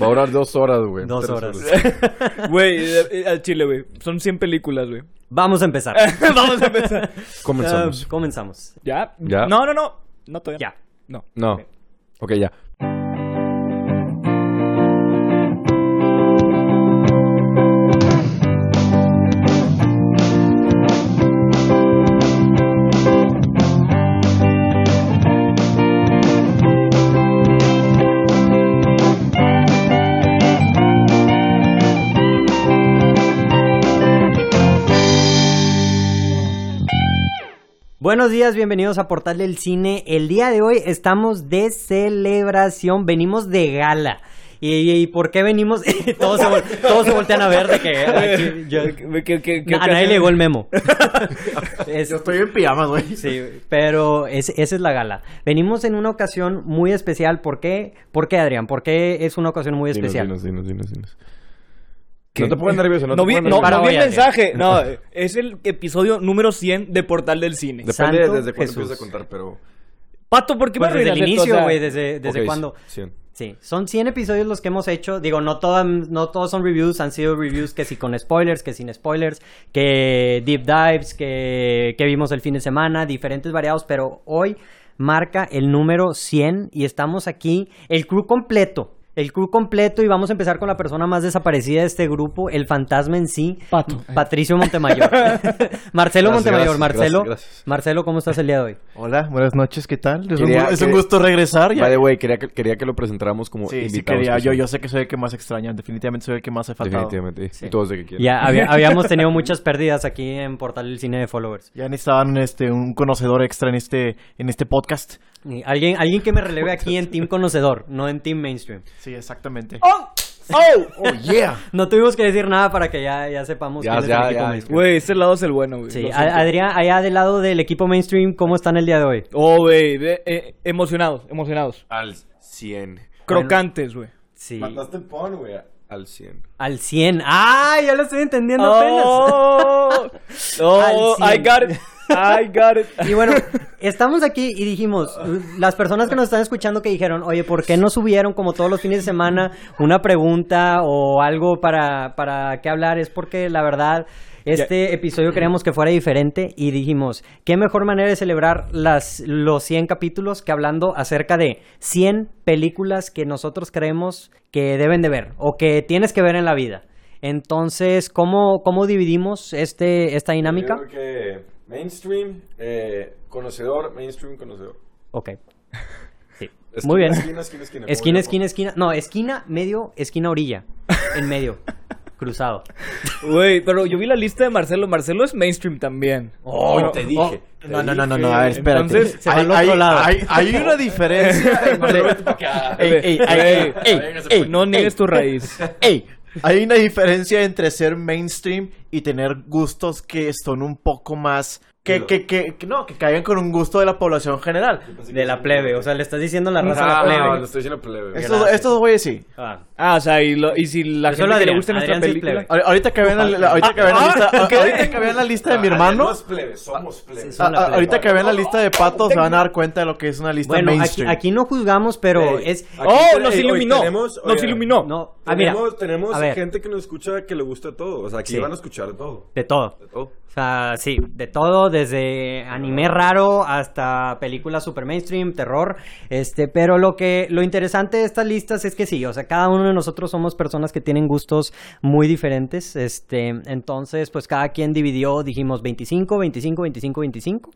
Va a durar dos horas, güey. Dos horas. Güey, eh, eh, al chile, güey. Son 100 películas, güey. Vamos a empezar. Vamos a empezar. Comenzamos. Ah, comenzamos. ¿Ya? ¿Ya? No, no, no. No, todavía. Ya. No. No. Ok, ya. Buenos días, bienvenidos a Portal del Cine. El día de hoy estamos de celebración, venimos de gala. ¿Y, y por qué venimos? todos, se, vol- todos se voltean a ver de que... aquí, yo- ¿Qué- qué- qué a nadie le llegó el memo. Es- Yo estoy en pijamas, güey. Sí, pero es- esa es la gala. Venimos en una ocasión muy especial. ¿Por qué? ¿Por qué, Adrián? ¿Por qué es una ocasión muy Dinos, especial? dinos, dinos, dinos, dinos. ¿Qué? No te pongas nervioso, no, No te vi, pongas no, Para no nervioso. vi el mensaje. No, es el episodio número 100 de Portal del Cine. Depende de desde cuándo empiezas a contar, pero... Pato, ¿por qué Pues me desde el inicio, O sea, güey, desde, desde cien. Sí, son 100 episodios los que hemos hecho. Digo, no, todas, no todos son reviews, han sido reviews que sí con spoilers, que sin spoilers, que deep dives, que, que vimos el fin de semana, diferentes variados, pero hoy marca el número 100 y estamos aquí, el crew completo. El crew completo y vamos a empezar con la persona más desaparecida de este grupo, el fantasma en sí, Pato. Patricio Montemayor. Marcelo Gracias, Montemayor, gracias, Marcelo, gracias. Un ¿cómo estás el día de hoy? Hola, buenas noches, ¿qué tal? Es, Quería un, es un que- gusto regresar. Ya. By the way, quería que, quería que lo presentáramos como sí, invitado sí quería. Yo, yo sé que soy el que más extrañan. Definitivamente soy el que más he faltado. Definitivamente. Sí. Y todos de que quieren. Ya había- habíamos tenido muchas pérdidas aquí en Portal del Cine de Followers. Ya necesitaban este, un conocedor extra en este, en este podcast. Alguien, alguien que me releve aquí en Team Conocedor, no en Team Mainstream. Sí, exactamente. ¡Oh! ¡Oh! Oh, yeah. No tuvimos que decir nada para que ya, ya sepamos Ya, quién es ya, el equipo ya. Mainstream. Güey, este lado es el bueno, güey. Sí. Adrián, allá del lado del equipo Mainstream, ¿cómo están el día de hoy? Oh, güey. eh, emocionados, emocionados. Al 100. Crocantes, güey. Sí. Mataste el pon, güey. Al 100. Al 100. ¡Ah! Ya lo estoy entendiendo apenas. Oh, oh Al I got it. I got it. Y bueno, estamos aquí y dijimos, las personas que nos están escuchando que dijeron, oye, ¿por qué no subieron como todos los fines de semana una pregunta o algo para, para qué hablar? Es porque la verdad, este episodio queríamos que fuera diferente y dijimos, ¿qué mejor manera de celebrar las, los 100 capítulos que hablando acerca de 100 películas que nosotros creemos que deben de ver o que tienes que ver en la vida? Entonces, ¿cómo, cómo dividimos este, esta dinámica? Yo creo que mainstream, eh, conocedor, mainstream, conocedor. Ok. Sí. Esquina, Muy bien. Esquina, esquina, esquina. Esquina, esquina, esquina. No, esquina, medio, esquina, orilla. En medio. Cruzado. Güey, pero yo vi la lista de Marcelo. Marcelo es mainstream también. Oh, No, te dije. te No, no, no, no, no, a ver, espérate. Entonces, se va hay, al otro hay- lado. hay- hay una diferencia entre... Ey, ey, Ey, ey, ey, véngase, ey, pues. No niegues ey, tu raíz. ey. Hay una diferencia entre ser mainstream y tener gustos que son un poco más... Que, que, que, que no, que caigan con un gusto de la población general. De la plebe. O sea, le estás diciendo la raza a la Ah, plebe. no, lo estoy diciendo plebe. Estos, estos güeyes sí. Ah. Ah, o sea, y, lo- y si la gente que le gusta nuestra película. Ahorita que vean la, ahorita que vean la Ah, lista, ah, ahorita que vean la lista de mi hermano, No es plebe, somos plebe. son la a- a- plebe. ahorita que vean la lista de patos se van a dar cuenta de lo que es una lista Bueno, aquí, mainstream. aquí no juzgamos, pero es... aquí Oh, nos hoy iluminó. tenemos- Nos iluminó. No. Ah, mira. Tenemos, gente que nos escucha que le gusta todo. O sea, aquí Sí. van a escuchar de todo. De todo. De todo. O sea, sí, de todo, desde anime raro hasta películas super mainstream, terror, este, pero lo que, lo interesante de estas listas es que sí, o sea, cada uno de nosotros somos personas que tienen gustos muy diferentes, este, entonces, pues cada quien dividió, dijimos 25, 25, 25, 25,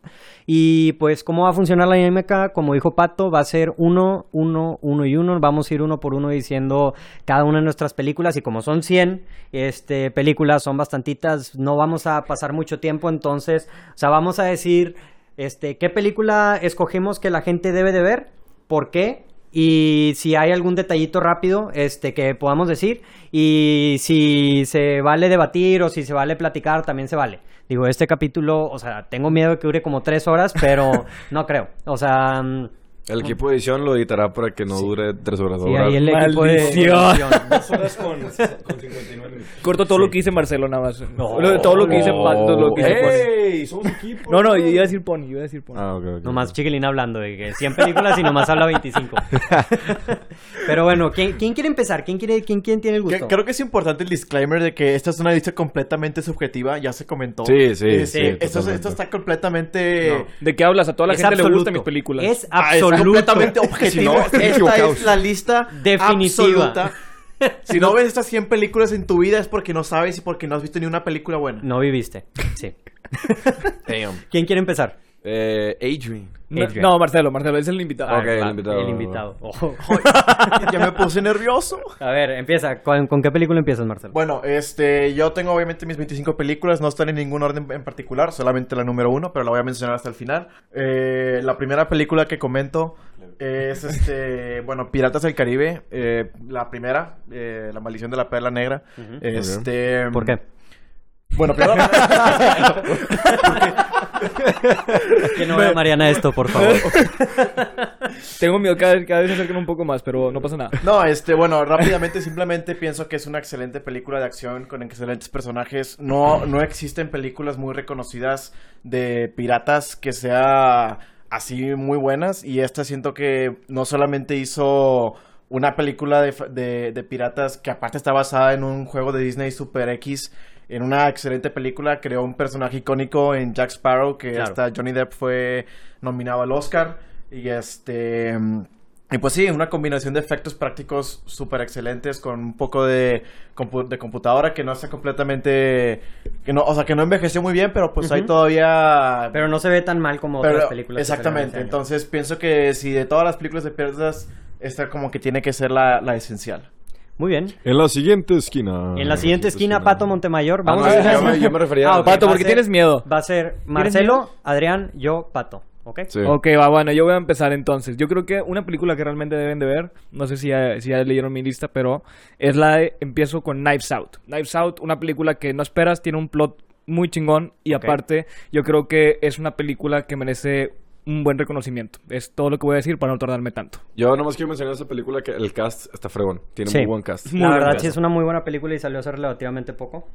y pues cómo va a funcionar la dinámica, como dijo Pato, va a ser uno, uno, uno y uno, vamos a ir uno por uno diciendo cada una de nuestras películas, y como son 100, este, películas son bastantitas, no vamos a pasar mucho tiempo, entonces, o sea, vamos a decir, este, qué película escogemos que la gente debe de ver, por qué, y si hay algún detallito rápido este que podamos decir. Y si se vale debatir o si se vale platicar también se vale. Digo este capítulo o sea tengo miedo de que dure como tres horas pero no creo. O sea mm, El equipo de edición lo editará para que no dure tres horas. Sí, Ahora- ahí el equipo de edición. Dos horas con, con 59 minutos. Corto todo lo que dice Marcelo nada más. Lo- todo lo que dice Pato, lo que dice Pony. ¡Ey! Somos equipo. No, no, yo iba a decir Pony, yo iba a decir Pony. Ah, ok, ok. Nomás Chiquilín hablando de que 100 películas y nomás habla 25. Pero bueno, ¿quién, quién quiere empezar? ¿Quién, quiere, quién, quién tiene el Que- gusto? Creo que es importante el disclaimer de que esta es una lista completamente subjetiva, ya se comentó. Sí, sí, Eh, sí, Esto, está completamente... No. ¿De qué hablas? A toda la Es gente le absoluto. gustan mis películas. Es Ah, es absoluto. Completamente objetivo. Si no, están Esta es la lista Definitiva. absoluta. Si no ves estas 100 películas en tu vida es porque no sabes y porque no has visto ni una película buena. No viviste. Sí. Damn. ¿Quién quiere empezar? Eh, Adrian. No, Adrian. no, Marcelo, Marcelo, es el invitado. Ok, Ah, el va, invitado. El invitado. Ojo. ya me puse nervioso. A ver, empieza. ¿Con, con qué película empiezas, Marcelo? Bueno, este, yo tengo obviamente mis 25 películas, no están en ningún orden en particular, solamente la número uno, pero la voy a mencionar hasta el final. Eh, la primera película que comento es, este, bueno, Piratas del Caribe, eh, la primera, eh, La Maldición de la Perla Negra. Este, ¿Por qué? Bueno, primero, Que no vea Mariana esto, por favor. Tengo miedo, cada, cada vez se acercan un poco más, pero no pasa nada. No, este, bueno, rápidamente simplemente pienso que es una excelente película de acción con excelentes personajes. No, no existen películas muy reconocidas de piratas que sea así muy buenas y esta siento que no solamente hizo una película de, de, de piratas que aparte está basada en un juego de Disney Super X, en una excelente película, creó un personaje icónico en Jack Sparrow que Claro. hasta Johnny Depp fue nominado al Oscar y este... Y pues sí, una combinación de efectos prácticos súper excelentes con un poco de, compu- de computadora que no está completamente... Que no, o sea, que no envejeció muy bien, pero pues hay Ujú. todavía... Pero no se ve tan mal como pero- otras películas. exactamente, este año. entonces pienso que si de todas las películas de piratas, esta como que tiene que ser la, la esencial. Muy bien. En la siguiente esquina. En la siguiente esquina, Pato Montemayor. Ah, Vamos no, a yo, me, yo me refería Ah, a... ok, Pato, va a ¿por qué ser- tienes miedo? Va a ser Marcelo, Adrián, yo, Pato. ¿Ok? Sí. Ok, va, bueno, yo voy a empezar entonces. Yo creo que una película que realmente deben de ver, no sé si ya, si ya leyeron mi lista, pero es la de, empiezo con Knives Out. Knives Out, una película que no esperas, tiene un plot muy chingón y Ok. aparte yo creo que es una película que merece un buen reconocimiento. Es todo lo que voy a decir para no tardarme tanto. Yo nomás quiero mencionar esa película que el cast está fregón. Tiene Sí. muy buen cast. Muy La verdad sí es una muy buena película y salió hace relativamente poco.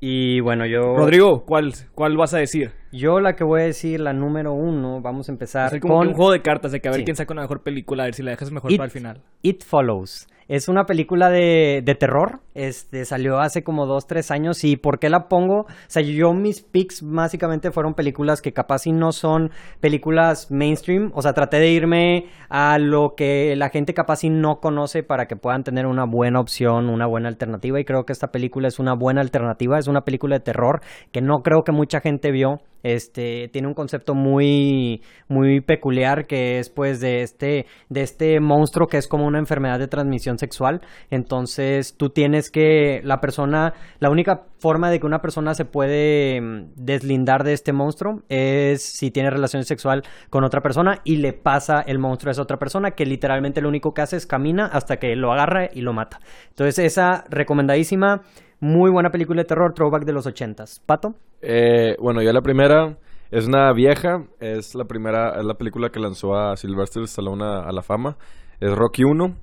Y bueno, yo... Rodrigo, ¿cuál, ¿cuál vas a decir? Yo la que voy a decir, la número uno, vamos a empezar como con que un juego de cartas de que a ver Sí. quién saca una mejor película, a ver si la dejas mejor It- para el final. It Follows. Es una película de, de terror. Este salió hace como dos, tres años. ¿Y por qué la pongo? O sea, yo mis picks básicamente fueron películas que capaz y no son películas mainstream. O sea, traté de irme a lo que la gente capaz y no conoce para que puedan tener una buena opción, una buena alternativa. Y creo que esta película es una buena alternativa. Es una película de terror que no creo que mucha gente vio. Este tiene un concepto muy muy peculiar que es pues de este de este monstruo que es como una enfermedad de transmisión sexual. Entonces, tú tienes que la persona la única forma de que una persona se puede mm, deslindar de este monstruo es si tiene relación sexual con otra persona y le pasa el monstruo a esa otra persona que literalmente lo único que hace es camina hasta que lo agarra y lo mata. Entonces, esa recomendadísima muy buena película de terror, throwback de los ochentas. Pato. Eh, bueno, ya la primera es una vieja. Es la primera, es la película que lanzó a Sylvester Stallone a, a la fama. Es Rocky 1.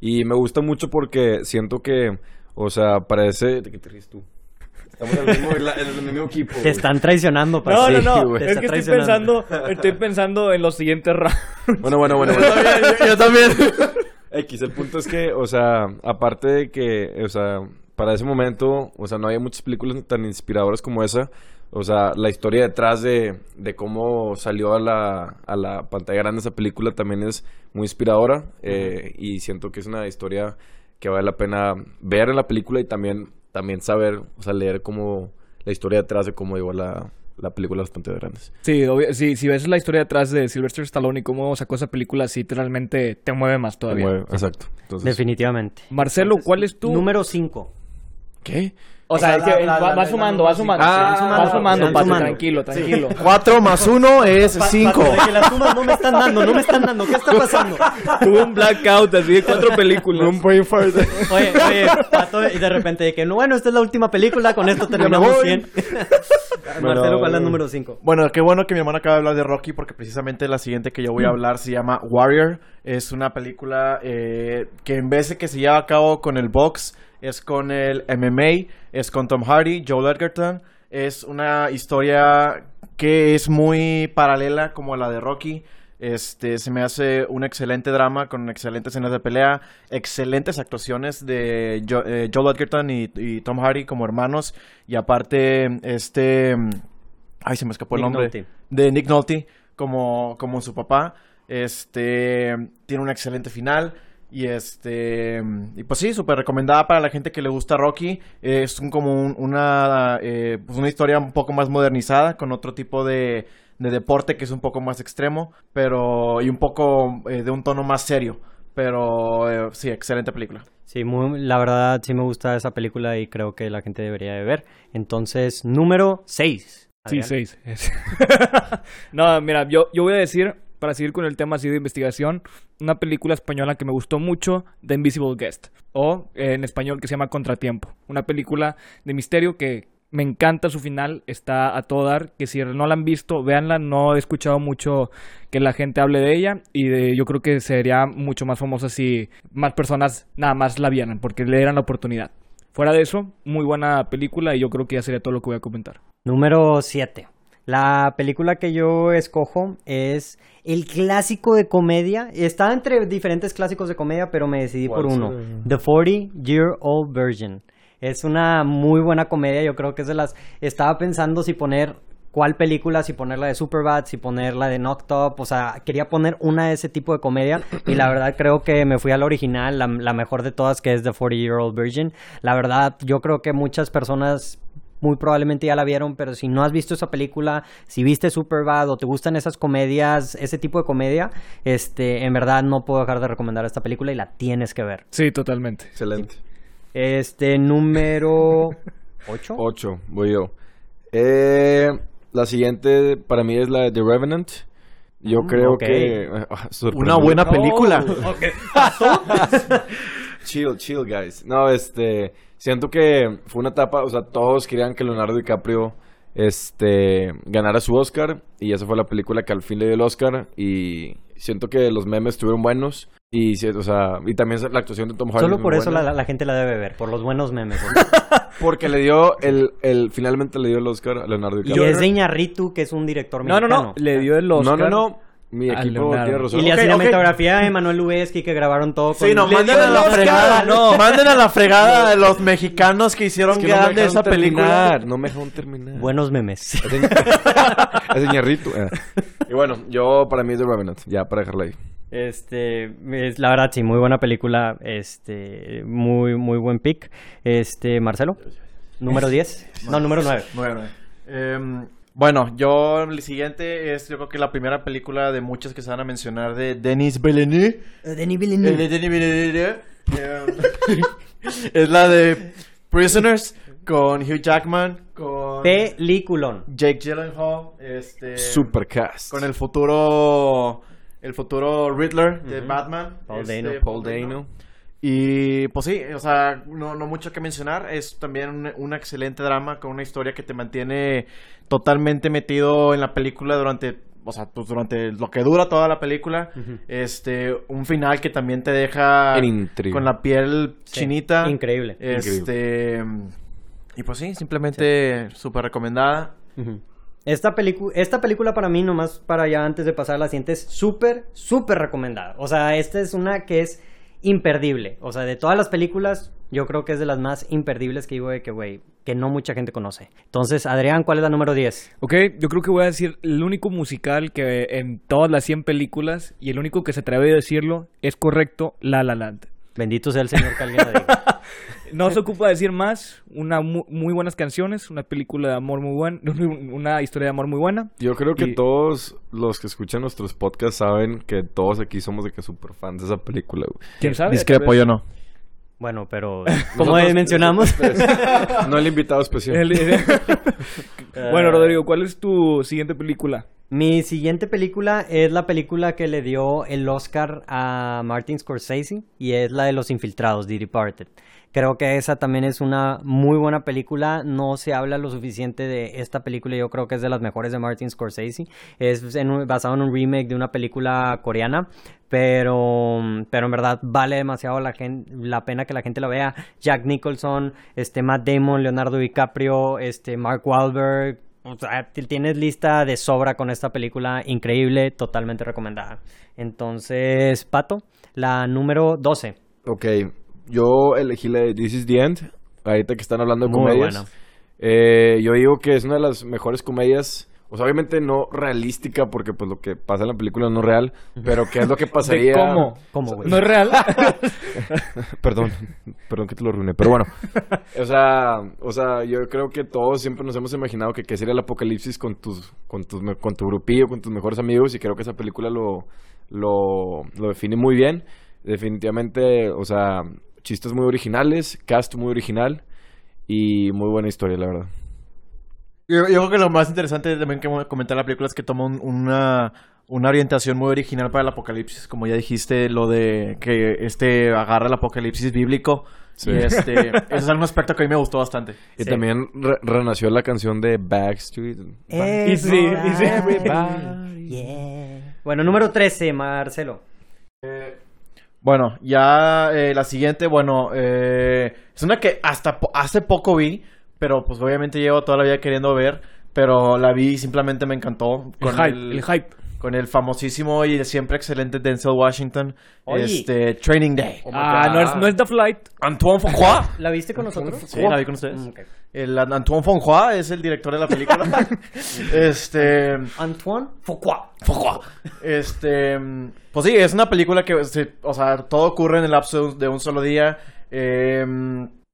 Y me gusta mucho porque siento que, o sea, parece... ¿De qué te ríes tú? Estamos en el mismo, en el mismo equipo. Te güey. están traicionando, No, Pato. no, Sí, no. güey. Es que estoy pensando, estoy pensando en los siguientes rounds. Bueno, bueno, bueno. bueno. yo, también. X, el punto es que, o sea, aparte de que, o sea, para ese momento, o sea, no había muchas películas tan inspiradoras como esa. O sea, la historia detrás de, de cómo salió a la, a la pantalla grande esa película también es muy inspiradora. eh, y siento que es una historia que vale la pena ver en la película y también, también saber, o sea, leer como la historia detrás de cómo llegó la, la película a las pantallas grandes. Sí, obvio- sí, si ves la historia detrás de Sylvester Stallone y cómo sacó esa película, sí te realmente te mueve más todavía. Como- exacto. Entonces, Definitivamente. Marcelo, ¿cuál es tu Número 5. ¿Qué? O sea, es que va, va sumando, va sumando. Ah, va sumando, Pati, sumando. tranquilo, tranquilo. 4 más 1 es Pa- 5. Pato, de que las sumas no me están dando, no me están dando. ¿Qué está pasando? Tuve un blackout así de cuatro películas. Un brain fart. Oye, oye, Pato, y de repente de que, no, bueno, esta es la última película, con esto terminamos. 100. Marcelo, ¿cuál es la número 5? Bueno, qué bueno que mi hermano acaba de hablar de Rocky porque precisamente la siguiente que yo voy a hablar se llama Warrior. Es una película eh, que en vez de que se lleva a cabo con el box, es con el MMA, es con Tom Hardy, Joel Edgerton. Es una historia que es muy paralela como la de Rocky. Este, se me hace un excelente drama con excelentes escenas de pelea, excelentes actuaciones de Jo- eh, Joel Edgerton y, y Tom Hardy como hermanos. Y aparte, este... Ay, se me escapó el nombre. Nolte. De Nick Nolte como, como su papá. Este tiene un excelente final. Y este. Y pues sí, súper recomendada para la gente que le gusta Rocky. Es un, como un- una, eh, pues una historia un poco más modernizada, con otro tipo de, de deporte que es un poco más extremo. Pero. y un poco eh, de un tono más serio. Pero eh, sí, excelente película. Sí, muy- la verdad sí me gusta esa película y creo que la gente debería de ver. Entonces, número 6. Sí, seis. Es- no, mira, yo, yo voy a decir, para seguir con el tema así de investigación, una película española que me gustó mucho, The Invisible Guest, o eh, en español que se llama Contratiempo. Una película de misterio que me encanta su final, está a todo dar, que si no la han visto, véanla, no he escuchado mucho que la gente hable de ella y yo creo que sería mucho más famosa si más personas nada más la vieran, porque le dieran la oportunidad. Fuera de eso, muy buena película y yo creo que ya sería todo lo que voy a comentar. Número 7. La película que yo escojo es el clásico de comedia. Está entre diferentes clásicos de comedia, pero me decidí por ¿Cuál uno. The 40 Year Old Virgin. Es una muy buena comedia. Yo creo que es de las. Estaba pensando si poner cuál película, si ponerla de Superbad, si ponerla de Knocked Up. O sea, quería poner una de ese tipo de comedia. Y la verdad creo que me fui a la original, la, la mejor de todas, que es The 40 Year Old Virgin. La verdad, yo creo que muchas personas muy probablemente ya la vieron, pero si no has visto esa película, si viste Superbad o te gustan esas comedias, ese tipo de comedia, este, en verdad no puedo dejar de recomendar esta película y la tienes que ver. Sí, totalmente. Excelente. Este, número 8. Ocho, voy yo. Eh, la siguiente para mí es la de The Revenant. Yo Mm, creo que... ah. Una buena película. Chill, chill, guys. No, este... Siento que fue una etapa... O sea, todos querían que Leonardo DiCaprio... Este... Ganara su Oscar. Y esa fue la película que al fin le dio el Oscar. Y... Siento que los memes estuvieron buenos. Y, o sea... Y también la actuación de Tom Hardy. Solo es por eso la, la gente la debe ver, por los buenos memes. Porque le dio el, el... Finalmente le dio el Oscar a Leonardo y DiCaprio. es de Iñarritu, que es un director No, no, mexicano. no. Le dio el No, Oscar. no, no. Mi equipo tiene razón. Y la Ok, ok. cinematografía de Manuel Lubezki que grabaron todo con... Sí, no, manden a la fregada. No. Manden a la fregada a los mexicanos que hicieron Es que no me grande dejaron esa película. terminar, No me dejaron terminar. Buenos memes. Es Iñárritu, eh. Y bueno, yo para mí es The Revenant, ya para dejarla ahí. Este, es, la verdad, sí, muy buena película, este, muy, muy buen pick. Este, Marcelo, número 10, no, número 9. Bueno, em, bueno, yo el siguiente es yo creo que la primera película de muchas que se van a mencionar de Denis Villeneuve. Denis El de Denis Villeneuve. em, es la de Prisoners con Hugh Jackman, con Peliculón. Jake Gyllenhaal, este Supercast. con el futuro el futuro Riddler de Batman, Paul este, Dano. Paul Dano. Y pues sí, o sea, no, no mucho que mencionar. Es también un, un excelente drama con una historia que te mantiene totalmente metido en la película durante, o sea, pues durante lo que dura toda la película. Este, un final que también te deja con la piel Sí, chinita. increíble. Este, y pues sí, simplemente súper recomendada. Ujú. Esta, pelicu- esta película para mí, nomás para ya antes de pasar a la siguiente, es súper, súper recomendada. O sea, esta es una que es imperdible. O sea, de todas las películas, yo creo que es de las más imperdibles que digo de que, güey, que no mucha gente conoce. Entonces, Adrián, ¿cuál es la número 10? Ok, yo creo que voy a decir el único musical que en todas las 100 películas y el único que se atreve a decirlo es correcto, La La Land. Bendito sea el Señor que alguien la diga. No se ocupa decir más, una mu- muy buenas canciones, una película de amor muy buena, una historia de amor muy buena. Yo creo que Y- todos los que escuchan nuestros podcasts saben que todos aquí somos de que super fans de esa película. güey. ¿Quién sabe? Discrepo, yo no. Bueno, pero como mencionamos. no el invitado especial. El- bueno, Rodrigo, ¿cuál es tu siguiente película? Mi siguiente película es la película que le dio el Oscar a Martin Scorsese y es la de Los Infiltrados, The Departed. Creo que esa también es una muy buena película. No se habla lo suficiente de esta película. Yo creo que es de las mejores de Martin Scorsese. Es en basado en un remake de una película coreana. Pero, pero en verdad vale demasiado la, gen- la pena que la gente la vea. Jack Nicholson, este Matt Damon, Leonardo DiCaprio, este Mark Wahlberg, o sea, tienes lista de sobra con esta película increíble, totalmente recomendada. Entonces, Pato, la número 12. Ok, yo elegí la de This is the End. Ahorita que están hablando de Muy comedias. buena. Eh, yo digo que es una de las mejores comedias. O sea, obviamente no realística, porque pues lo que pasa en la película no es real. Pero ¿qué es lo que pasaría? ¿De cómo? ¿Cómo, güey? ¿No es real? Perdón, perdón que te lo arruiné, pero bueno. O sea, o sea, yo creo que todos siempre nos hemos imaginado que qué sería el apocalipsis con tus, con tus, me- con tu grupillo, con tus mejores amigos, y creo que esa película lo, lo, lo define muy bien. Definitivamente, o sea, chistes muy originales, cast muy original y muy buena historia, la verdad. Yo, yo creo que lo más interesante también que comentar la película es que toma un- una, una orientación muy original para el apocalipsis. Como ya dijiste, lo de que este agarra el apocalipsis bíblico. Sí. Y este, eso es un aspecto que a mí me gustó bastante. Y Sí. también re- renació la canción de Backstreet. Y sí, y sí. Yeah. Bueno, número 13, Marcelo. Bueno, ya eh, la siguiente, bueno, eh, es una que hasta po- hace poco vi, pero pues obviamente llevo toda la vida queriendo ver, pero la vi y simplemente me encantó. El hype, el hype. Con el famosísimo y siempre excelente Denzel Washington, Oye. este, Training Day. Ah, no es, no es The Flight. Antoine Fuqua. ¿La viste con nosotros? Sí, la vi con ustedes. Mm. El An- Antoine Fuqua es el director de la película. este... Antoine Fuqua. Fuqua. Este, pues sí, es una película que, se- o sea, todo ocurre en el lapso de un solo día. Eh,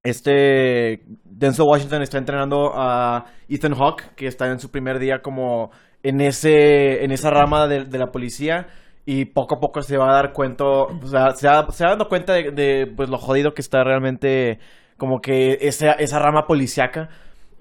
este Denzel Washington está entrenando a Ethan Hawke, que está en su primer día como en ese, en esa rama de, de la policía. Y poco a poco se va a dar cuenta, o sea, se va, se va dando cuenta de, de, pues, lo jodido que está realmente como que esa, esa rama policíaca.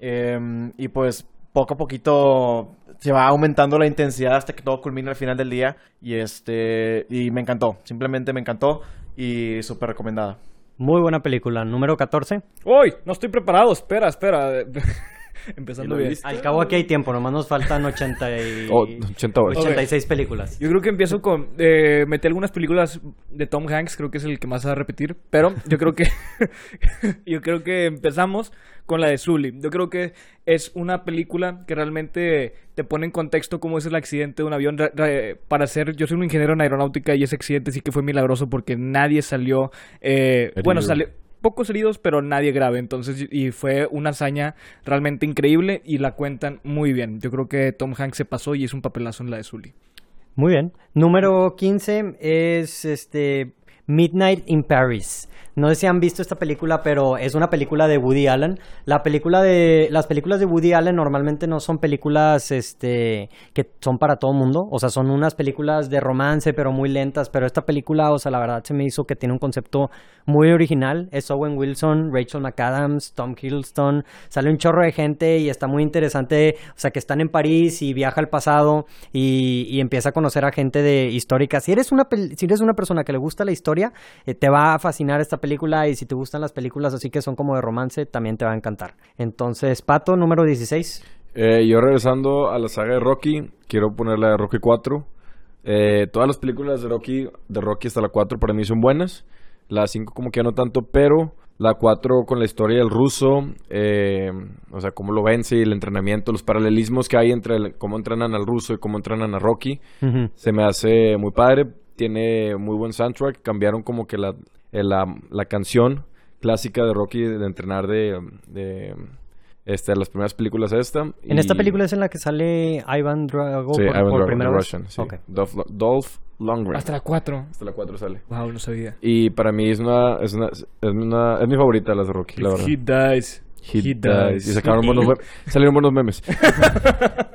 Eh, y pues poco a poquito se va aumentando la intensidad hasta que todo culmina al final del día. Y este y me encantó, simplemente me encantó y súper recomendada. Muy buena película. Número 14. ¡Uy! No estoy preparado. Espera, espera. Empezando ¿Y lo bien. Al cabo aquí hay tiempo, nomás nos faltan 80 y... Oh, 80 horas. 86 películas. Yo creo que empiezo con... Eh, metí algunas películas de Tom Hanks, creo que es el que más va a repetir, pero yo creo que... yo creo que empezamos con la de Sully. Yo creo que es una película que realmente te pone en contexto cómo es el accidente de un avión. Para ser... Yo soy un ingeniero en aeronáutica y ese accidente sí que fue milagroso porque nadie salió... eh, bueno, salió... Pocos heridos, pero nadie grave. Entonces, y fue una hazaña realmente increíble y la cuentan muy bien. Yo creo que Tom Hanks se pasó y es un papelazo en la de Sully. Muy bien. Número 15 es este Midnight in Paris. No sé si han visto esta película, pero es una película de Woody Allen. La película de las películas de Woody Allen normalmente no son películas este que son para todo mundo, o sea, son unas películas de romance pero muy lentas, pero esta película, o sea, la verdad se me hizo que tiene un concepto muy original. Es Owen Wilson, Rachel McAdams, Tom Hiddleston, sale un chorro de gente y está muy interesante, o sea, que están en París y viaja al pasado y, y empieza a conocer a gente de histórica. Si eres una si eres una persona que le gusta la historia, eh, te va a fascinar esta película y si te gustan las películas así que son como de romance, también te va a encantar. Entonces, Pato, número 16. Eh, yo regresando a la saga de Rocky, quiero poner la de Rocky 4. Eh, todas las películas de Rocky, de Rocky hasta la 4 para mí son buenas. La 5 como que ya no tanto, pero la 4 con la historia del ruso, eh, o sea, cómo lo vence y el entrenamiento, los paralelismos que hay entre el- cómo entrenan al ruso y cómo entrenan a Rocky, Ujú. se me hace muy padre. Tiene muy buen soundtrack. Cambiaron como que la, la, la canción clásica de Rocky de entrenar de, de este, las primeras películas esta. En esta Y- película es en la que sale Ivan Drago Sí, por, Ivan por Drago, primera the vez. Russian, sí. Ok. Dolph, Dolph Lundgren. Hasta la 4. Hasta la 4 sale. Wow, no sabía. Y para mí es una, es una, es una, es mi favorita de las de Rocky, la verdad. He dies. He, He dies. dies. Y sacaron buenos mem- salieron buenos memes.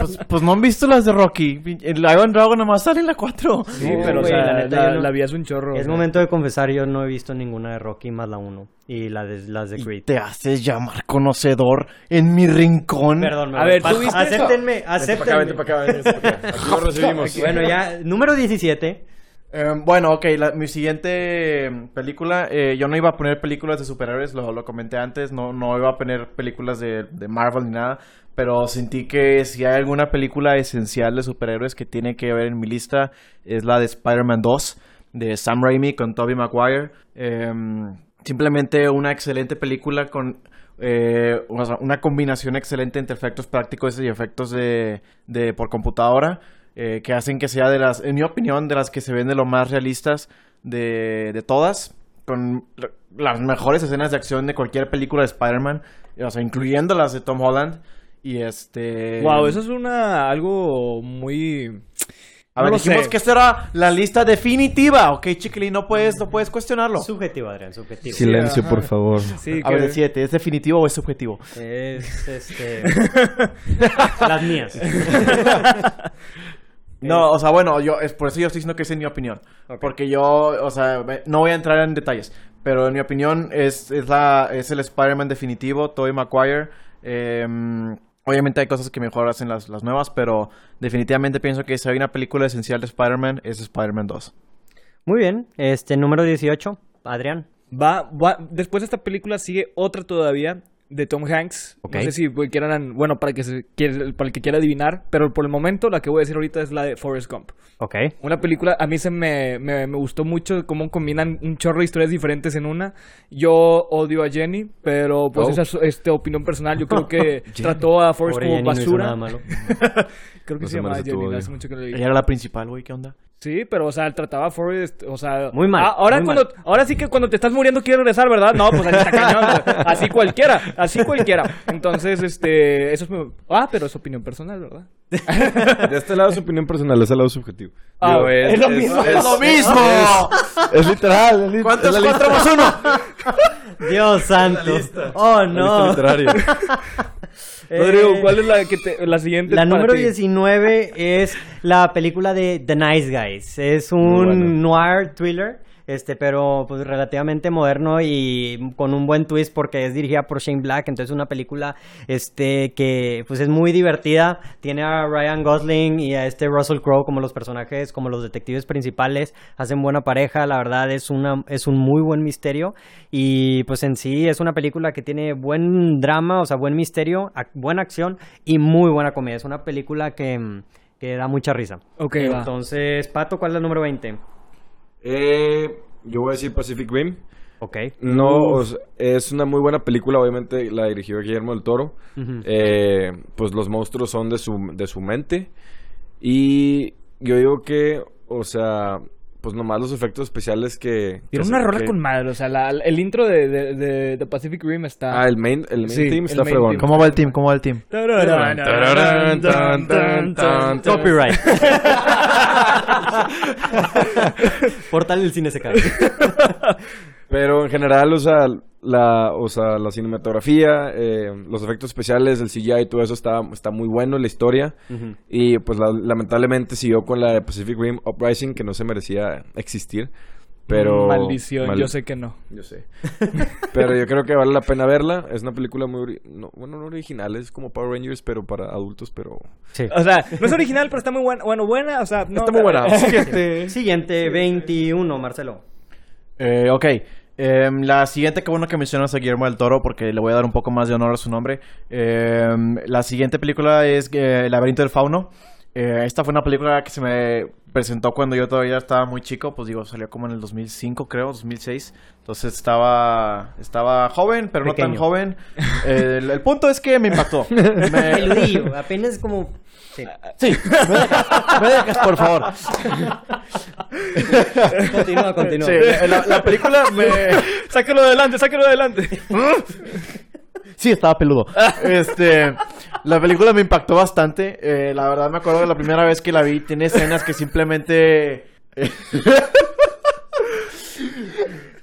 Pues, pues no han visto las de Rocky. El Iron Dragon nomás sale en la 4. Sí, No, pero o güey, sea, la la, neta, yo no- la vida es un chorro. o Es sea. momento de confesar, yo no he visto ninguna de Rocky más la 1 y la de, las de Creed. Te haces llamar conocedor en mi rincón. Perdón, me A ver, ¿tú viste acéptenme, acéptenme. Aquí lo recibimos. Bueno, ya, número 17. Eh, bueno, ok, la- mi siguiente película, eh, yo no iba a poner películas de superhéroes, lo, lo comenté antes, no, no iba a poner películas de, de Marvel ni nada, pero sentí que si hay alguna película esencial de superhéroes que tiene que ver en mi lista, es la de Spider-Man 2, de Sam Raimi con Tobey Maguire. Eh, simplemente una excelente película con... eh, una combinación excelente entre efectos prácticos y efectos de, de por computadora eh, que hacen que sea de las, en mi opinión, de las que se ven de lo más realistas de, de todas, con la- las mejores escenas de acción de cualquier película de Spider-Man, o sea, incluyendo las de Tom Holland. Y este... Wow, eso es una algo muy A ver, no lo dijimos sé. que esta era la lista definitiva, ok, chiquilín, no puedes, no pudes cuestionarlo. Subjetivo, Adrián, subjetivo. Silencio, ajá. por favor. sí A que- ver, siete, ¿es definitivo o es subjetivo? Es, este... las mías. No, o sea, bueno, yo es por eso yo estoy diciendo que es en mi opinión. Porque yo, o sea, no voy a entrar en detalles, pero en mi opinión es, es la es el Spider-Man definitivo, Tobey Maguire. Eh, obviamente hay cosas que mejor hacen las, las nuevas, pero definitivamente pienso que si hay una película esencial de Spider-Man es Spider-Man 2. Muy bien, este, número 18, Adrián. Va, va- después de esta película sigue otra todavía de Tom Hanks. Ok. No sé si quieran, bueno, para que se para el que quiera adivinar, pero por el momento la que voy a decir ahorita es la de Forrest Gump. Ok. Una película, a mí se me, me, me gustó mucho cómo combinan un chorro de historias diferentes en una. Yo odio a Jenny, pero pues Oh. esa es este, opinión personal. Yo creo que trató a Forrest Pobre como Jenny, no hizo basura. nada malo. creo que No se se llamaba Jenny, hace mucho que no le Ella era la principal, güey, ¿qué onda? Sí, pero, o sea, trataba a Forrest, o sea... Muy mal, Ah, ahora, muy cuando, ahora sí que cuando te estás muriendo quieres regresar, ¿verdad? No, pues ahí está cañón. Así cualquiera, así cualquiera. Entonces, este... Eso es... mi- Ah, pero es opinión personal, ¿verdad? De este lado es opinión personal, de este lado es subjetivo. Ah, Digo, ¡Es lo mismo! ¡Es lo mismo! Es literal, es, li- ¿Cuántos cuatro más uno? Dios santo. Oh, La lista no. literaria. Rodrigo, Eh, ¿cuál es la, que te- la siguiente? La número ti? 19 es la película de The Nice Guys. Es un bueno. noir thriller, este, pero pues relativamente moderno y con un buen twist porque es dirigida por Shane Black, entonces una película este que pues es muy divertida, tiene a Ryan Gosling y a este Russell Crowe como los personajes, como los detectives principales, hacen buena pareja, la verdad es una es un muy buen misterio y pues en sí es una película que tiene buen drama, o sea, buen misterio, ac- buena acción y muy buena comedia. Es una película que, que da mucha risa. Ok, va. Entonces, Pato, ¿cuál es el número 20? Eh, yo voy a decir Pacific Rim. Ok. No, o sea, es una muy buena película, obviamente la dirigió Guillermo del Toro. Eh, pues los monstruos son de su, de su mente. Y yo digo que, o sea, pues nomás los efectos especiales que... Tiene una rola que- con madre, o sea, la- el intro de, de, de, de Pacific Rim está... Ah, el main, el main Sí, team está main fregón. team. ¿Cómo va el team? ¿Cómo va el team? Copyright. Portal del cine se cae. Pero en general, o sea, la, o sea, la cinematografía, eh, los efectos especiales, el CGI y todo eso está, está muy bueno, la historia. Y pues la- lamentablemente siguió con la de Pacific Rim Uprising, que no se merecía existir. Pero... Maldición, mal- yo sé que no. Yo sé. pero yo creo que vale la pena verla. Es una película muy... ori- no, bueno, no original, es como Power Rangers, pero para adultos, pero... Sí. O sea, no es original, pero está muy buena. Bueno, buena, o sea... No, Está muy buena. Siguiente, 21, Marcelo. Eh, ok. Em, la siguiente, que bueno que mencionas a Guillermo del Toro, porque le voy a dar un poco más de honor a su nombre. Em, la siguiente película es eh, El laberinto del fauno. Eh, esta fue una película que se me presentó cuando yo todavía estaba muy chico, pues digo, salió como en el 2005, creo, 2006. Entonces estaba estaba joven, pero no tan joven. Eh, el, el punto es que me impactó. Me- Peludillo, apenas como... Sí. Sí, me dejas, me dejas, por favor. Continúa, continúa. Sí, la, la película me... Sáquelo adelante, sáquelo adelante. Sí, estaba peludo. Este, la película me impactó bastante. Eh, la verdad me acuerdo de la primera vez que la vi. Tiene escenas que simplemente...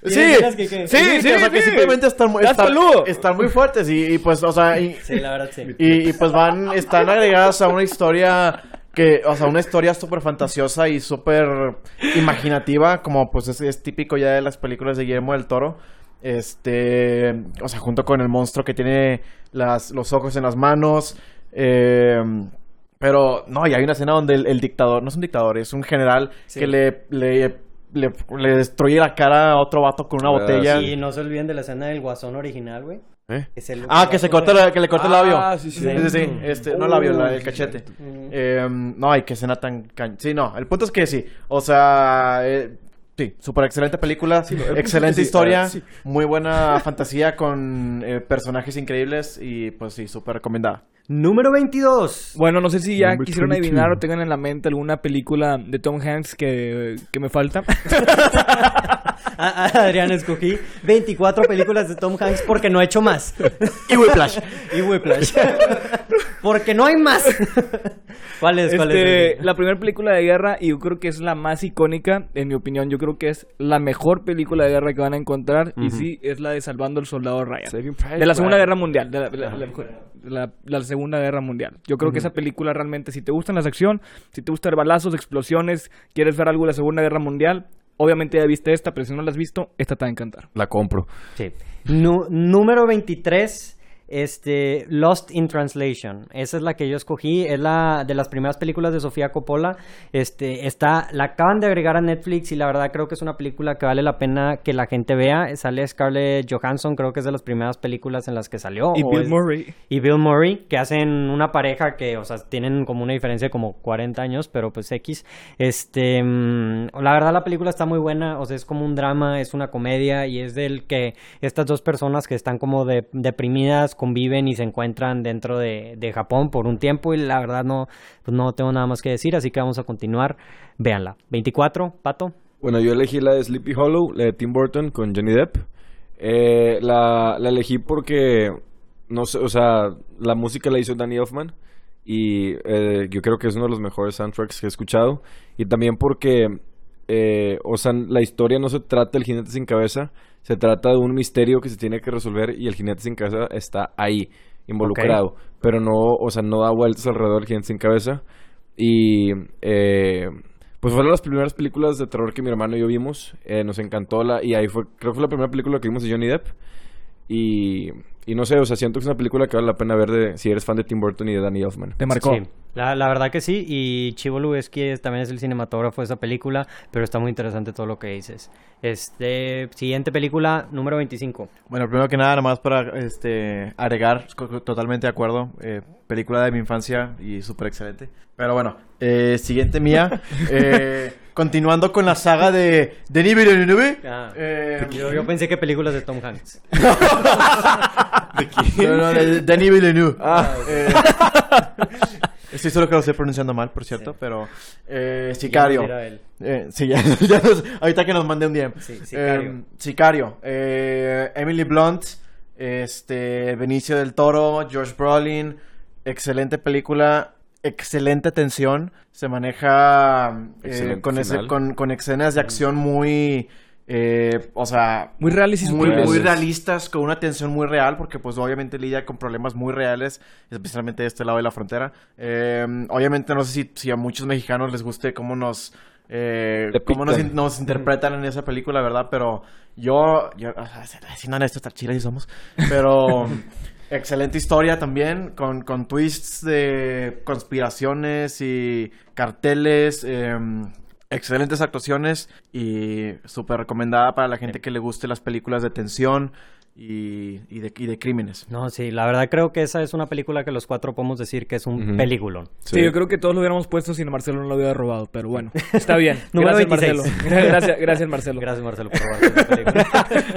Sí, ¿Tienes que- que- sí, sí, sí, o sea que sí. simplemente están, están, peludo. están muy fuertes y, y pues, o sea, y, Sí, la verdad sí. y, y, pues van, están agregadas a una historia que, o sea, una historia súper fantasiosa y súper imaginativa, como pues es, es típico ya de las películas de Guillermo del Toro. Este, o sea, junto con el monstruo que tiene las, los ojos en las manos. Eh, pero, no, y hay una escena donde el, el dictador, no es un dictador, es un general Sí. que le, le, le, le destruye la cara a otro vato con una Ah, botella. Y no se olviden de la escena del guasón original, güey. ¿Eh? Ah, que se corta la- que le corta el Ah, labio. sí, sí. Sí, sí, sí. Este, no el labio, la- el cachete. Eh, no, hay que escena tan... can- Sí, no, el punto es que sí. O sea, eh, sí, súper excelente película, excelente sí, historia, sí. muy buena fantasía con eh, personajes increíbles y pues sí, súper recomendada. Número 22. Bueno, no sé si ya quisieron 22. adivinar o tengan en la mente alguna película de Tom Hanks que, que me falta. A- a- Adrián, escogí 24 películas de Tom Hanks porque no he hecho más. Y Whiplash. y Whiplash. porque no hay más. ¿Cuál es? ¿Cuál Este, es? la primera película de guerra, y yo creo que es la más icónica, en mi opinión, yo creo que es la mejor película de guerra que van a encontrar, y sí, es la de Salvando al Soldado Ryan. De la Segunda. Guerra Mundial, de la, de la- de la- la Segunda Guerra Mundial. Yo creo que esa película realmente, si te gustan las acción, si te gustan balazos, explosiones, quieres ver algo de la Segunda Guerra Mundial, obviamente ya viste esta, pero si no la has visto, esta te va a encantar. La compro. Sí. Número 23. Este, Lost in Translation. Esa es la que yo escogí. Es la de las primeras películas de Sofía Coppola. Este, está, la acaban de agregar a Netflix y la verdad creo que es una película que vale la pena que la gente vea. Sale Scarlett Johansson, creo que es de las primeras películas en las que salió. Y Bill es- Murray. y Bill Murray, que hacen una pareja que, o sea, tienen como una diferencia de como 40 años, pero pues X. Este, mm, la verdad la película está muy buena, o sea, es como un drama, es una comedia y es del que estas dos personas que están como de, deprimidas conviven y se encuentran dentro de, Japón por un tiempo y la verdad no, pues no tengo nada más que decir, así que vamos a continuar. Véanla. 24, Pato. Bueno, yo elegí la de Sleepy Hollow, la de Tim Burton con Johnny Depp. Eh, la, la elegí porque, no sé, o sea, la música la hizo Danny Elfman y eh, yo creo que es uno de los mejores soundtracks que he escuchado. Y también porque, eh, o sea, la historia no se trata del jinete sin cabeza, se trata de un misterio que se tiene que resolver y el jinete sin cabeza está ahí, involucrado. Pero no, o sea, no da vueltas alrededor del jinete sin cabeza. Y eh, pues fueron las primeras películas de terror que mi hermano y yo vimos. Eh, nos encantó la. Y ahí fue, creo que fue la primera película que vimos de Johnny Depp. Y, y no sé, o sea, siento que es una película que vale la pena ver de, si eres fan de Tim Burton y de Danny Elfman. Te marcó. Sí, la, la verdad que sí. Y Chivo Lubeski es- también es el cinematógrafo de esa película, pero está muy interesante todo lo que dices. Este, siguiente película, número 25. Bueno, primero que nada, nada más para este, agregar, totalmente de acuerdo, eh, película de mi infancia y súper excelente. Pero bueno, eh, siguiente mía, eh, continuando con la saga de Denis Villeneuve. Ah, eh, yo, yo pensé que películas de Tom Hanks. no, no, de Denis Villeneuve. Ah, Eh, estoy solo que lo estoy pronunciando mal, por cierto, pero eh, Sicario. él. Eh, sí, ya, ya nos- ahorita que nos mande un DM. Sí, Sicario. Eh, Sicario. Eh, Emily Blunt, este, Benicio del Toro, George Brolin. Excelente película, excelente tensión. Se maneja eh, con, ese- con escenas de acción muy... eh, o sea, Muy reales y muy, realistas, con una tensión muy real, porque pues obviamente lidia con problemas muy reales, especialmente de este lado de la frontera. Eh, obviamente no sé si, si a muchos mexicanos les guste cómo nos... Eh, cómo nos, interpretan en esa película, ¿verdad? Pero yo, yo o sea, siendo tan chiles y somos, pero excelente historia también, con, con twists de conspiraciones y carteles, eh, excelentes actuaciones y súper recomendada para la gente que le guste las películas de tensión y, y de, y de crímenes. No, sí, la verdad creo que esa es una película que los cuatro podemos decir que es un peliculón. Sí. yo creo que todos lo hubiéramos puesto si Marcelo no lo hubiera robado, pero bueno, está bien. Número gracias, 26. Marcelo. Gracias, gracias, Marcelo. Gracias, Marcelo, por la película.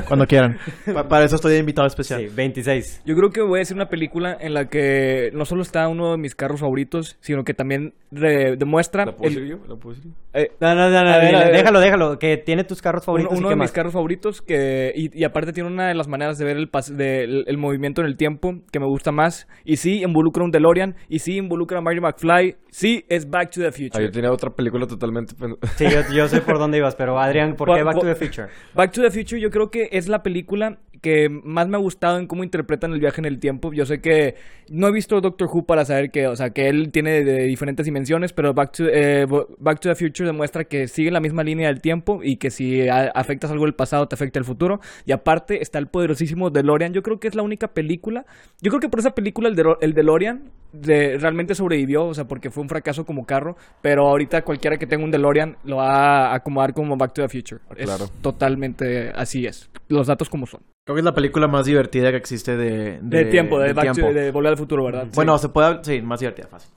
Cuando quieran. Pa- para eso estoy invitado especial. Sí, 26. Yo creo que voy a decir una película en la que no solo está uno de mis carros favoritos, sino que también demuestra ¿La puedo yo? ¿La puedo decir yo? eh, No, no, no, no, ver, déjalo, déjalo, que tiene tus carros uno, favoritos. uno y de mis carros favoritos que y, y aparte tiene una de las maneras de ver el, de- el, el movimiento en el tiempo que me gusta más. Y sí, involucra un DeLorean. Y sí, involucra a Marty McFly. Sí, es Back to the Ah, Future. yo tenía otra película totalmente... Sí, yo, yo sé por dónde ibas, pero Adrián, ¿por qué Back to the Future? Back to the Future yo creo que es la película que más me ha gustado en cómo interpretan el viaje en el tiempo. Yo sé que no he visto Doctor Who para saber que, o sea, que él tiene de diferentes dimensiones, pero Back to, eh, Back to the Future demuestra que sigue la misma línea del tiempo y que si a- afectas algo del pasado te afecta el futuro. Y aparte está el poderosísimo DeLorean. Yo creo que es la única película. Yo creo que por esa película el, Delo- el DeLorean de- realmente sobrevivió, o sea, porque fue un fracaso como carro. Pero ahorita cualquiera que tenga un DeLorean lo va a acomodar como Back to the Future. Es claro. totalmente así es. Los datos como son. Creo que es la película más divertida que existe de... De, tiempo, de, de Back to- tiempo. de Volver al Futuro, ¿verdad? Bueno, se puede... Sí, más divertida, fácil.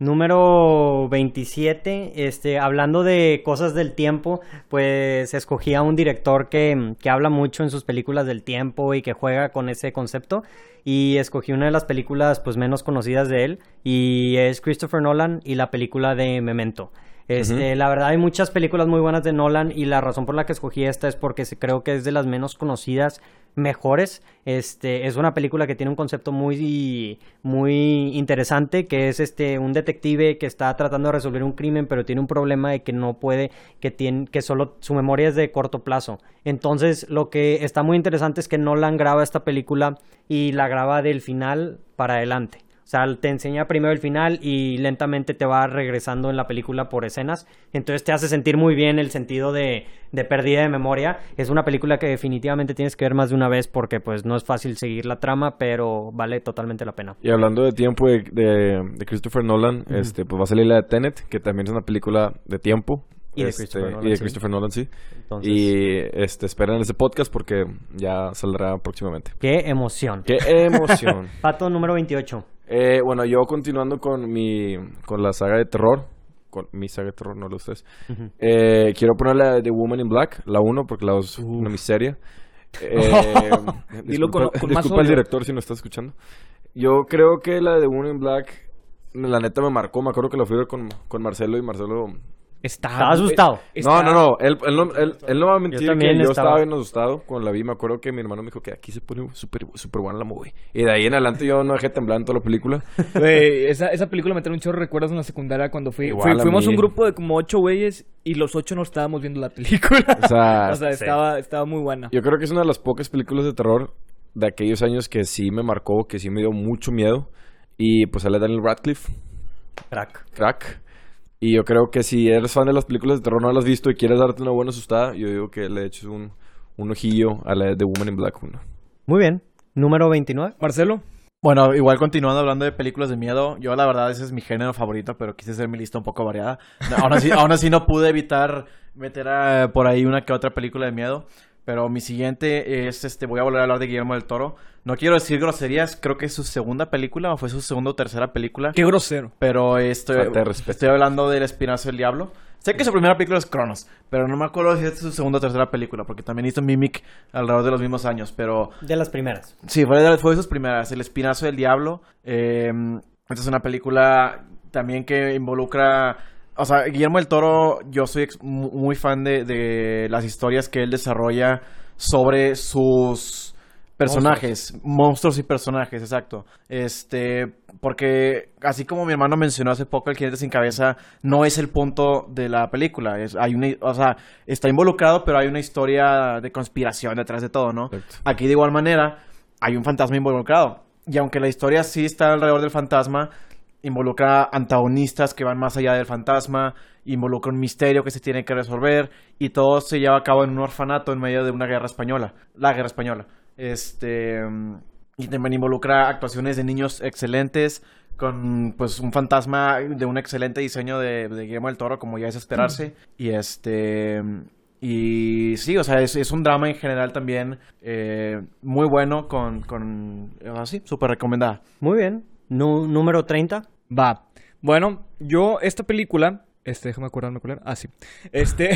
Número 27, este, hablando de cosas del tiempo, pues escogí a un director que, que habla mucho en sus películas del tiempo y que juega con ese concepto. Y escogí una de las películas pues menos conocidas de él y es Christopher Nolan y la película de Memento. Este, La verdad hay muchas películas muy buenas de Nolan y la razón por la que escogí esta es porque creo que es de las menos conocidas, mejores. Este, es una película que tiene un concepto muy, muy interesante, que es este, un detective que está tratando de resolver un crimen, pero tiene un problema de que no puede, que tiene, que solo su memoria es de corto plazo. Entonces, lo que está muy interesante es que Nolan graba esta película y la graba del final para adelante. O sea, te enseña primero el final y lentamente te va regresando en la película por escenas. Entonces te hace sentir muy bien el sentido de, de pérdida de memoria. Es una película que definitivamente tienes que ver más de una vez porque pues no es fácil seguir la trama, pero vale totalmente la pena. Y hablando de tiempo de, de- de Christopher Nolan, este, pues va a salir la de Tenet, que también es una película de tiempo. Y de Este, Christopher Nolan, y de sí. Christopher Nolan, sí. Entonces, Y este, esperen ese podcast porque ya saldrá próximamente. qué emoción. ¡Qué emoción! Pato número 28. Eh, bueno, yo continuando con mi con la saga de terror, con mi saga de terror, no lo ustedes. Eh, quiero poner la de Woman in Black, la 1, porque la 2 es una miseria. Eh, Dilo con- disculpa más disculpa al director si no está escuchando. Yo creo que la de Woman in Black, la neta me marcó. Me acuerdo que la fui a ver con, con Marcelo y Marcelo Está, Estaba asustado. no, no, no. Él, él no, él, él no va a mentir Yo también que yo estaba. estaba bien asustado cuando la vi. Me acuerdo que mi hermano me dijo que aquí se pone súper super buena la movie. Y de ahí en adelante yo no dejé temblar en toda la película. Güey, esa, esa película me trae un chorro de recuerdos en la secundaria cuando fui. Igual fui- a fuimos mí. un grupo de como ocho güeyes y los ocho no estábamos viendo la película. O sea, o sea, estaba, estaba muy buena. yo creo que es una de las pocas películas de terror de aquellos años que sí me marcó, que sí me dio mucho miedo. Y pues sale Daniel Radcliffe, Crack. crack. Y yo creo que si eres fan de las películas de terror, no las has visto y quieres darte una buena asustada, yo digo que le eches un, un ojillo a la de Woman in Black 1. Muy bien. Número 29. Marcelo, Bueno, igual continuando hablando de películas de miedo, yo la verdad ese es mi género favorito, pero quise hacer mi lista un poco variada. No, Aún así, aún así no pude evitar meter a- por ahí una que otra película de miedo. Pero mi siguiente es, este, voy a volver a hablar de Guillermo del Toro. No quiero decir groserías, creo que es su segunda película o fue su segunda o tercera película. qué grosero. Pero estoy, estoy hablando del Espinazo del Diablo. Sé que su primera película es Cronos, pero no me acuerdo si es su segunda o tercera película, porque también hizo Mimic alrededor de los mismos años, pero De las primeras. Sí, fue de, fue de sus primeras. El Espinazo del Diablo. Eh, esta es una película también que involucra. O sea, Guillermo del Toro, yo soy muy fan de, de las historias que él desarrolla sobre sus personajes, monstruos, y personajes, exacto. Este, porque así como mi hermano mencionó hace poco, el jinete sin cabeza no es el punto de la película. Es, hay una, o sea, está involucrado, pero hay una historia de conspiración detrás de todo, ¿no? Aquí de igual manera hay un fantasma involucrado. Y aunque la historia sí está alrededor del fantasma, involucra antagonistas que van más allá del fantasma, involucra un misterio que se tiene que resolver y todo se lleva a cabo en un orfanato en medio de una guerra española, la guerra española. Este mm, y también involucra actuaciones de niños excelentes con pues un fantasma de un excelente diseño de, de Guillermo del Toro como ya es esperarse y este y sí, o sea, es, es un drama en general también eh, muy bueno con, con así, súper recomendada. Muy bien. Número 30. Va. Bueno, yo esta película, este, déjame acordarme cuál era. Ah, sí. Este,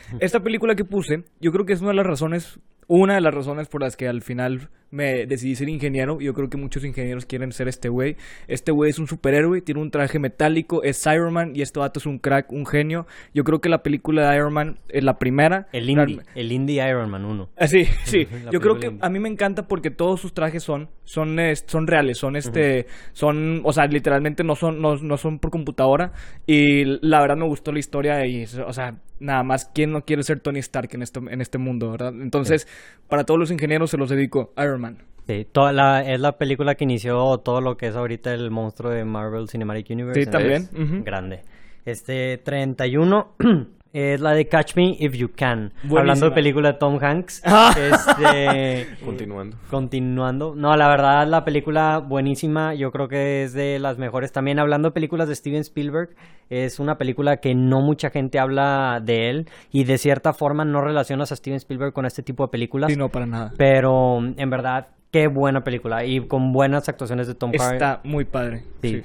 esta película que puse, yo creo que es una de las razones, una de las razones por las que al final me decidí ser ingeniero. Yo creo que muchos ingenieros quieren ser este güey. Este güey es un superhéroe, tiene un traje metálico, es Iron Man y este vato es un crack, un genio. Yo creo que la película de Iron Man es la primera. El indie, el indie Iron Man 1. Ah, sí, sí. Yo creo que a mí me encanta porque todos sus trajes son son son reales, son este son, o sea, literalmente no son no, no son por computadora y la verdad me gustó la historia y o sea, nada más quién no quiere ser Tony Stark en este en este mundo, ¿verdad? Entonces, para todos los ingenieros se los dedico Iron Man. Sí, toda la, es la película que inició todo lo que es ahorita el monstruo de Marvel Cinematic Universe. Sí, también. Entonces, Ujú. Grande. Este, 31 es la de Catch Me If You Can. Buenísima. Hablando de película de Tom Hanks. este, Continuando. Continuando. No, la verdad, la película buenísima. Yo creo que es de las mejores. También hablando de películas de Steven Spielberg, es una película que no mucha gente habla de él. Y de cierta forma no relacionas a Steven Spielberg con este tipo de películas. Sí, no para nada. Pero en verdad, qué buena película. Y con buenas actuaciones de Tom Hardy. Está muy padre. Sí.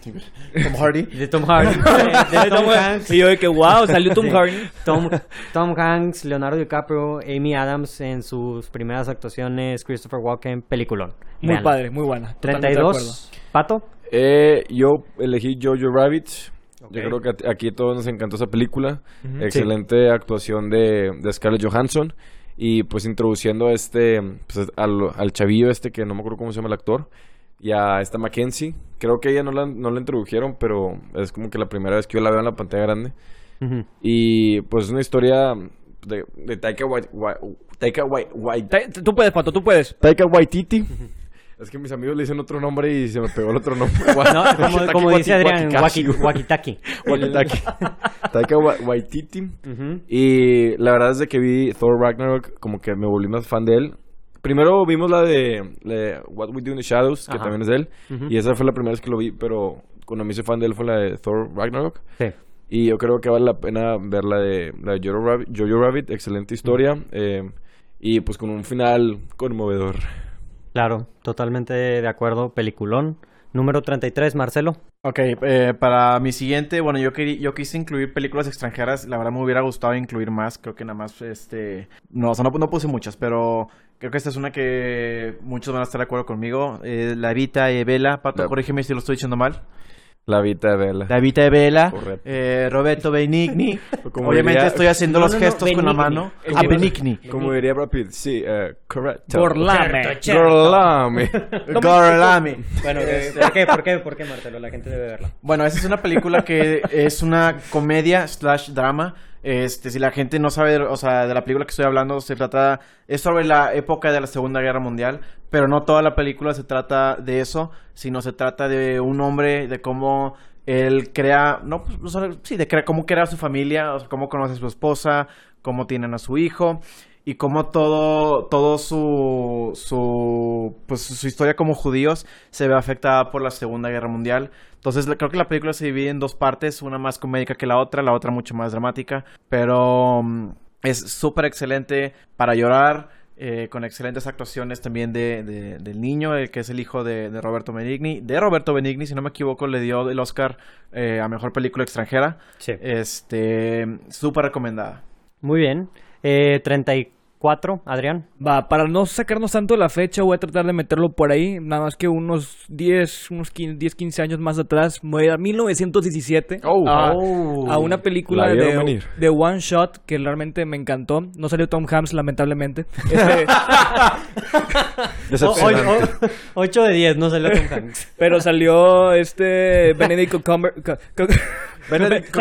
Tom Hardy. De Tom Hardy. de, de Tom Hanks. Y yo de que wow, salió Tom Sí. Hardy. Tom, Tom Hanks, Leonardo DiCaprio, Amy Adams en sus primeras actuaciones, Christopher Walken, peliculón. Muy padre, muy buena. Totalmente de 32. Pato. Eh, yo elegí Jojo Rabbit. Yo creo que aquí a todos nos encantó esa película. Excelente actuación de, de Scarlett Johansson. Y pues introduciendo a este, pues, al, al chavillo este que no me acuerdo cómo se llama el actor. Y a esta Mackenzie. Creo que ella no la, no la introdujeron, pero es como que la primera vez que yo la veo en la pantalla grande. Y pues es una historia de, de Taika, Wai- Wai- Taika Wai- Wai- Ta- Tú puedes, Pato, tú puedes. Taika Waititi. Es que mis amigos le dicen otro nombre y se me pegó el otro nombre. No, como, dice Adrián, wakitaki. Wakitaki. Taika Wa- Waititi. Y la verdad es de que vi Thor Ragnarok, como que me volví más fan de él. Primero vimos la de, la de What We Do in the Shadows, que Ajá. también es de él. Y esa fue la primera vez que lo vi, pero cuando me hice fan de él fue la de Thor Ragnarok. Sí. Y yo creo que vale la pena ver la de, la de Jojo Rabbit, Jojo Rabbit, excelente historia. eh, y pues con un final conmovedor. Claro, totalmente de acuerdo. Peliculón. Número 33, Marcelo. Ok, eh, para mi siguiente, bueno, yo, querí- yo quise incluir películas extranjeras, la verdad me hubiera gustado incluir más, creo que nada más, este, no, o sea, no, no puse muchas, pero creo que esta es una que muchos van a estar de acuerdo conmigo, eh, La Vita de Vela, Pato, La- corrígeme si lo estoy diciendo mal, La Vita de Bella. La Vita de Vela, Correcto. eh, Roberto Benigni, Como obviamente diría- estoy haciendo No, los no, no, gestos con la Benigni. mano, El ah, Benigni, Como diría Brad Pitt, sí, eh, correcto. Gorlame. Gorlame. Gorlami. Bueno, ¿por qué? ¿Por qué? ¿Por qué, Marcelo? La gente debe verla. Bueno, esa es una película que es una comedia slash drama. Este, si la gente no sabe, o sea, de la película que estoy hablando, se trata, es sobre la época de la Segunda Guerra Mundial, pero no toda la película se trata de eso, sino se trata de un hombre, de cómo él crea, no, pues, sí, de crea, cómo crea su familia, o sea, cómo conoce a su esposa, cómo tienen a su hijo, y cómo todo, todo su, su, pues su historia como judíos se ve afectada por la Segunda Guerra Mundial. Entonces creo que la película se divide en dos partes, una más comédica que la otra, la otra mucho más dramática, pero mm, es súper excelente para llorar. eh, con excelentes actuaciones también de, de- del niño, el que es el hijo de, de Roberto Benigni. De Roberto Benigni, si no me equivoco, le dio el Oscar eh, a Mejor Película Extranjera. Sí. Este, súper recomendada. Muy bien. Eh, 34, Adrián. Va, para no sacarnos tanto de la fecha, voy a tratar de meterlo por ahí. Nada más que unos 10, unos 15, 10, 15 años más atrás. Me voy a ir a 1917. Oh. a, Oh. a una película de, One Shot que realmente me encantó. No salió Tom Hanks, lamentablemente. Este, Decepcionante. 8 de 10, no salió Tom Hanks. pero salió este Benedict Cumber... Benedict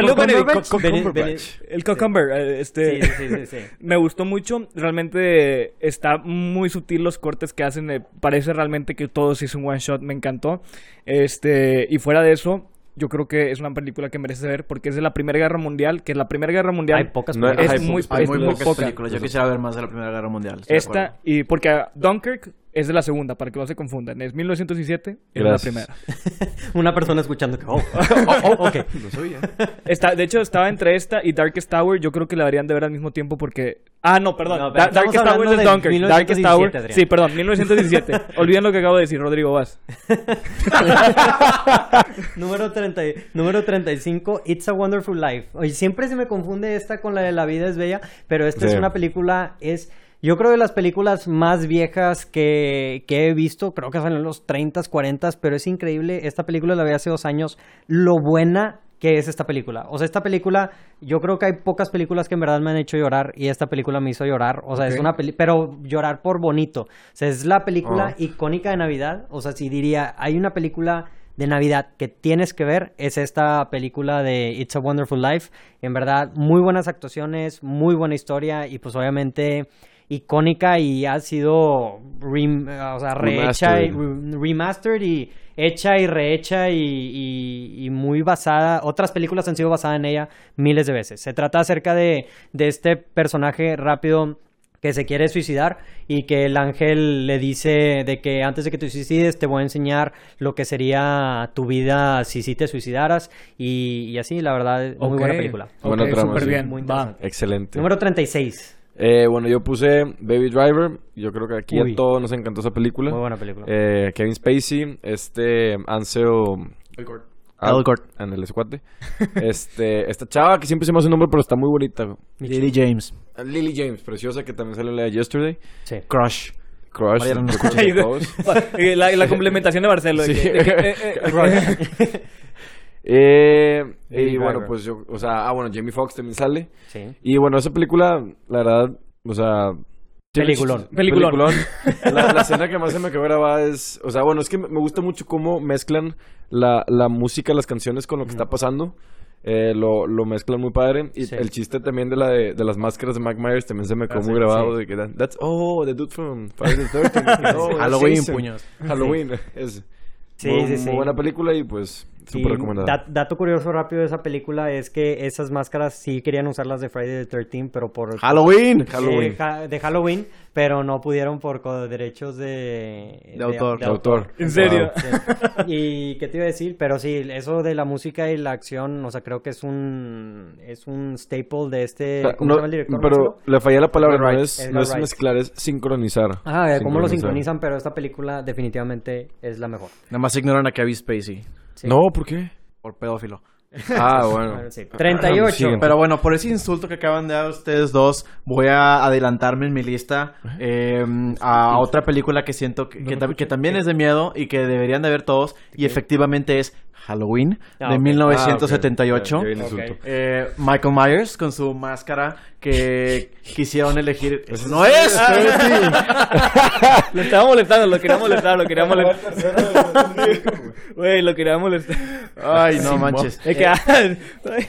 el Cucumber. eh, Este, Sí, sí, sí, sí. Me gustó mucho, realmente está muy sutil los cortes que hacen, parece realmente que todo es un one shot, me encantó. Este, y fuera de eso, yo creo que es una película que merece ver porque es de la Primera Guerra Mundial, que la Primera Guerra Mundial Hay pocas No, películas. es hay muy, pocas Hay es muy muy pocas poca. películas. Yo quisiera ver más de la Primera Guerra Mundial. Esta, y porque Dunkirk es de la segunda, para que no se confundan, es 1917, es la primera. Una persona escuchando que, oh, oh, oh, ok. Lo sabía. Está, de hecho, estaba entre esta y Darkest Tower. Yo creo que la deberían de ver al mismo tiempo porque. Ah, no, perdón. No, pero Da- estamos Darkest Tower es de Dunkirk. 1917, Darkest Tower. Adrián. Sí, perdón, 1917. Olviden lo que acabo de decir, Rodrigo Vas. número, 30, y- número 35, It's a Wonderful Life. Oye, siempre se me confunde esta con la de La vida es bella, pero esta Sí. es una película, es Yo creo de las películas más viejas que, que he visto, creo que son en los 30s, 40s, pero es increíble. Esta película la vi hace dos años. Lo buena que es esta película. O sea, esta película, yo creo que hay pocas películas que en verdad me han hecho llorar y esta película me hizo llorar. O sea, es una peli, pero llorar por bonito. O sea, es la película Ah. icónica de Navidad. O sea, si diría, hay una película de Navidad que tienes que ver, es esta película de It's a Wonderful Life. En verdad, muy buenas actuaciones, muy buena historia y pues obviamente icónica y ha sido rem- o sea, rehecha y, Remastered. re- remastered y hecha y rehecha y, y- y muy basada. Otras películas han sido basadas en ella miles de veces. Se trata acerca de, de este personaje rápido que se quiere suicidar y que el ángel le dice de que antes de que te suicides te voy a enseñar lo que sería tu vida si sí te suicidaras y, y así, la verdad, muy Ok. buena película. Buena Ok, trama, súper sí. bien. Muy Va. Excelente. Número 36. Eh, bueno, yo puse Baby Driver. Yo creo que aquí Uy. a todos nos encantó esa película. Muy buena película. Eh, Kevin Spacey, este Ansel Elgort. en el escuate. este, esta chava que siempre se me hace un nombre, pero está muy bonita. Lily James. Lily James, preciosa, que también salió en la de Yesterday. Sí. Crush. Crush. No de la, la complementación de Barcelo. de Sí. que- de que- eh, eh, y bueno, pues yo, o sea, ah, bueno, Jamie Foxx también sale. Sí. Y bueno, esa película, la verdad, o sea... Peliculón. Peliculón. La, la escena que más se me quedó grabada es... O sea, bueno, es que me gusta mucho cómo mezclan la, la música, las canciones con lo que está pasando. Eh, lo, lo mezclan muy padre. Y Sí. el chiste también de la de, de las máscaras de Mike Myers también se me quedó Ah, muy sí, grabado. sí. De que that- that's, oh, the dude from Friday the 13th. Oh, Halloween, puños. Halloween. Es Sí, muy, sí, muy buena película y pues súper recomendada. dat- dato curioso rápido de esa película es que esas máscaras sí querían usarlas de Friday the 13 pero por Halloween. Halloween. Eh, ja- de Halloween, pero no pudieron por derechos de, De autor. De autor. ¿En serio? Sí. ¿Y qué te iba a decir? Pero sí, eso de la música y la acción, o sea, creo que es un es un staple de este O sea, ¿cómo no, se llama el director? pero le fallé la palabra, Edgar no es, Edgar no es mezclar, es sincronizar. Ah, cómo lo sincronizan, pero esta película definitivamente es la mejor. Nada más ignoran a Kevin Spacey. Sí. No, ¿por qué? Por pedófilo. Ah, bueno. Sí. 38. Siguen. Pero bueno, por ese insulto que acaban de dar ustedes dos, voy a adelantarme en mi lista eh, a otra película que siento que, que tam- que también es de miedo y que deberían de ver todos. Y efectivamente es Halloween Ah, de ok. 1978. Ah, ok. Ya- ya vi el insulto. Ok. Eh, Michael Myers con su máscara que quisieron elegir. ¡Ese no es! Lo estaba molestando, lo quería molestar, lo quería molestar. Güey, lo quería molestar. Ay, no manches.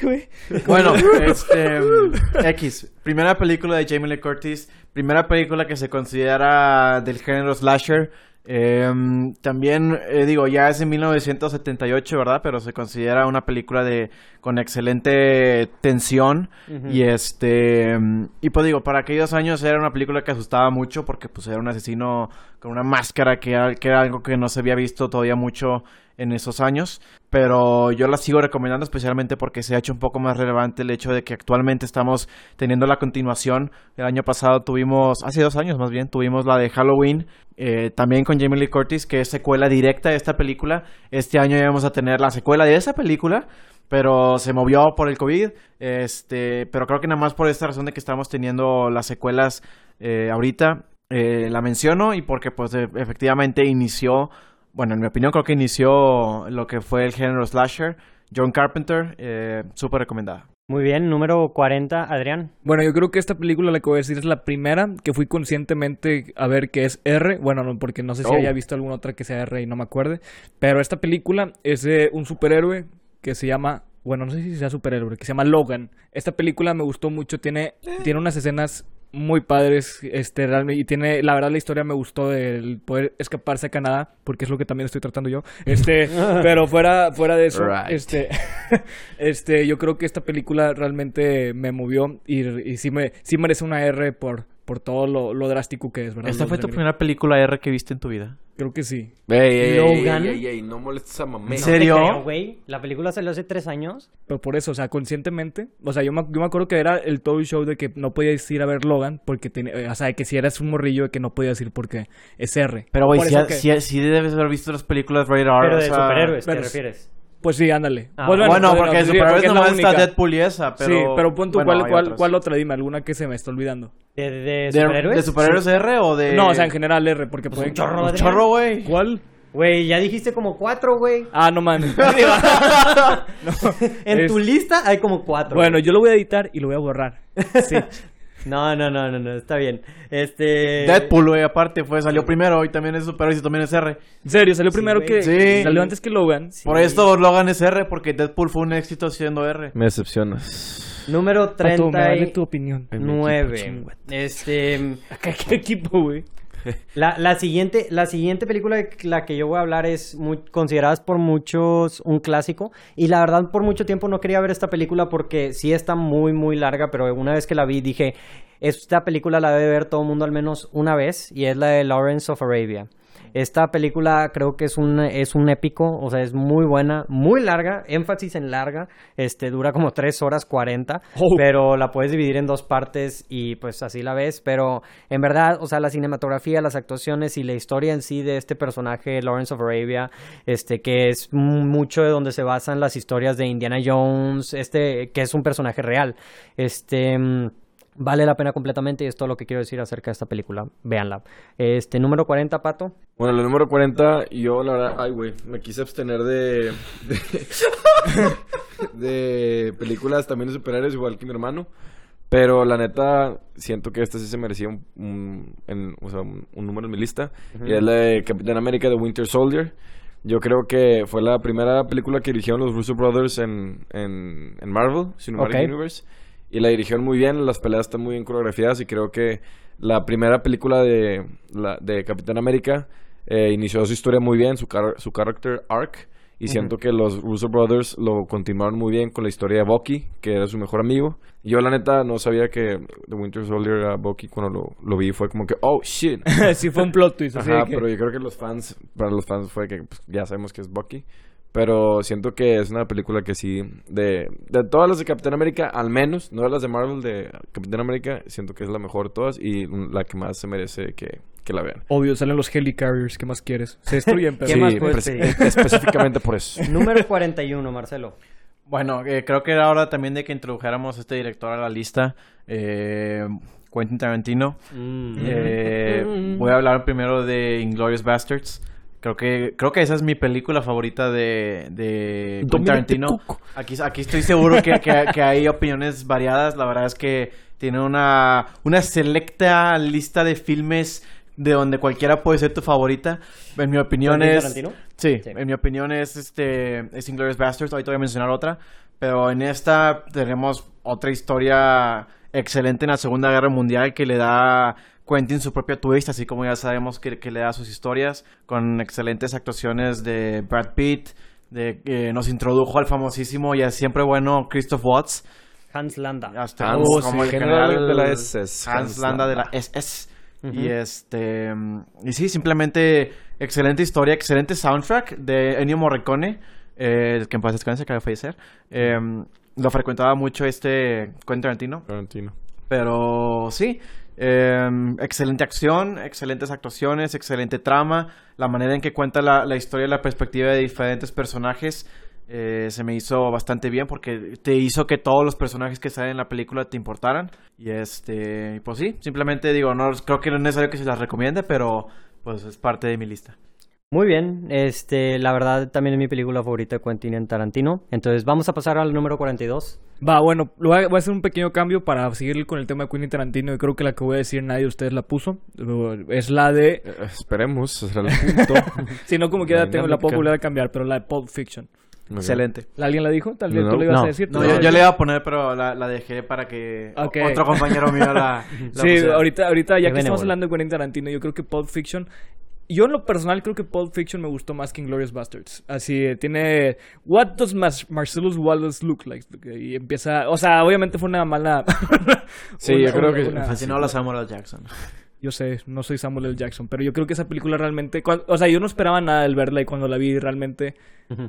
Güey. Bueno, este X, primera película de Jamie Lee Curtis, primera película que se considera del género slasher. Eh, también eh, digo, ya es en 1978, ¿verdad? Pero se considera una película de con excelente tensión y este y pues digo, para aquellos años era una película que asustaba mucho porque pues era un asesino con una máscara que era algo que no se había visto todavía mucho en esos años, pero yo la sigo recomendando especialmente porque se ha hecho un poco más relevante el hecho de que actualmente estamos teniendo la continuación. El año pasado tuvimos, hace dos años más bien, tuvimos la de Halloween, eh, también con Jamie Lee Curtis, que es secuela directa de esta película. Este año ya vamos a tener la secuela de esa película, pero se movió por el COVID, este, pero creo que nada más por esta razón de que estamos teniendo las secuelas eh, ahorita, eh, la menciono y porque pues e- efectivamente inició, bueno, en mi opinión creo que inició lo que fue el género slasher, John Carpenter, eh, súper recomendada. Muy bien, número 40, Adrián. Bueno, yo creo que esta película, la que voy a decir, es la primera que fui conscientemente a ver que es R. Bueno, no, porque no sé si Oh. haya visto alguna otra que sea R y no me acuerde. Pero esta película es de un superhéroe que se llama... Bueno, no sé si sea superhéroe, que se llama Logan. Esta película me gustó mucho, tiene, tiene unas escenas muy padres, este, realmente, y tiene, la verdad la historia me gustó del poder escaparse a Canadá, porque es lo que también estoy tratando yo, este, pero fuera, fuera de eso, Right. este, este, yo creo que esta película realmente me movió y, y sí me, sí merece una R por, por todo lo, lo drástico que es, ¿verdad? ¿Esta Lo fue tu primera película R que viste en tu vida? Creo que sí. Ey, ey, ey, Logan. ey, ey, ey, no molestes a mamé. ¿En No serio? te creo, güey. La película salió hace tres años. Pero por eso, o sea, conscientemente, o sea, yo me, yo me acuerdo que era el todo show de que no podías ir a ver Logan porque, tiene, eh, o sea, que si eras un morrillo de que no podías ir porque es R. Pero güey, sí, que- sí- sí debes haber visto las películas rated R. pero o de sea, superhéroes, ¿te pero- refieres? Pues sí, ándale. Ah, Pues bueno, pues, porque sí, superhéroes es está única. Deadpool y esa, pero... sí, pero pon tú, bueno, ¿cuál, cuál, cuál otra? Dime, alguna que se me está olvidando. ¿De, de ¿De, superhéroes? ¿De superhéroes R o de...? No, o sea, en general R, porque puede... un chorro, Un Adrián. chorro, güey. ¿Cuál? Güey, ya dijiste como cuatro, güey. Ah, no mames. En Es- tu lista hay como cuatro. bueno, yo lo voy a editar y lo voy a borrar. Sí. No, no, no, no, no, está bien. Este... Deadpool, güey, aparte, fue, salió primero y también es superhéroe y también es R. En serio, salió primero que... Sí. Salió antes que Logan. Sí. Por esto Logan es R, porque Deadpool fue un éxito siendo R. Me decepcionas. Número Pato, me vale tu 39. opinión. Este... ¿Qué, qué equipo, güey? La, la siguiente, la siguiente película de la que yo voy a hablar es muy, considerada por muchos un clásico y la verdad por mucho tiempo no quería ver esta película porque sí está muy muy larga pero una vez que la vi dije esta película la debe ver todo el mundo al menos una vez y es la de Lawrence of Arabia. Esta película creo que es un, es un épico, o sea, es muy buena, muy larga, énfasis en larga, este, dura como 3 horas 40, Oh. pero la puedes dividir en dos partes y pues así la ves, pero en verdad, o sea, la cinematografía, las actuaciones y la historia en sí de este personaje, Lawrence of Arabia, este, que es mucho de donde se basan las historias de Indiana Jones, este, que es un personaje real, este... Vale la pena completamente y es todo lo que quiero decir acerca de esta película. Véanla. Este, número 40, Pato. Bueno, la número 40, yo la verdad, ay, güey, me quise abstener de. de, de películas también de superhéroes, igual que mi hermano. Pero la neta, siento que esta sí se merecía un, un- en- o sea, un, un número en mi lista. Y es la de Capitán América de Winter Soldier. Yo creo que fue la primera película que dirigieron los Russo Brothers en, en, en Marvel, Cinematic Ok. Universe. Y la dirigieron muy bien, las peleas están muy bien coreografiadas y creo que la primera película de, la, de Capitán América eh, inició su historia muy bien, su, car- su character arc. Y siento que los Russo Brothers lo continuaron muy bien con la historia de Bucky, que era su mejor amigo. Yo la neta no sabía que The Winter Soldier era Bucky cuando lo, lo vi. Fue como que, oh, shit. sí fue un plot twist. Ajá, que- pero yo creo que los fans, para los fans fue que pues, ya sabemos que es Bucky. Pero siento que es una película que sí, de, de todas las de Capitán América, al menos, no de las de Marvel, de Capitán América, siento que es la mejor de todas y la que más se merece que, que la vean. Obvio, salen los Helicarriers. ¿Qué más quieres? Se destruyen, pero... ¿Qué sí, más puedes pre- pedir? específicamente por eso. Número 41, Marcelo. Bueno, eh, creo que era hora también de que introdujéramos a este director a la lista, eh, Quentin Tarantino. Eh, voy a hablar primero de Inglorious Bastards. Creo que creo que esa es mi película favorita de, de Quentin Tarantino. Aquí, aquí estoy seguro que, que- que hay opiniones variadas. La verdad es que tiene una, una selecta lista de filmes de donde cualquiera puede ser tu favorita. En mi opinión ¿Quentin es... Tarantino? Sí, Sí. en mi opinión es este es Inglourious Basterds. Ahorita voy a mencionar otra, pero en esta tenemos otra historia excelente en la Segunda Guerra Mundial que le da Quentin su propia twist, así como ya sabemos que, que le da sus historias con excelentes actuaciones de Brad Pitt, de que nos introdujo al famosísimo y siempre bueno Christoph Waltz, Hans Landa. hasta Hans, como, sí, el general general de la SS, Hans, Hans Landa de la Y este y sí, simplemente excelente historia, excelente soundtrack de Ennio Morricone, eh, que en paz descanse, acaba de fallecer. Eh, lo frecuentaba mucho este Quentin Tarantino, Tarantino. pero sí, eh, excelente acción, excelentes actuaciones, excelente trama, la manera en que cuenta la, la historia y la perspectiva de diferentes personajes. Eh, se me hizo bastante bien porque te hizo que todos los personajes que salen en la película te importaran. Y este, pues sí, simplemente digo, no creo que no es necesario que se las recomiende, pero pues es parte de mi lista. Muy bien, este, la verdad también es mi película favorita de Quentin Tarantino. Entonces vamos a pasar al número 42. Va, bueno, voy a, voy a hacer un pequeño cambio para seguir con el tema de Quentin Tarantino. Y creo que la que voy a decir nadie de ustedes la puso. Es la de... Eh, esperemos, el punto. Si no, como quiera, La tengo la dinámica. posibilidad de cambiar, pero la de Pulp Fiction. Ok. Excelente. ¿Alguien la dijo? Tal vez No. tú le ibas No. a decir. No, ¿tú yo, la- yo le iba a poner, pero la, la dejé para que o- Ok. otro compañero mío la, la Sí, pusiera. ahorita, ahorita ya Qué que estamos hablando de Quentin Tarantino, yo creo que Pulp Fiction... Yo en lo personal creo que Pulp Fiction me gustó más que Inglourious Bastards. Así, eh, tiene... What does Marcellus Wallace look like? Y empieza... O sea, obviamente fue una mala... Sí, una- yo creo una- que- una- Así no la Samuel L. Jackson. Yo sé, no soy Samuel L. Jackson, pero yo creo que esa película realmente... cuan- o sea, yo no esperaba nada del verla y cuando la vi realmente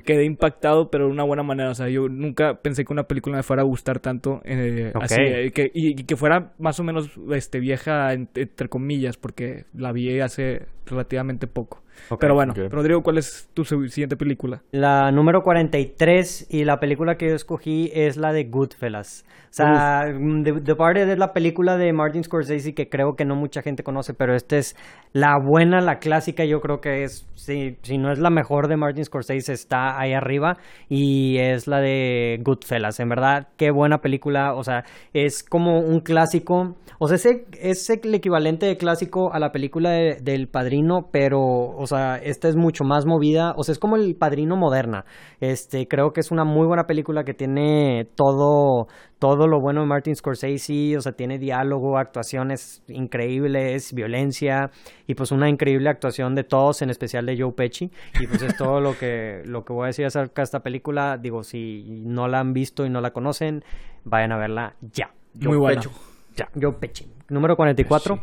quedé impactado, pero de una buena manera. O sea, yo nunca pensé que una película me fuera a gustar tanto. eh, Ok. así, eh, que, y, y que fuera más o menos este, vieja, en- entre comillas, porque la vi hace relativamente poco. Pero bueno, ok. Rodrigo, ¿cuál es tu siguiente película? La número 43 y la película que yo escogí es la de Goodfellas. O sea, mm, The, The Party es la película de Martin Scorsese que creo que no mucha gente conoce, pero esta es la buena, la clásica, yo creo que es, si, si no es la mejor de Martin Scorsese, está ahí arriba y es la de Goodfellas. En verdad, qué buena película, o sea, es como un clásico, o sea, ese, es el equivalente de clásico a la película de- del Padrino, pero, o sea, esta es mucho más movida, o sea, es como el Padrino moderna. Este, creo que es una muy buena película que tiene todo, todo lo bueno de Martin Scorsese, o sea, tiene diálogo, actuaciones increíbles, violencia y pues una increíble actuación de todos, en especial de Joe Pesci. Y pues es todo lo que, lo que voy a decir acerca de esta película. Digo, si no la han visto y no la conocen, vayan a verla ya. Muy buena. Ya, Joe Pesci. Número 44.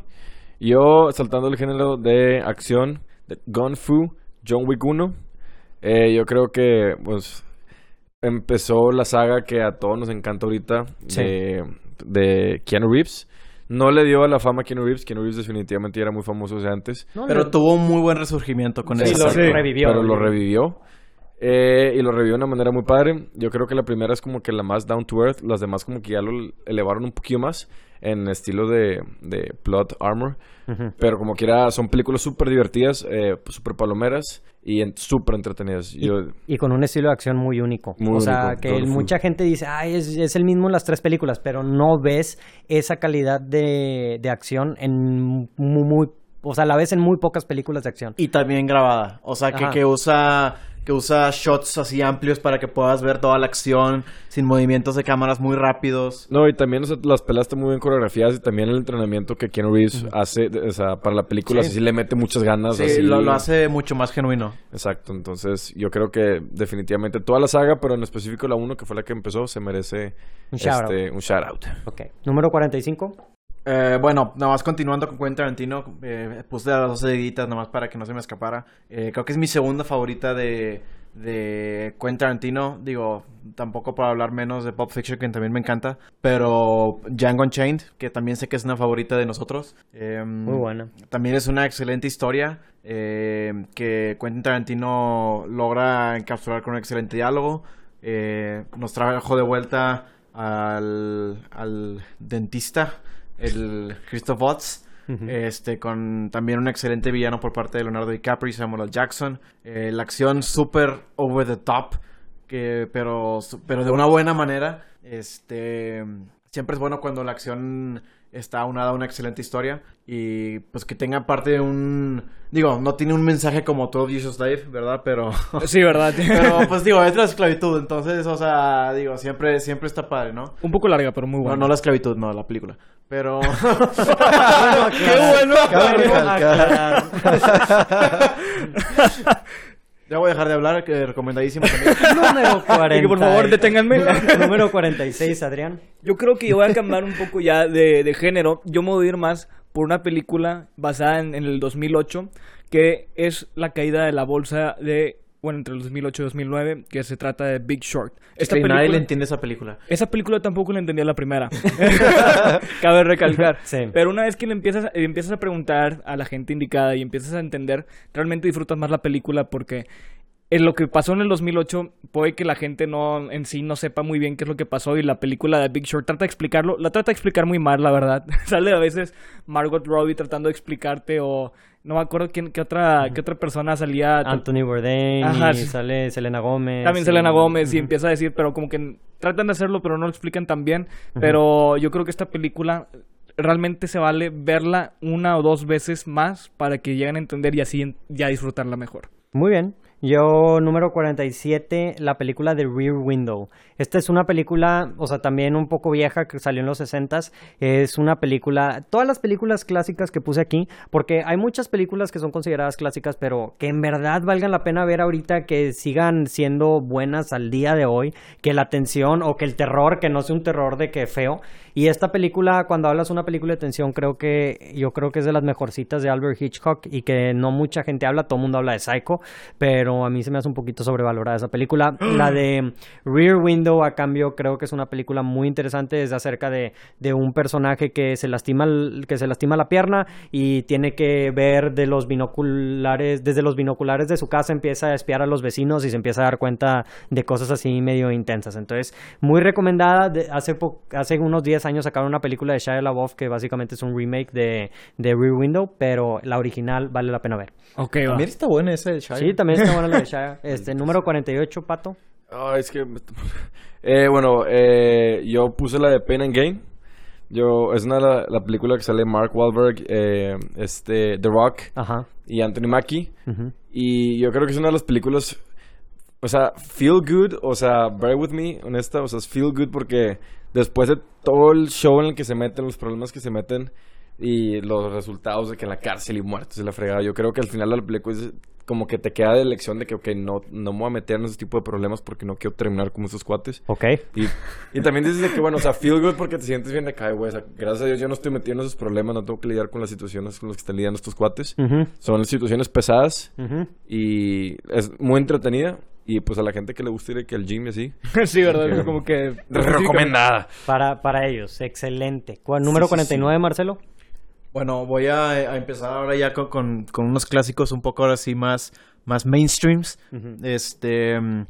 Yo, saltando el género de acción, de Gun Fu, John Wick 1, eh, yo creo que, pues, empezó la saga que a todos nos encanta ahorita Sí. de, de Keanu Reeves. No le dio la fama a Keanu Reeves, Keanu Reeves definitivamente era muy famoso desde antes. No, Pero no, tuvo un muy buen resurgimiento con sí, esa lo revivió. Pero lo revivió. Eh, y lo revivió de una manera muy padre. Yo creo que la primera es como que la más down to earth. Las demás como que ya lo elevaron un poquito más en estilo de, de plot armor. Pero como quiera, son películas súper divertidas, eh, súper palomeras y en- súper entretenidas. Yo, Y con un estilo de acción muy único. Muy o sea, único, que el- mucha gente dice, ay, es, es el mismo en las tres películas, pero no ves esa calidad de, de acción en muy, muy- o sea, la ves en muy pocas películas de acción. Y también grabada. O sea, que, Ajá. que usa que usa shots así amplios para que puedas ver toda la acción sin movimientos de cámaras muy rápidos. no, y también o sea, las pelas están muy bien coreografiadas y también el entrenamiento que Keanu Reeves hace, de- o sea, para la película, Sí. sí, le mete muchas ganas. Sí, así. lo, lo hace mucho más genuino. Exacto, entonces yo creo que definitivamente toda la saga, pero en específico la 1 que fue la que empezó, se merece Un shout este, un shout out. Ok. Número 45. Eh, bueno, nada más continuando con Quentin Tarantino, eh, puse las dos seguiditas nada más para que no se me escapara. Eh, creo que es mi segunda favorita de, de Quentin Tarantino. Digo, tampoco para hablar menos de Pop Fiction, que también me encanta. Pero Django Unchained, que también sé que es una favorita de nosotros. Eh, Muy buena. También es una excelente historia eh, que Quentin Tarantino logra encapsular con un excelente diálogo. Eh, nos trajo de vuelta al, al dentista, el Christoph Waltz. Este, con también un excelente villano por parte de Leonardo DiCaprio y Samuel L. Jackson. Eh, la acción súper over the top, que, pero, pero de una buena manera. Este, siempre es bueno cuando la acción está unada a una excelente historia y pues que tenga parte de un... Digo, no tiene un mensaje como todo Jesus Life, ¿verdad? Pero... Sí, ¿verdad? Pero pues digo, es la esclavitud, entonces, o sea, digo, siempre, siempre está padre, ¿no? Un poco larga, pero muy No, buena. no la esclavitud, no, la película. Pero... ¡Qué bueno! Ya voy a dejar de hablar, que recomendadísimo también. Número 40. Y que por favor deténganme. Número 46, Adrián. Yo creo que yo voy a cambiar un poco ya de, de género. Yo me voy a ir más por una película basada en, en el 2008, que es la caída de la bolsa de, bueno, entre el 2008 y 2009, que se trata de Big Short. Esta Que nadie película, le entiende esa película. esa película tampoco la entendía la primera. Cabe recalcar. Sí. Pero una vez que le empiezas, empiezas a preguntar a la gente indicada y empiezas a entender, realmente disfrutas más la película porque en lo que pasó en el 2008 puede que la gente no en sí no sepa muy bien qué es lo que pasó y la película de Big Short trata de explicarlo, la trata de explicar muy mal, la verdad. Sale a veces Margot Robbie tratando de explicarte o no me acuerdo quién qué otra qué otra persona salía Anthony Bourdain Ajá, y sale Selena Gómez. también y- Selena Gómez y empieza a decir, pero como que tratan de hacerlo, pero no lo explican tan bien. Pero yo creo que esta película realmente se vale verla una o dos veces más para que lleguen a entender y así ya disfrutarla mejor. Muy bien. Yo, número 47, la película de Rear Window. Esta es una película, o sea, también un poco vieja que salió en los 60s. Es una película, todas las películas clásicas que puse aquí, porque hay muchas películas que son consideradas clásicas, pero que en verdad valgan la pena ver ahorita, que sigan siendo buenas al día de hoy, que la tensión o que el terror, que no sea un terror de que feo. Y esta película, cuando hablas una película de tensión, creo que yo creo que es de las mejorcitas de Albert Hitchcock y que no mucha gente habla, todo el mundo habla de Psycho, pero a mí se me hace un poquito sobrevalorada esa película. La de Rear Window, a cambio, creo que es una película muy interesante, es acerca de, de un personaje que se lastima que se lastima la pierna y tiene que ver de los binoculares, desde los binoculares de su casa empieza a espiar a los vecinos y se empieza a dar cuenta de cosas así medio intensas. Entonces, muy recomendada. De- hace, hace unos 10 años sacaron una película de Shia LaBeouf que básicamente es un remake de, de Rear Window, pero la original vale la pena ver. Ok, va. También está buena esa de Shia. Sí, también está buena la de Shia. Este, número 48, Pato. Ah, es que... Eh, bueno, eh, yo puse la de Pain and Gain. Yo, es una la, la película que sale Mark Wahlberg, eh, este, The Rock Ajá. y Anthony Mackie. Y yo creo que es una de las películas, o sea, feel good, o sea, bear with me, honesta, o sea, es feel good porque después de todo el show en el que se meten, los problemas que se meten y los resultados de que en la cárcel y muertos y la fregada, yo creo que al final la película es como que te queda de lección de que, ok, no, no me voy a meter en ese tipo de problemas porque no quiero terminar como esos cuates. Ok. Y, y también dices de que, bueno, o sea, feel good porque te sientes bien de acá, güey. O sea, gracias a Dios yo no estoy metido en esos problemas, no tengo que lidiar con las situaciones con las que están lidiando estos cuates. Son situaciones pesadas y es muy entretenida. Y pues a la gente que le gusta ir que el gym y así. sí, ¿verdad? Es como que... Recomendada. Para, para ellos, excelente. ¿Cuál- número Sí, sí, sí. 49, Marcelo. Bueno, voy a, a empezar ahora ya con, con- con unos clásicos un poco ahora sí más, más mainstreams. Este, mm,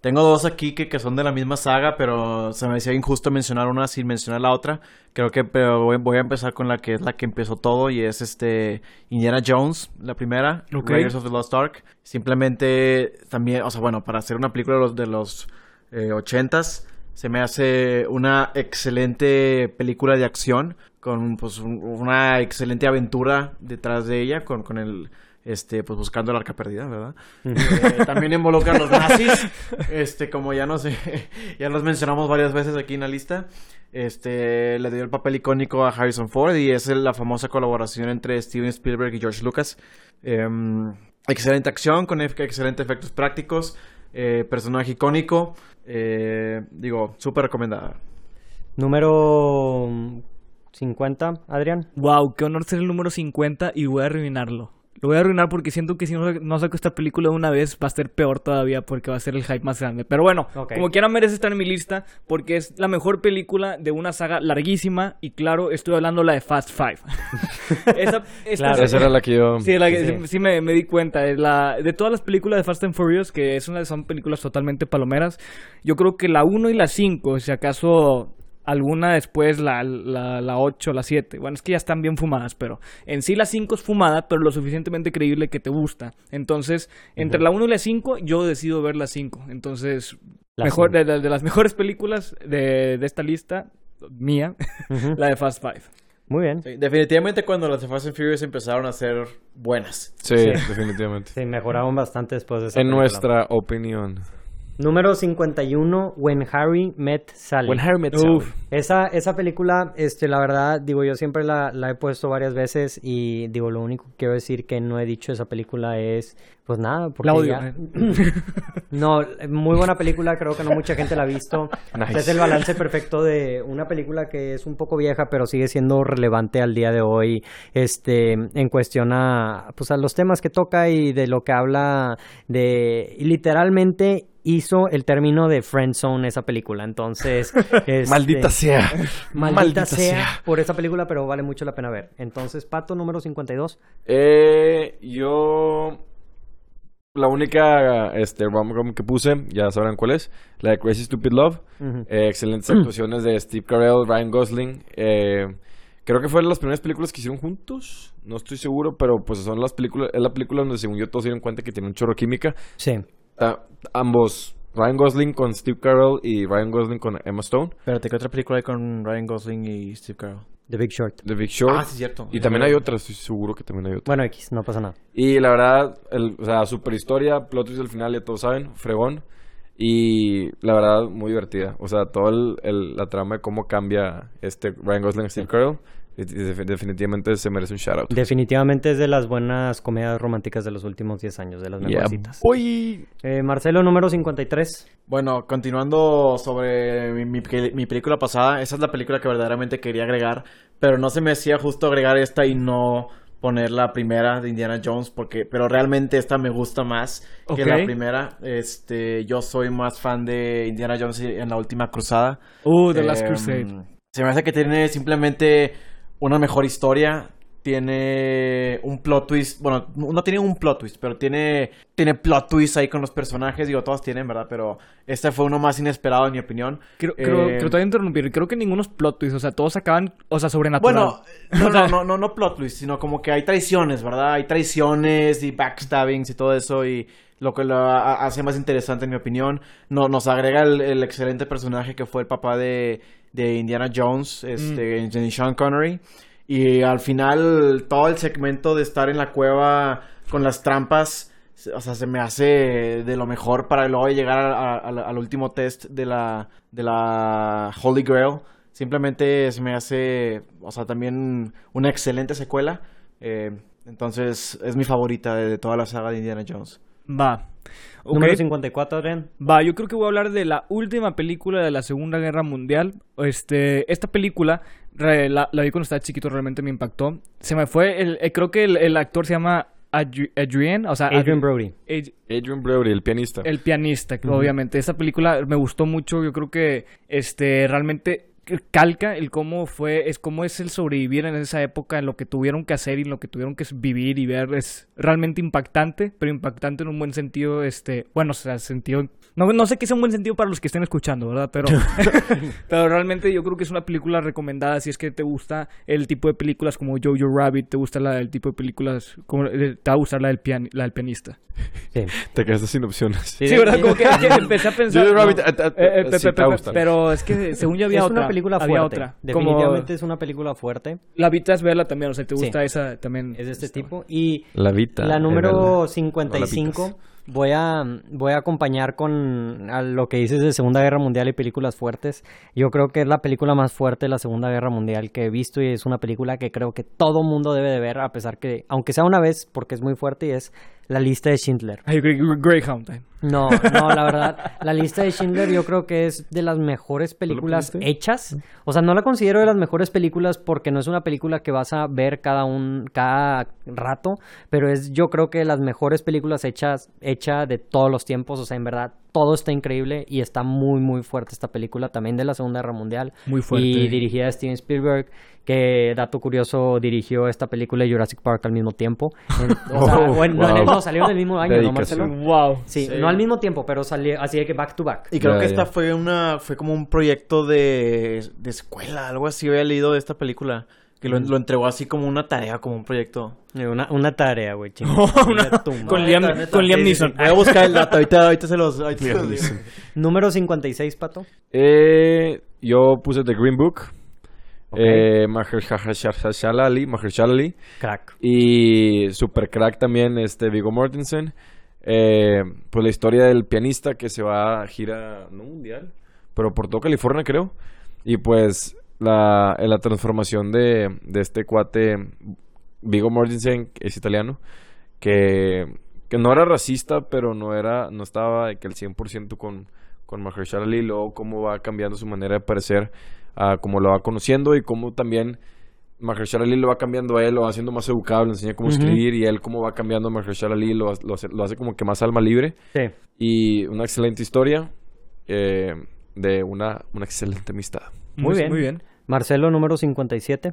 tengo dos aquí que, que son de la misma saga, pero se me decía injusto mencionar una sin mencionar la otra. Creo que pero voy, voy a empezar con la que es la que empezó todo y es este Indiana Jones, la primera, Ok. Raiders of the Lost Ark. Simplemente también, o sea, bueno, para hacer una película de los, de los eh, 80s, se me hace una excelente película de acción con pues un- una excelente aventura detrás de ella con, con el este pues buscando el arca perdida, ¿verdad? Eh, también involucra a los nazis, este como ya no sé, ya los mencionamos varias veces aquí en la lista. Este le dio el papel icónico a Harrison Ford y es la famosa colaboración entre Steven Spielberg y George Lucas. Em, excelente acción con ex- excelentes efectos prácticos, eh, personaje icónico, eh, digo, súper recomendada. Número 50, Adrián. Wow, qué honor ser el número 50 y voy a arruinarlo. Lo voy a arruinar porque siento que si no, no saco esta película de una vez va a ser peor todavía porque va a ser el hype más grande. Pero bueno, Ok. como quiera merece estar en mi lista porque es la mejor película de una saga larguísima y claro, estoy hablando la de Fast Five. Esa- esta- Claro. Esa era la que yo... Sí, la que- Sí. me, me di cuenta. La, de todas las películas de Fast and Furious, que es una, son películas totalmente palomeras, yo creo que la 1 y la 5, si acaso alguna después, la, la, la 8, la 7. Bueno, es que ya están bien fumadas, pero en sí la 5 es fumada, pero lo suficientemente creíble que te gusta. Entonces, entre la 1 y la 5, yo decido ver la 5. Entonces, La mejor, de, de- de las mejores películas de, de esta lista, mía, la de Fast Five. Muy bien. Sí, definitivamente cuando las de Fast and Furious empezaron a ser buenas. Sí, Sí. definitivamente. Sí, mejoraron bastante después de esa En película. nuestra opinión. Número 51, When Harry Met Sally. When Harry Met. Sally. Esa, esa película, este, la verdad, digo, yo siempre la, la he puesto varias veces y digo, lo único que quiero decir que no he dicho esa película es, pues nada, porque La odio. ya- No, muy buena película, creo que no mucha gente la ha visto. Nice. Es el balance perfecto de una película que es un poco vieja, pero sigue siendo relevante al día de hoy, este, en cuestión a, pues a los temas que toca y de lo que habla de, y literalmente hizo el término de friend zone esa película, entonces, este, Maldita sea. Maldita, sea, por esa película, pero vale mucho la pena ver. Entonces, Pato número 52. Eh, yo... La única este, rom-com que puse, ya sabrán cuál es, la de Crazy Stupid Love. Eh, excelentes actuaciones de Steve Carell, Ryan Gosling. Eh, creo que fueron las primeras películas que hicieron juntos. No estoy seguro, pero pues son las películas, es la película donde según yo todos se dieron cuenta que tiene un chorro química. Sí. Ambos, Ryan Gosling con Steve Carell y Ryan Gosling con Emma Stone. Espérate, ¿qué otra película hay con Ryan Gosling y Steve Carell? The Big Short. The Big Short. Ah, sí, cierto. Y también hay otra, estoy seguro que también hay otra. Bueno, X, no pasa nada. Y la verdad, el, o sea, super historia, plot twist al final, ya todos saben, fregón. Y la verdad, muy divertida. O sea, toda la trama de cómo cambia este Ryan Gosling a Steve Carell, y- y definitivamente se merece un shout out. Definitivamente es de las buenas comedias románticas de los últimos 10 años, de las mejorcitas. boy. Eh, Marcelo número 53. Bueno, continuando sobre mi, mi pel- mi película pasada, esa es la película que verdaderamente quería agregar, pero no se me hacía justo agregar esta y no poner la primera de Indiana Jones porque pero realmente esta me gusta más que la primera este yo soy más fan de Indiana Jones en la última cruzada Uh, The Last Em, Crusade. se me hace que tiene simplemente una mejor historia tiene un plot twist bueno no tiene un plot twist pero tiene tiene plot twist ahí con los personajes digo todos tienen verdad pero este fue uno más inesperado en mi opinión Creo, creo, Eh, creo que te voy a interrumpir. Creo que ninguno es plot twist. O sea, todos acaban, o sea, sobrenatural. Bueno, no, no, no, no, no plot twist, sino como que hay traiciones, ¿verdad? Hay traiciones y backstabbings y todo eso y lo que lo ha- hace más interesante en mi opinión. No, nos agrega el, el excelente personaje que fue el papá de, de Indiana Jones, este, en Sean Connery. Y al final todo el segmento de estar en la cueva con las trampas, o sea, se me hace de lo mejor para luego llegar a- a- al- al último test de la, de la Holy Grail. Simplemente se me hace, o sea, también una excelente secuela. Eh, entonces, es mi favorita de, de toda la saga de Indiana Jones. Va. Ok. Número 54, Adrián. Va, yo creo que voy a hablar de la última película de la Segunda Guerra Mundial. Este, esta película re- la, la vi cuando estaba chiquito, realmente me impactó. Se me fue, el, eh, creo que el, el actor se llama Adri- Adrian, o sea, Adrian Adri- Brody. Ad- Adrian Brody, el pianista. el pianista, obviamente. Esta película me gustó mucho. Yo creo que este realmente calca el cómo fue, es cómo es el sobrevivir en esa época, en lo que tuvieron que hacer y lo que tuvieron que vivir y ver. Es realmente impactante, pero impactante en un buen sentido, este, bueno, o sea, sentido. No, no sé qué sea un buen sentido para los que estén escuchando, ¿verdad? Pero, pero realmente yo creo que es una película recomendada si es que te gusta el tipo de películas como Jojo Rabbit, te gusta la, el tipo de películas, como, eh, te va a gustar la del, pian- la del pianista. Sí. Te quedaste sin opciones. Sí, ¿verdad? Como que, que empecé a pensar. Jojo no. Rabbit, pe- sí, pe- te va a pe- gustar. pero es que según yo había es otra. una película había fuerte. otra. Definitivamente Como es una película fuerte. La Vita es verla también, o sea, te Sí. gusta esa también. Es de este tipo. Y La Vita. la número verdad. 55 voy a, voy a acompañar con a lo que dices de Segunda Guerra Mundial y películas fuertes. Yo creo que es la película más fuerte de la Segunda Guerra Mundial que he visto y es una película que creo que todo mundo debe de ver a pesar que, aunque sea una vez, porque es muy fuerte y es La lista de Schindler. Greyhound. No, no, la verdad, la lista de Schindler yo creo que es de las mejores películas hechas. O sea, no la considero de las mejores películas porque no es una película que vas a ver cada un cada rato, pero es yo creo que de las mejores películas hechas hecha de todos los tiempos, o sea, en verdad todo está increíble y está muy muy fuerte esta película también de la Segunda Guerra Mundial Muy fuerte. y dirigida de Steven Spielberg que dato curioso dirigió esta película y Jurassic Park al mismo tiempo. En- o sea, Oh, bueno, no, wow. no, salieron el mismo año, ¿no. Marcelo? Wow. Sí, Sí. no al mismo tiempo, pero salió así de que back to back. Y creo que esta ya. fue una fue como un proyecto de, de escuela, algo así había leído de esta película. Que lo, lo entregó así como una tarea, como un proyecto. Eh, Una, una tarea, güey, chingón. Una- De tumba. con Liam, Neta, neta. con Liam. Neeson. Voy a buscar el dato, ahorita, ahorita se los, ahorita se los digo. Número 56, Pato. Eh, yo puse The Green Book. Ok. Eh, Mahershala Ali, Mahershala Ali. Crack. Y super crack también, este Viggo Mortensen. Eh, pues la historia del pianista que se va a gira, no mundial, pero por todo California creo. Y pues la, la transformación de, de este cuate, Viggo Mortensen, es italiano, que, que no era racista, pero no era no estaba que el 100% con, con Mahershala Ali. Luego cómo va cambiando su manera de parecer, a cómo lo va conociendo y cómo también... Mahershala Ali lo va cambiando a él, lo va haciendo más educado, le enseña cómo Ujú. escribir y él cómo va cambiando a Mahershala Ali, lo, lo hace, lo hace como que más alma libre Sí. y una excelente historia eh, de una, una excelente amistad. Muy bien. Muy bien. Marcelo, número 57.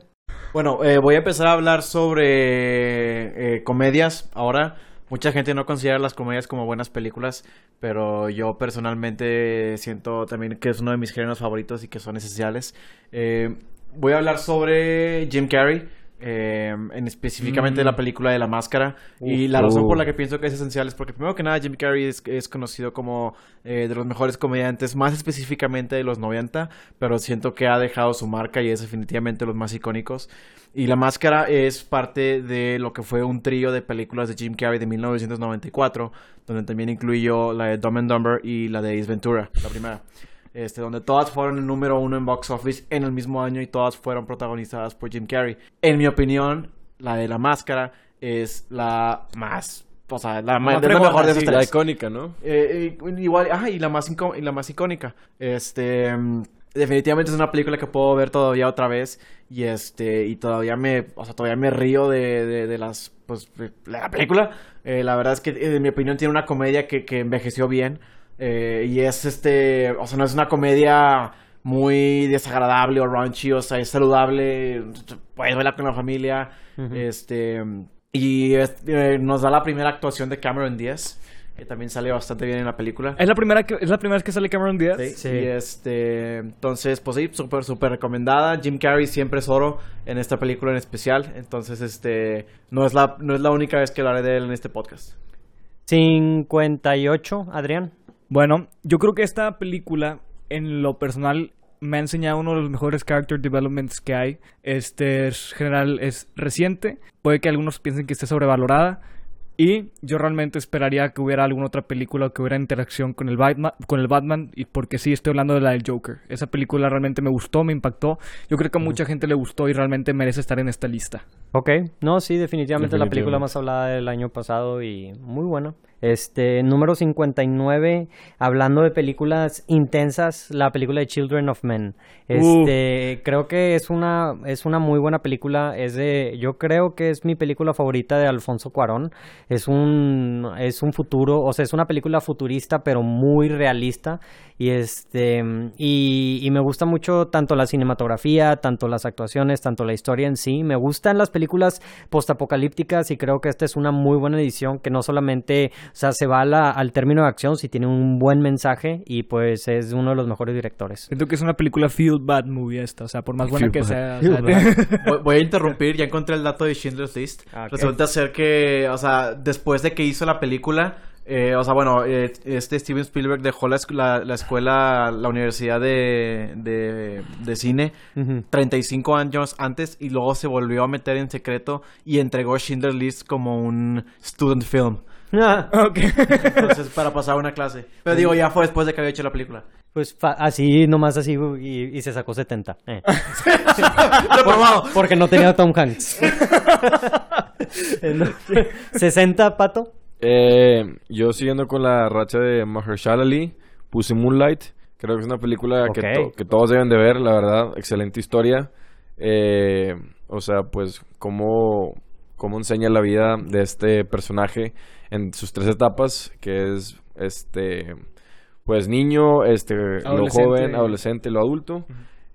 Bueno, eh, voy a empezar a hablar sobre eh, comedias ahora. Mucha gente no considera las comedias como buenas películas, pero yo personalmente siento también que es uno de mis géneros favoritos y que son esenciales. Eh, voy a hablar sobre Jim Carrey, eh, en específicamente Mm. la película de La Máscara. y la razón por la que pienso que es esencial es porque primero que nada Jim Carrey es, es conocido como eh, de los mejores comediantes, más específicamente de los 90, pero siento que ha dejado su marca y es definitivamente los más icónicos. Y La Máscara es parte de lo que fue un trío de películas de Jim Carrey de 1994, donde también incluyó la de Dumb and Dumber y la de Ace Ventura, la primera. Este, donde todas fueron el número uno en box office en el mismo año y todas fueron protagonizadas por Jim Carrey. En mi opinión, la de La Máscara es la más... O sea, la, más, la mejor de esas sí, La tres. icónica, ¿no? Eh, eh, igual, ajá, y la más, icó- y la más icónica. Este. definitivamente es una película que puedo ver todavía otra vez y este y todavía me o sea todavía me río de, de, de las pues de la película Eh, la verdad es que en mi opinión tiene una comedia que, que envejeció bien eh, y es este o sea no es una comedia muy desagradable o raunchy o sea es saludable puedes verla con la familia este y es- eh, nos da la primera actuación de Cameron Díaz que también sale bastante bien en la película ¿Es la primera, que, ¿es la primera vez que sale Cameron Díaz? Sí. Sí. Y este, entonces, pues sí, súper, súper recomendada. Jim Carrey siempre es oro en esta película en especial. Entonces, este, no es la, no es la única vez que hablaré de él en este podcast. 58, Adrián. Bueno, yo creo que esta película, en lo personal, me ha enseñado uno de los mejores character developments que hay. Este es general, es reciente. Puede que algunos piensen que esté sobrevalorada. Y yo realmente esperaría que hubiera alguna otra película que hubiera interacción con el Batman, con el Batman y porque sí estoy hablando de la del Joker. Esa película realmente me gustó, me impactó. Yo creo que a mucha gente le gustó y realmente merece estar en esta lista. Ok, no, sí, definitivamente la película Definitivamente. más hablada del año pasado y muy buena. Este, número 59, hablando de películas intensas, la película de Children of Men. Este, creo que es una es una muy buena película, es de yo creo que es mi película favorita de Alfonso Cuarón. Es un es un futuro, o sea, es una película futurista pero muy realista y este y, y me gusta mucho tanto la cinematografía, tanto las actuaciones, tanto la historia en sí. Me gustan las películas postapocalípticas y creo que esta es una muy buena edición que no solamente, sea, se va la- al término de acción, si tiene un buen mensaje y pues es uno de los mejores directores. Siento que es una película feel bad movie esta, o sea, por más buena Feel que bad. sea. o Feel sea, Voy, voy a interrumpir, ya encontré el dato de Schindler's List. Ah. Resulta ser que, o sea, después de que hizo la película, eh, o sea, bueno, eh, este Steven Spielberg dejó la, la, la escuela, la universidad de, de, de cine Ujú. 35 años antes y luego se volvió a meter en secreto y entregó Schindler's List como un student film. ok. Entonces, para pasar una clase. Pero digo, ya fue después de que había hecho la película. Pues fa- así, nomás así, y, y se sacó 70. eh. Porque no tenía Tom Hanks. 60, Pato. Eh, yo siguiendo con la racha de Mahershala Ali, puse Moonlight. Creo que es una película que, Ok. to- que todos deben de ver, la verdad. Excelente historia. Eh, o sea, pues, cómo, cómo enseña la vida de este personaje en sus tres etapas, que es, este, pues, niño, este, lo joven, adolescente, lo adulto,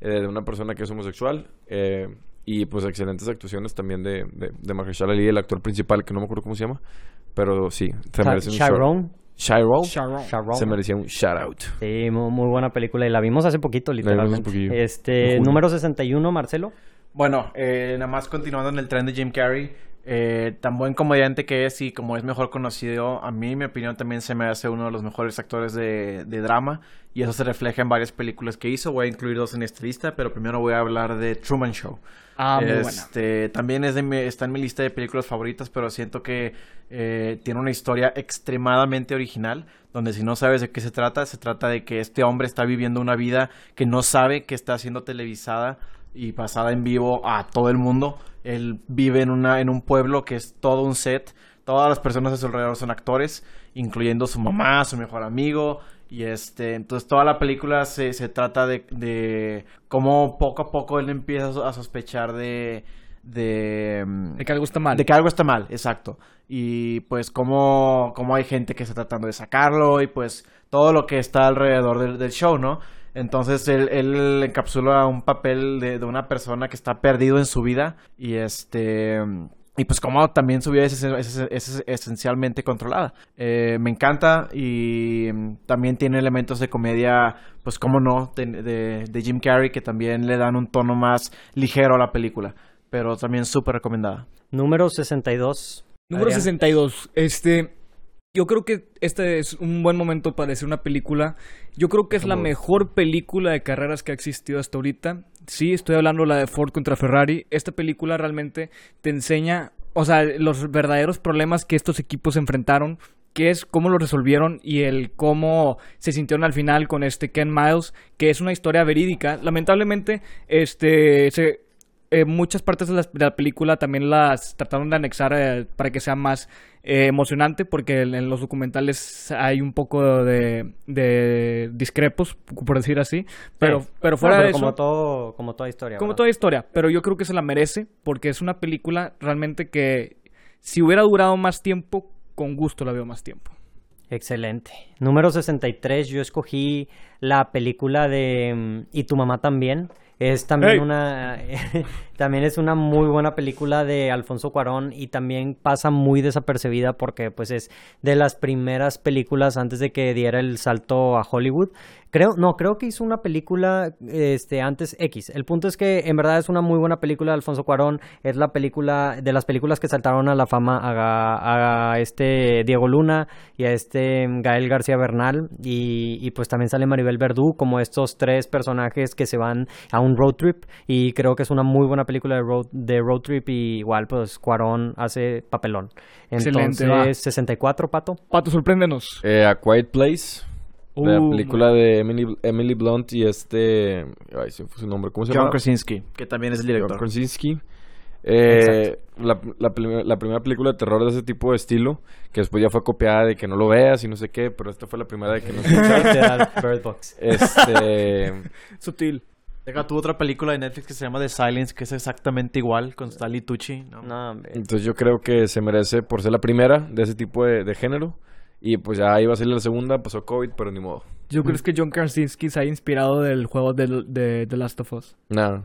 eh, de una persona que es homosexual. eh, y, pues, excelentes actuaciones también de, de, de Mahershala Ali, el actor principal, que no me acuerdo cómo se llama. Pero sí, se merece un. Chiron Sharon. Sharon. se merecía un shout out. Sí, muy, muy buena película y la vimos hace poquito, vimos literalmente. poquillo. Este, número 61, Marcelo. Bueno, eh, nada más continuando en el tren de Jim Carrey, eh, tan buen comediante que es y como es mejor conocido, a mí, en mi opinión, también se me hace uno de los mejores actores de, de drama y eso se refleja en varias películas que hizo. Voy a incluir dos en esta lista, pero primero voy a hablar de Truman Show. Ah, muy buena. Este, También es de mi- está en mi lista de películas favoritas, pero siento que eh, tiene una historia extremadamente original, donde si no sabes de qué se trata, se trata de que este hombre está viviendo una vida que no sabe que está siendo televisada y pasada en vivo a todo el mundo. Él vive en, una, en un pueblo que es todo un set, todas las personas a su alrededor son actores, incluyendo su mamá, su mejor amigo. Y este, entonces toda la película se, se trata de, de cómo poco a poco él empieza a sospechar de, de, mm, De que algo está mal. de que algo está mal, exacto. Y pues cómo, cómo hay gente que está tratando de sacarlo y pues todo lo que está alrededor del, del show, ¿no? Entonces él, él encapsula un papel de, de una persona que está perdido en su vida y este... Y pues como también su vida es, es- es- es esencialmente controlada. Eh, me encanta y también tiene elementos de comedia, pues como no, de, de- de Jim Carrey que también le dan un tono más ligero a la película. Pero también súper recomendada. Número 62. Número Adrián. 62. Este. Yo creo que este es un buen momento para decir una película. Yo creo que es la mejor película de carreras que ha existido hasta ahorita. Sí, estoy hablando de la de Ford contra Ferrari. Esta película realmente te enseña, o sea, los verdaderos problemas que estos equipos enfrentaron, que es cómo lo resolvieron y el cómo se sintieron al final con este Ken Miles, que es una historia verídica. Lamentablemente, este se eh, muchas partes de la, de la película también las trataron de anexar eh, para que sea más eh, emocionante, porque en, los documentales hay un poco de, de discrepos, por decir así. Pero, Sí. pero fuera No, de eso. como todo, como toda historia. Como ¿verdad? toda historia, pero yo creo que se la merece porque es una película realmente que si hubiera durado más tiempo, con gusto la veo más tiempo. Excelente. Número 63, yo escogí la película de mm, Y tu mamá también. Es también una también es una muy buena película de Alfonso Cuarón y también pasa muy desapercibida porque pues es de las primeras películas antes de que diera el salto a Hollywood. Creo, no, creo que hizo una película este antes X. El punto es que en verdad es una muy buena película de Alfonso Cuarón, es la película de las películas que saltaron a la fama a, a este Diego Luna y a este Gael García Bernal y, y pues también sale Maribel Verdú como estos tres personajes que se van a un road trip y creo que es una muy buena película de road, de road trip y igual pues Cuarón hace papelón. Excelente, Entonces, va. 64, Pato. Pato, sorpréndenos. Eh, A Quiet Place. La Uh, película de Emily, Emily Blunt y este... Ay, se me fue su nombre. ¿Cómo se John llama? Krasinski, que también es el John director. Krasinski. Eh, la, la, prim- la primera película de terror de ese tipo de estilo, que después ya fue copiada de que no lo veas y no sé qué, pero esta fue la primera de que no Literal, Bird Box. Este... Sutil. Deja tú otra película de Netflix que se llama The Silence, que es exactamente igual, con Stanley Tucci. ¿no? No. Entonces yo creo que se merece por ser la primera de ese tipo de, de género. Y pues ya iba a salir la segunda, pasó COVID, pero ni modo. Yo creo que John Krasinski se ha inspirado del juego de, de The Last of Us. Nada.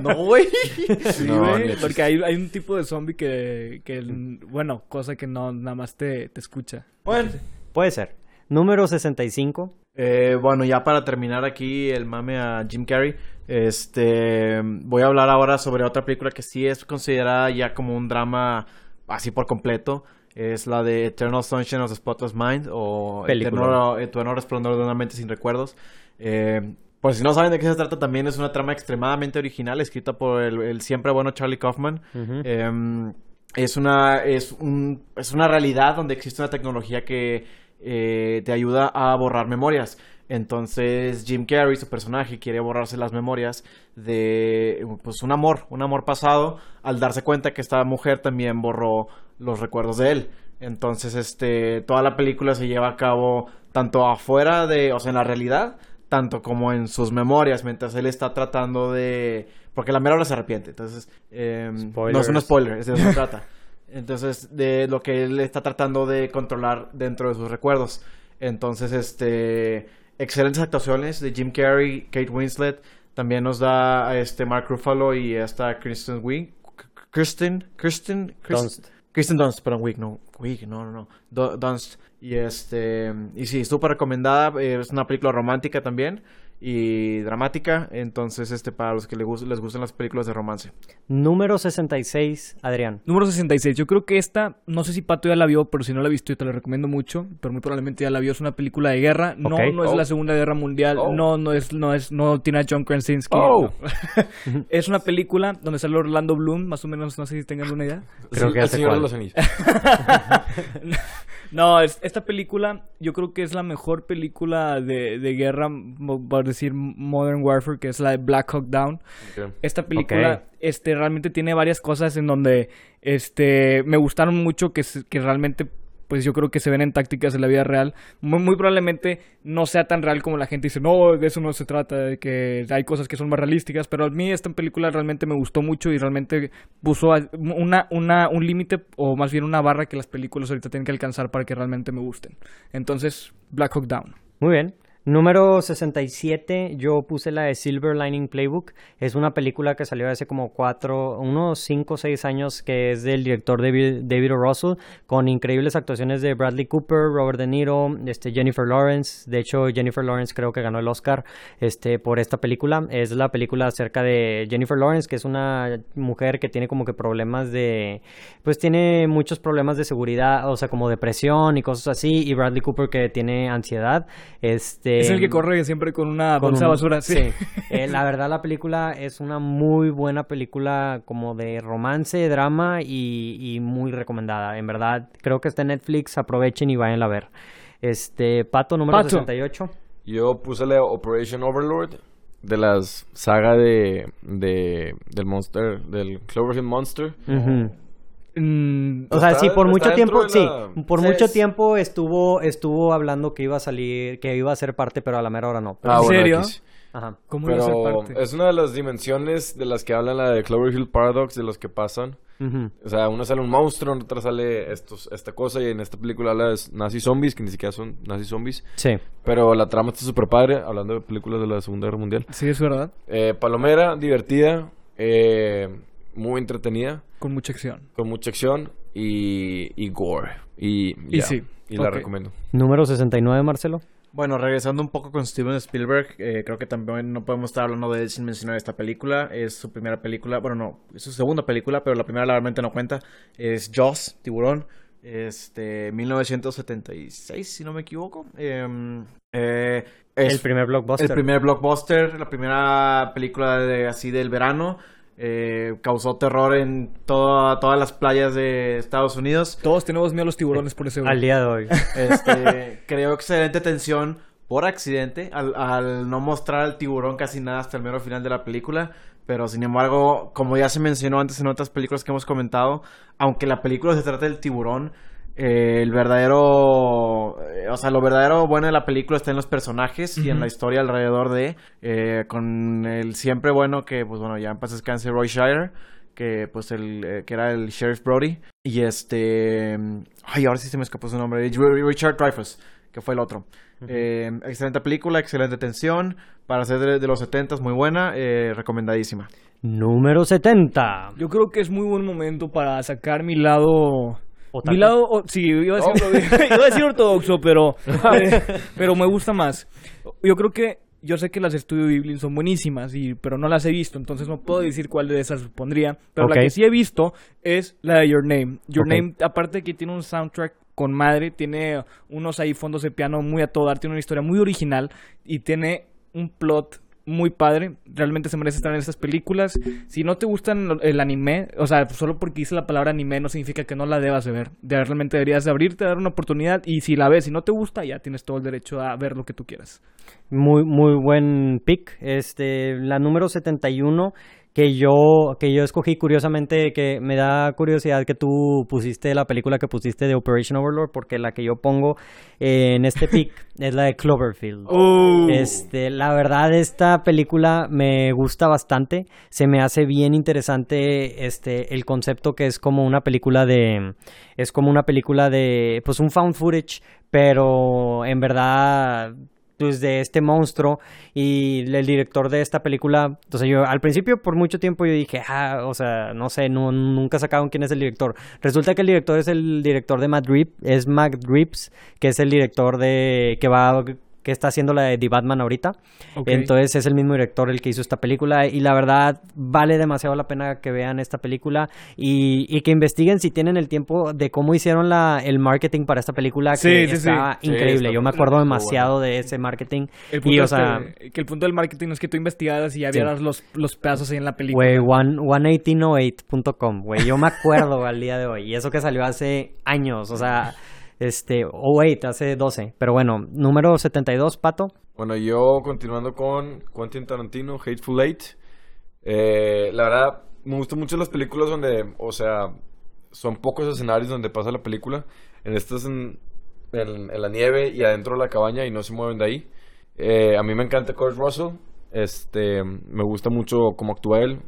No, güey. Sí, No, güey, porque hay, hay un tipo de zombie que, que, bueno, cosa que no nada más te, te escucha. bueno, Puede ser. Número 65. Eh, bueno, ya para terminar aquí el mame a Jim Carrey, este, voy a hablar ahora sobre otra película que sí es considerada ya como un drama así por completo. Es la de Eternal Sunshine of the Spotless Mind o Película. Eterno, Eterno Resplandor de una mente sin recuerdos. Eh, pues si no saben de qué se trata, también es una trama extremadamente original, escrita por el, el siempre bueno Charlie Kaufman. Em, es una es un es una realidad donde existe una tecnología que eh, te ayuda a borrar memorias. Entonces Jim Carrey, su personaje, quiere borrarse las memorias de pues un amor, un amor pasado, al darse cuenta que esta mujer también borró los recuerdos de él. Entonces, este, toda la película se lleva a cabo tanto afuera de, o sea, en la realidad, tanto como en sus memorias, mientras él está tratando de... Porque la mera hora se arrepiente, entonces... eh, no es un spoiler, es de eso se trata. Entonces, de lo que él está tratando de controlar dentro de sus recuerdos. Entonces, este... Excelentes actuaciones de Jim Carrey, Kate Winslet. También nos da a este Mark Ruffalo y esta Kristen Wiig. Kristen, Kristen, Kristen, Dunst. Kristen Dunst, perdón, Wiig, no, Wiig, no, no, no, Du- Dunst. Y este, y sí, súper recomendada, es una película romántica también y dramática, entonces este para los que les, gus- les gustan las películas de romance. Número 66, Adrián. Número 66. Yo creo que esta, no sé si Pato ya la vio, pero si no la ha visto, yo te la recomiendo mucho. Pero muy probablemente ya la vio. Es una película de guerra. No, no es Oh. la Segunda Guerra Mundial. Oh. No, no es, no es, no tiene a John Krasinski. Oh. no. es una película donde sale Orlando Bloom, más o menos, no sé si tengan una idea. Creo el, que el Señor de los Anillos. No, es- esta película yo creo que es la mejor película de, de guerra, por decir Modern Warfare, que es la de Black Hawk Down. Esta película este, realmente tiene varias cosas en donde este, me gustaron mucho que, se- que realmente pues yo creo que se ven en tácticas de la vida real. Muy, muy probablemente no sea tan real como la gente dice, no, de eso no se trata, de que hay cosas que son más realísticas, pero a mí esta película realmente me gustó mucho y realmente puso una, una, un límite o más bien una barra que las películas ahorita tienen que alcanzar para que realmente me gusten. Entonces, Black Hawk Down. Muy bien. Número 67, yo puse la de Silver Lining Playbook. Es una película que salió hace como cuatro, unos 5 o 6 años, que es del director David, David con increíbles actuaciones de Bradley Cooper, Robert De Niro, este, Jennifer Lawrence. De hecho, Jennifer Lawrence creo que ganó el Oscar este, por esta película. Es la película acerca de Jennifer Lawrence, que es una mujer que tiene como que problemas de... Pues tiene muchos problemas de seguridad, o sea, como depresión y cosas así. Y Bradley Cooper que tiene ansiedad. Este, es el que corre siempre con una con bolsa de basura, sí. Eh, la verdad, la película es una muy buena película como de romance, drama y, y muy recomendada. En verdad, creo que está en Netflix. Aprovechen y vayan a ver. Este, Pato número Pato. 68. Yo puse la Operation Overlord. de las saga de, de del Monster, del Cloverfield Monster. Ujú. Mm, O sea, Está- sí, por mucho tiempo, de sí, por Sí, mucho es- tiempo estuvo estuvo hablando que iba a salir, que iba a ser parte, pero a la mera hora no. Ah, ¿En bueno, serio? X. Ajá. ¿Cómo iba a ser Pero parte? es una de las dimensiones de las que habla la de Cloverfield Paradox, de los que pasan. Ujú. O sea, uno sale un monstruo, en otra sale estos, esta cosa, y en esta película habla de nazi zombies, que ni siquiera son nazi zombies. Sí. Pero la trama está súper padre, hablando de películas de la Segunda Guerra Mundial. Sí, es verdad. Eh, palomera, divertida, eh, muy entretenida, Con mucha acción. con mucha acción y, y gore. Y, sí, Y la recomiendo. Número 69, Marcelo. Bueno, regresando un poco con Steven Spielberg, eh, creo que también no podemos estar hablando de él sin mencionar esta película. Es su primera película, bueno, no, es su segunda película, pero la primera realmente no cuenta. Es Jaws, Tiburón, este, 1976, si no me equivoco. Em, eh, es el primer blockbuster. el primer blockbuster, la primera película de, así del verano. Eh, causó terror en toda- todas las playas de Estados Unidos. Todos tenemos miedo a los tiburones por ese Al día de hoy. Este, creó excelente tensión por accidente al, al no mostrar al tiburón casi nada hasta el mero final de la película. Pero sin embargo, como ya se mencionó antes en otras películas que hemos comentado, aunque la película se trata del tiburón, eh, el verdadero, eh, o sea, lo verdadero bueno de la película está en los personajes y en la historia alrededor de, eh, con el siempre bueno que, pues bueno, ya en paz descanse Roy Shire, que pues el, eh, que era el Sheriff Brody, y este, ay, ahora sí se me escapó su nombre, Richard Dreyfuss, que fue el otro. Eh, excelente película, excelente tensión, para ser de, de los 70 muy buena, eh, recomendadísima. Número 70. Yo creo que es muy buen momento para sacar mi lado. Mi lado, o- sí, iba a, decir, iba a decir ortodoxo, pero, pero me gusta más. Yo creo que, yo sé que las de Estudio Ghibli son buenísimas, y, pero no las he visto, entonces no puedo decir cuál de esas pondría. Pero la que sí he visto es la de Your Name. Your. Name, aparte de que tiene un soundtrack con madre, tiene unos ahí fondos de piano muy a todo dar, tiene una historia muy original y tiene un plot muy padre. Realmente se merece estar en estas películas. Si no te gustan el anime, o sea, solo porque dice la palabra anime no significa que no la debas de ver. Realmente deberías de abrirte, dar una oportunidad y si la ves y no te gusta, ya tienes todo el derecho a ver lo que tú quieras. Muy, muy buen pick. Este, la número 71 que yo, que yo escogí curiosamente, que me da curiosidad que tú pusiste la película que pusiste de Operation Overlord, porque la que yo pongo eh, en este pick es la de Cloverfield. Este, la verdad, esta película me gusta bastante. Se me hace bien interesante este, el concepto que es como una película de. Es como una película de. Pues un found footage, pero en verdad. De este monstruo y el director de esta película, entonces yo al principio por mucho tiempo yo dije, ah, o sea, no sé, no, nunca sacaron quién es el director. Resulta que el director es el director de Matt Reeves, es Matt Reeves, que es el director de que va que está haciendo la de The Batman ahorita. Entonces es el mismo director el que hizo esta película y la verdad vale demasiado la pena que vean esta película y, y que investiguen si tienen el tiempo de cómo hicieron la, el marketing para esta película Sí, que sí, está sí. increíble. Está Yo me acuerdo demasiado de ese marketing El punto y o es sea, que, que el punto del marketing no es que tú investigaras y ya vieras los, los pedazos ahí en la película. güey, one- 11808.com, güey, yo me acuerdo al día de hoy y eso que salió hace años, o sea, este, oh wait, hace 12, pero bueno, número 72, Pato. Bueno, yo continuando con Quentin Tarantino, Hateful Eight. Eh, la verdad, me gustan mucho las películas donde, o sea, son pocos escenarios donde pasa la película. En estas en, en, en la nieve y adentro de la cabaña y no se mueven de ahí. Eh, a mí me encanta Kurt Russell. Este, me gusta mucho cómo actúa él,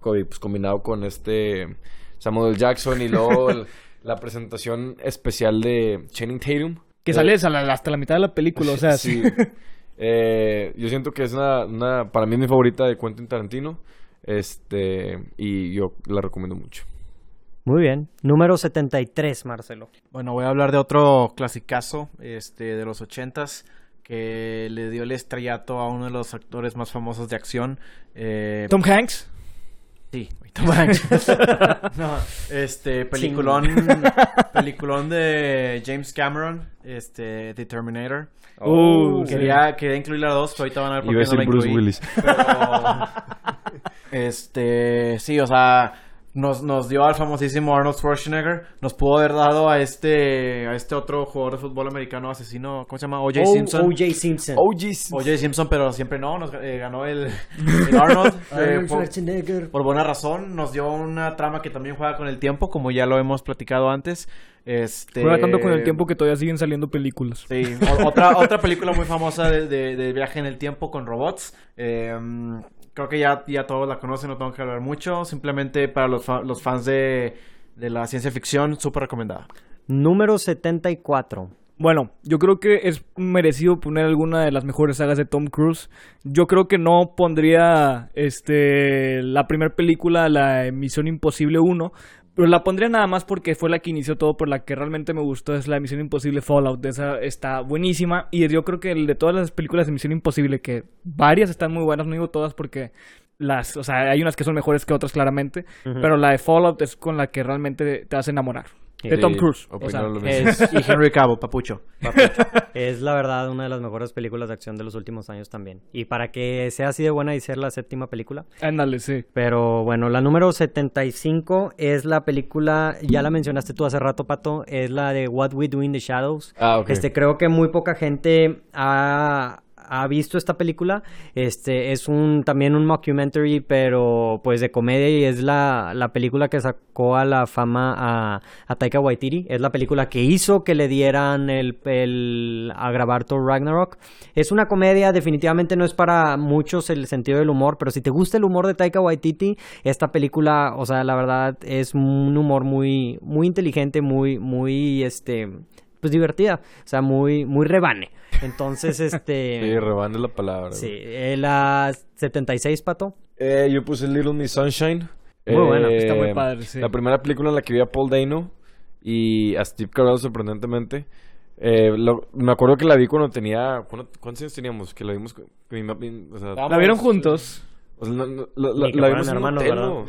pues, combinado con este Samuel. Jackson y luego el- la presentación especial de Channing Tatum. Que Eh, a la- hasta la mitad de la película, o sea, sí. Eh, yo siento que es una, una, para mí es mi favorita de Quentin Tarantino. Este, y yo la recomiendo mucho. Muy bien. Número 73, Marcelo. Bueno, voy a hablar de otro clasicazo este, de los ochentas que le dio el estrellato a uno de los actores más famosos de acción. eh, Tom Hanks. Sí, Tom Hanks. no, este, peliculón, peliculón de James Cameron, este, The Terminator. Uh, quería, quería incluir la dos, pero ahorita van a ver por qué no la Bruce incluí. Willis. Pero, este, sí, o sea, nos, nos dio al famosísimo Arnold Schwarzenegger. Nos pudo haber dado a este, a este otro jugador de fútbol americano asesino, ¿cómo se llama? O.J. Simpson. O.J. Simpson. OGs. O.J. Simpson, pero siempre no, nos eh, ganó el, el Arnold. eh, por, Schwarzenegger. por buena razón, nos dio una trama que también juega con el tiempo, como ya lo hemos platicado antes. Este, Juega tanto con el tiempo que todavía siguen saliendo películas. Sí, o- otra, otra película muy famosa de, de- de viaje en el tiempo con robots. Eh, creo que ya, ya todos la conocen, no tengo que hablar mucho. Simplemente para los, fa- los fans de, de la ciencia ficción, súper recomendada. Número 74. Bueno, yo creo que es merecido poner alguna de las mejores sagas de Tom Cruise. Yo creo que no pondría este la primera película, la Misión Imposible 1, pero la pondría nada más porque fue la que inició todo, por la que realmente me gustó es la Misión Imposible Fallout. Esa está buenísima y yo creo que el de todas las películas de Misión Imposible, que varias están muy buenas, no digo todas porque las, o sea, hay unas que son mejores que otras claramente, pero la de Fallout es con la que realmente te hace enamorar. De Sí, Tom Cruise. O sea, lo mismo. Es, Y Henry Cavill, Papucho. es la verdad una de las mejores películas de acción de los últimos años también. Y para que sea así de buena y ser la séptima película. ándale, sí. Pero bueno, la número 75 es la película, ya la mencionaste tú hace rato, Pato, es la de What We Do in the Shadows. Ah, ok. Este, creo que muy poca gente ha, ha visto esta película. Este, es un también un mockumentary, pero pues de comedia y es la, la película que sacó a la fama a, Taika Waititi. Es la película que hizo que le dieran el, el a grabar Thor Ragnarok. Es una comedia, definitivamente no es para muchos el sentido del humor, pero si te gusta el humor de Taika Waititi, esta película, o sea, la verdad es un humor muy muy inteligente, muy muy este pues divertida, o sea, muy muy rebane. Entonces, este Sí, rebande la palabra. Sí, eh, la 76, Pato. Eh, yo puse Little Miss Sunshine. Muy buena, está muy Eh, padre, sí. La primera película en la que vi a Paul Dano y a Steve Carell, sorprendentemente. Eh, lo- me acuerdo que la vi cuando tenía. ¿cuándo- ¿Cuántos años teníamos? Que la vimos. que mi o sea, ¿La vieron juntos? o sea, no- no- la, la- la vimos en un hermanos, hotel, ¿verdad? ¿no?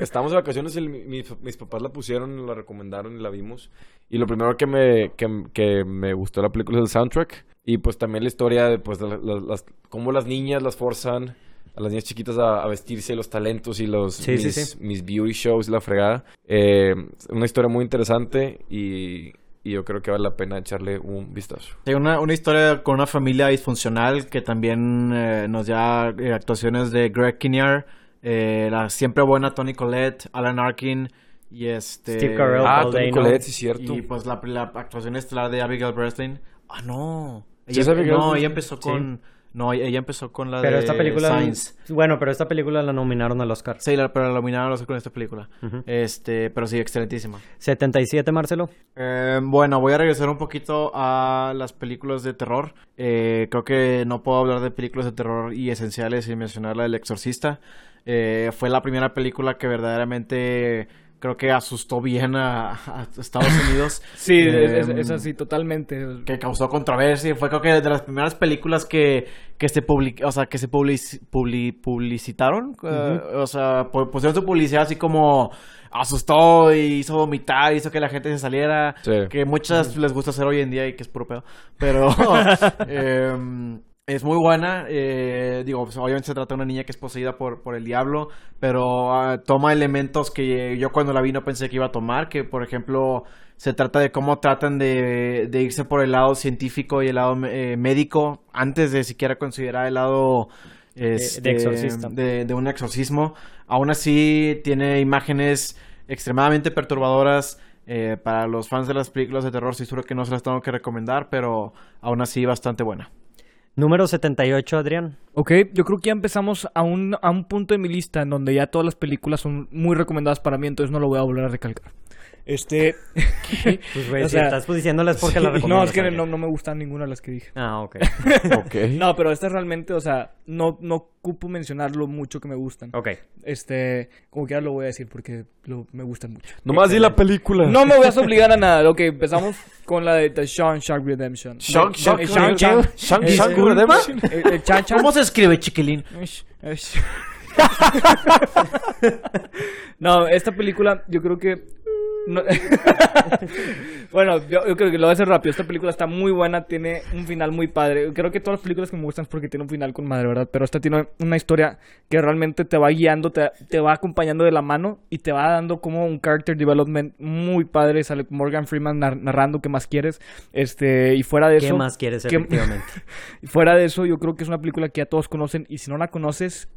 Estábamos de vacaciones y mis, mis papás la pusieron, la recomendaron y la vimos. Y lo primero que me, que, que me gustó de la película es el soundtrack. Y pues también la historia de pues, la- la- las, cómo las niñas las forzan a las niñas chiquitas a, a vestirse, los talentos y los Sí, mis, sí, sí. mis beauty shows y la fregada. Eh, una historia muy interesante y, y yo creo que vale la pena echarle un vistazo. Una, una historia con una familia disfuncional que también eh, nos da eh, actuaciones de Greg Kinnear, eh, la siempre buena Tony Collette, Alan Arkin y este... Steve Carell, Ah, Paul Tony Dano. Collette, sí, cierto. Y pues la, la actuación estelar de Abigail Breslin. Ah, no. ¿Sí Ella, es Abigail no, Breslin? ella empezó con... No, ella empezó con la Pero de esta película, Signs. bueno, pero esta película la nominaron al Oscar. Sí, la, pero la nominaron con esta película. Ujú. Este, pero sí, excelentísima. 77, Marcelo. Eh, bueno, voy a regresar un poquito a las películas de terror. Eh, creo que no puedo hablar de películas de terror y esenciales sin mencionar la del Exorcista. Eh, fue la primera película que verdaderamente creo que asustó bien a, a Estados Unidos. Sí, es- Eh, es así, totalmente. que causó controversia. Fue creo que de las primeras películas que, que se public, o sea, que se publici- publi- publicitaron. eh, o sea, pu- pusieron su publicidad así como asustó y hizo vomitar, hizo que la gente se saliera. Sí. Que muchas les gusta hacer hoy en día y que es puro pedo. Pero em, es muy buena. eh, digo, pues, obviamente se trata de una niña que es poseída por, por el diablo. Pero ah, toma elementos que yo cuando la vi no pensé que iba a tomar. Que por ejemplo se trata de cómo tratan de, de irse por el lado científico y el lado eh, médico antes de siquiera considerar el lado este, exorcista. de, de un exorcismo. Aún así tiene imágenes extremadamente perturbadoras. eh, para los fans de las películas de terror, sí seguro que no se las tengo que recomendar, pero aún así bastante buena. Número 78, Adrián. Ok, yo creo que ya empezamos a un, a un punto de mi lista en donde ya todas las películas son muy recomendadas para mí, entonces no lo voy a volver a recalcar. Este. Pues, güey, O si sea, estás pues, diciéndolas porque la no, recomiendas. es que no, no me gustan ninguna de las que dije. Ah, ok. Ok. No, pero estas realmente, o sea, no, no ocupo mencionar lo mucho que me gustan. Ok. Este, como quiera lo voy a decir porque lo, me gustan mucho. Nomás di la película. No me voy a obligar a nada. Ok, empezamos con la de The Sean Shark Redemption. Shark- No, Shark- Redemption. ¿Cómo se escribe, chiquilín? No, esta película yo creo que No- bueno, yo, yo creo que lo voy a hacer rápido. Esta película está muy buena, tiene un final muy padre. Creo que todas las películas que me gustan es porque tiene un final con madre, ¿verdad? Pero esta tiene una historia que realmente te va guiando, te, te va acompañando de la mano y te va dando como un character development muy padre. Sale Morgan Freeman nar- narrando qué más quieres. Este, y fuera de ¿Qué eso. más quieres, ¿qué- efectivamente? y fuera de eso, yo creo que es una película que ya todos conocen. Y si no la conoces,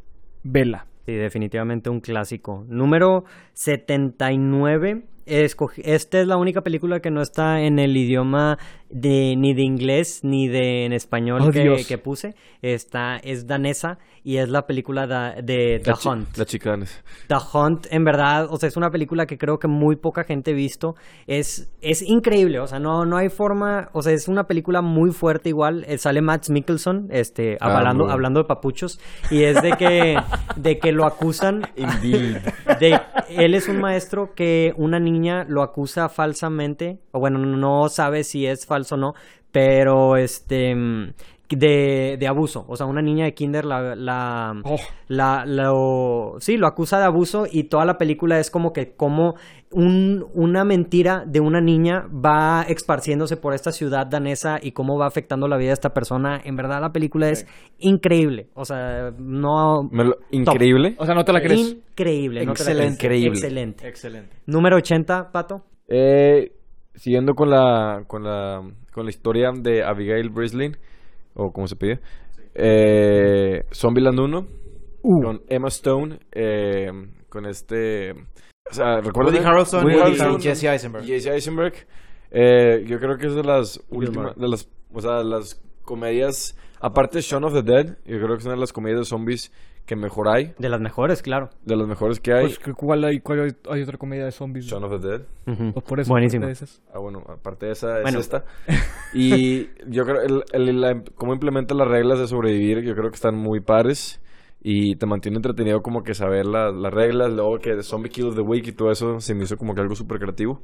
vela. Sí, definitivamente un clásico. Número 79. Escogí- esta es la única película que no está en el idioma de, ni de inglés ni de en español Oh, que, puse. Está, es danesa y es la película da- de The La, chi- Hunt. la chicanes. The Hunt, en verdad, o sea, es una película que creo que muy poca gente ha visto. Es, es increíble, o sea, no, no hay forma, o sea, es una película muy fuerte igual. Eh, sale Matt Mikkelsen, este, Ah, hablando, muy hablando de papuchos, y es de que, de que lo acusan. Indeed. De, él es un maestro que una niña lo acusa falsamente, o bueno, no sabe si es falso o no, pero este de, de abuso. O sea, una niña de kinder la, la, Oh. la- lo, sí, lo acusa de abuso y toda la película es como que como un, una mentira de una niña va esparciéndose por esta ciudad danesa y cómo va afectando la vida de esta persona. En verdad la película es increíble. O sea, no... Lo- increíble. O sea, no te la crees. Increíble. no te la Excelente. crees. Increíble. Excelente. Excelente. Número 80, Pato. Eh, siguiendo con la, con la con la historia de Abigail Breslin, o como se pide, eh, Zombieland 1, con Emma Stone, eh, con este... O sea, ¿recuerdan? Woody Harrelson Woody y Harrelson, Jesse Eisenberg. Jesse Eisenberg. Eh, yo creo que es de las últimas, de las, o sea, las comedias, aparte de Shaun of the Dead, yo creo que es una de las comedias de zombies que mejor hay, De las mejores, claro. de las mejores que hay. Pues, ¿cu- ¿cuál, hay, cuál hay, hay otra comedia de zombies? Shaun of the Dead. Pues por eso. Buenísimo. de esas. Ah, bueno, aparte de esa, Bueno. es esta. Y yo creo, el, el- la- cómo implementa las reglas de sobrevivir, yo creo que están muy pares. Y te mantiene entretenido como que saber la- las reglas, luego que de Zombie Kill of the Week y todo eso se me hizo como que algo súper creativo.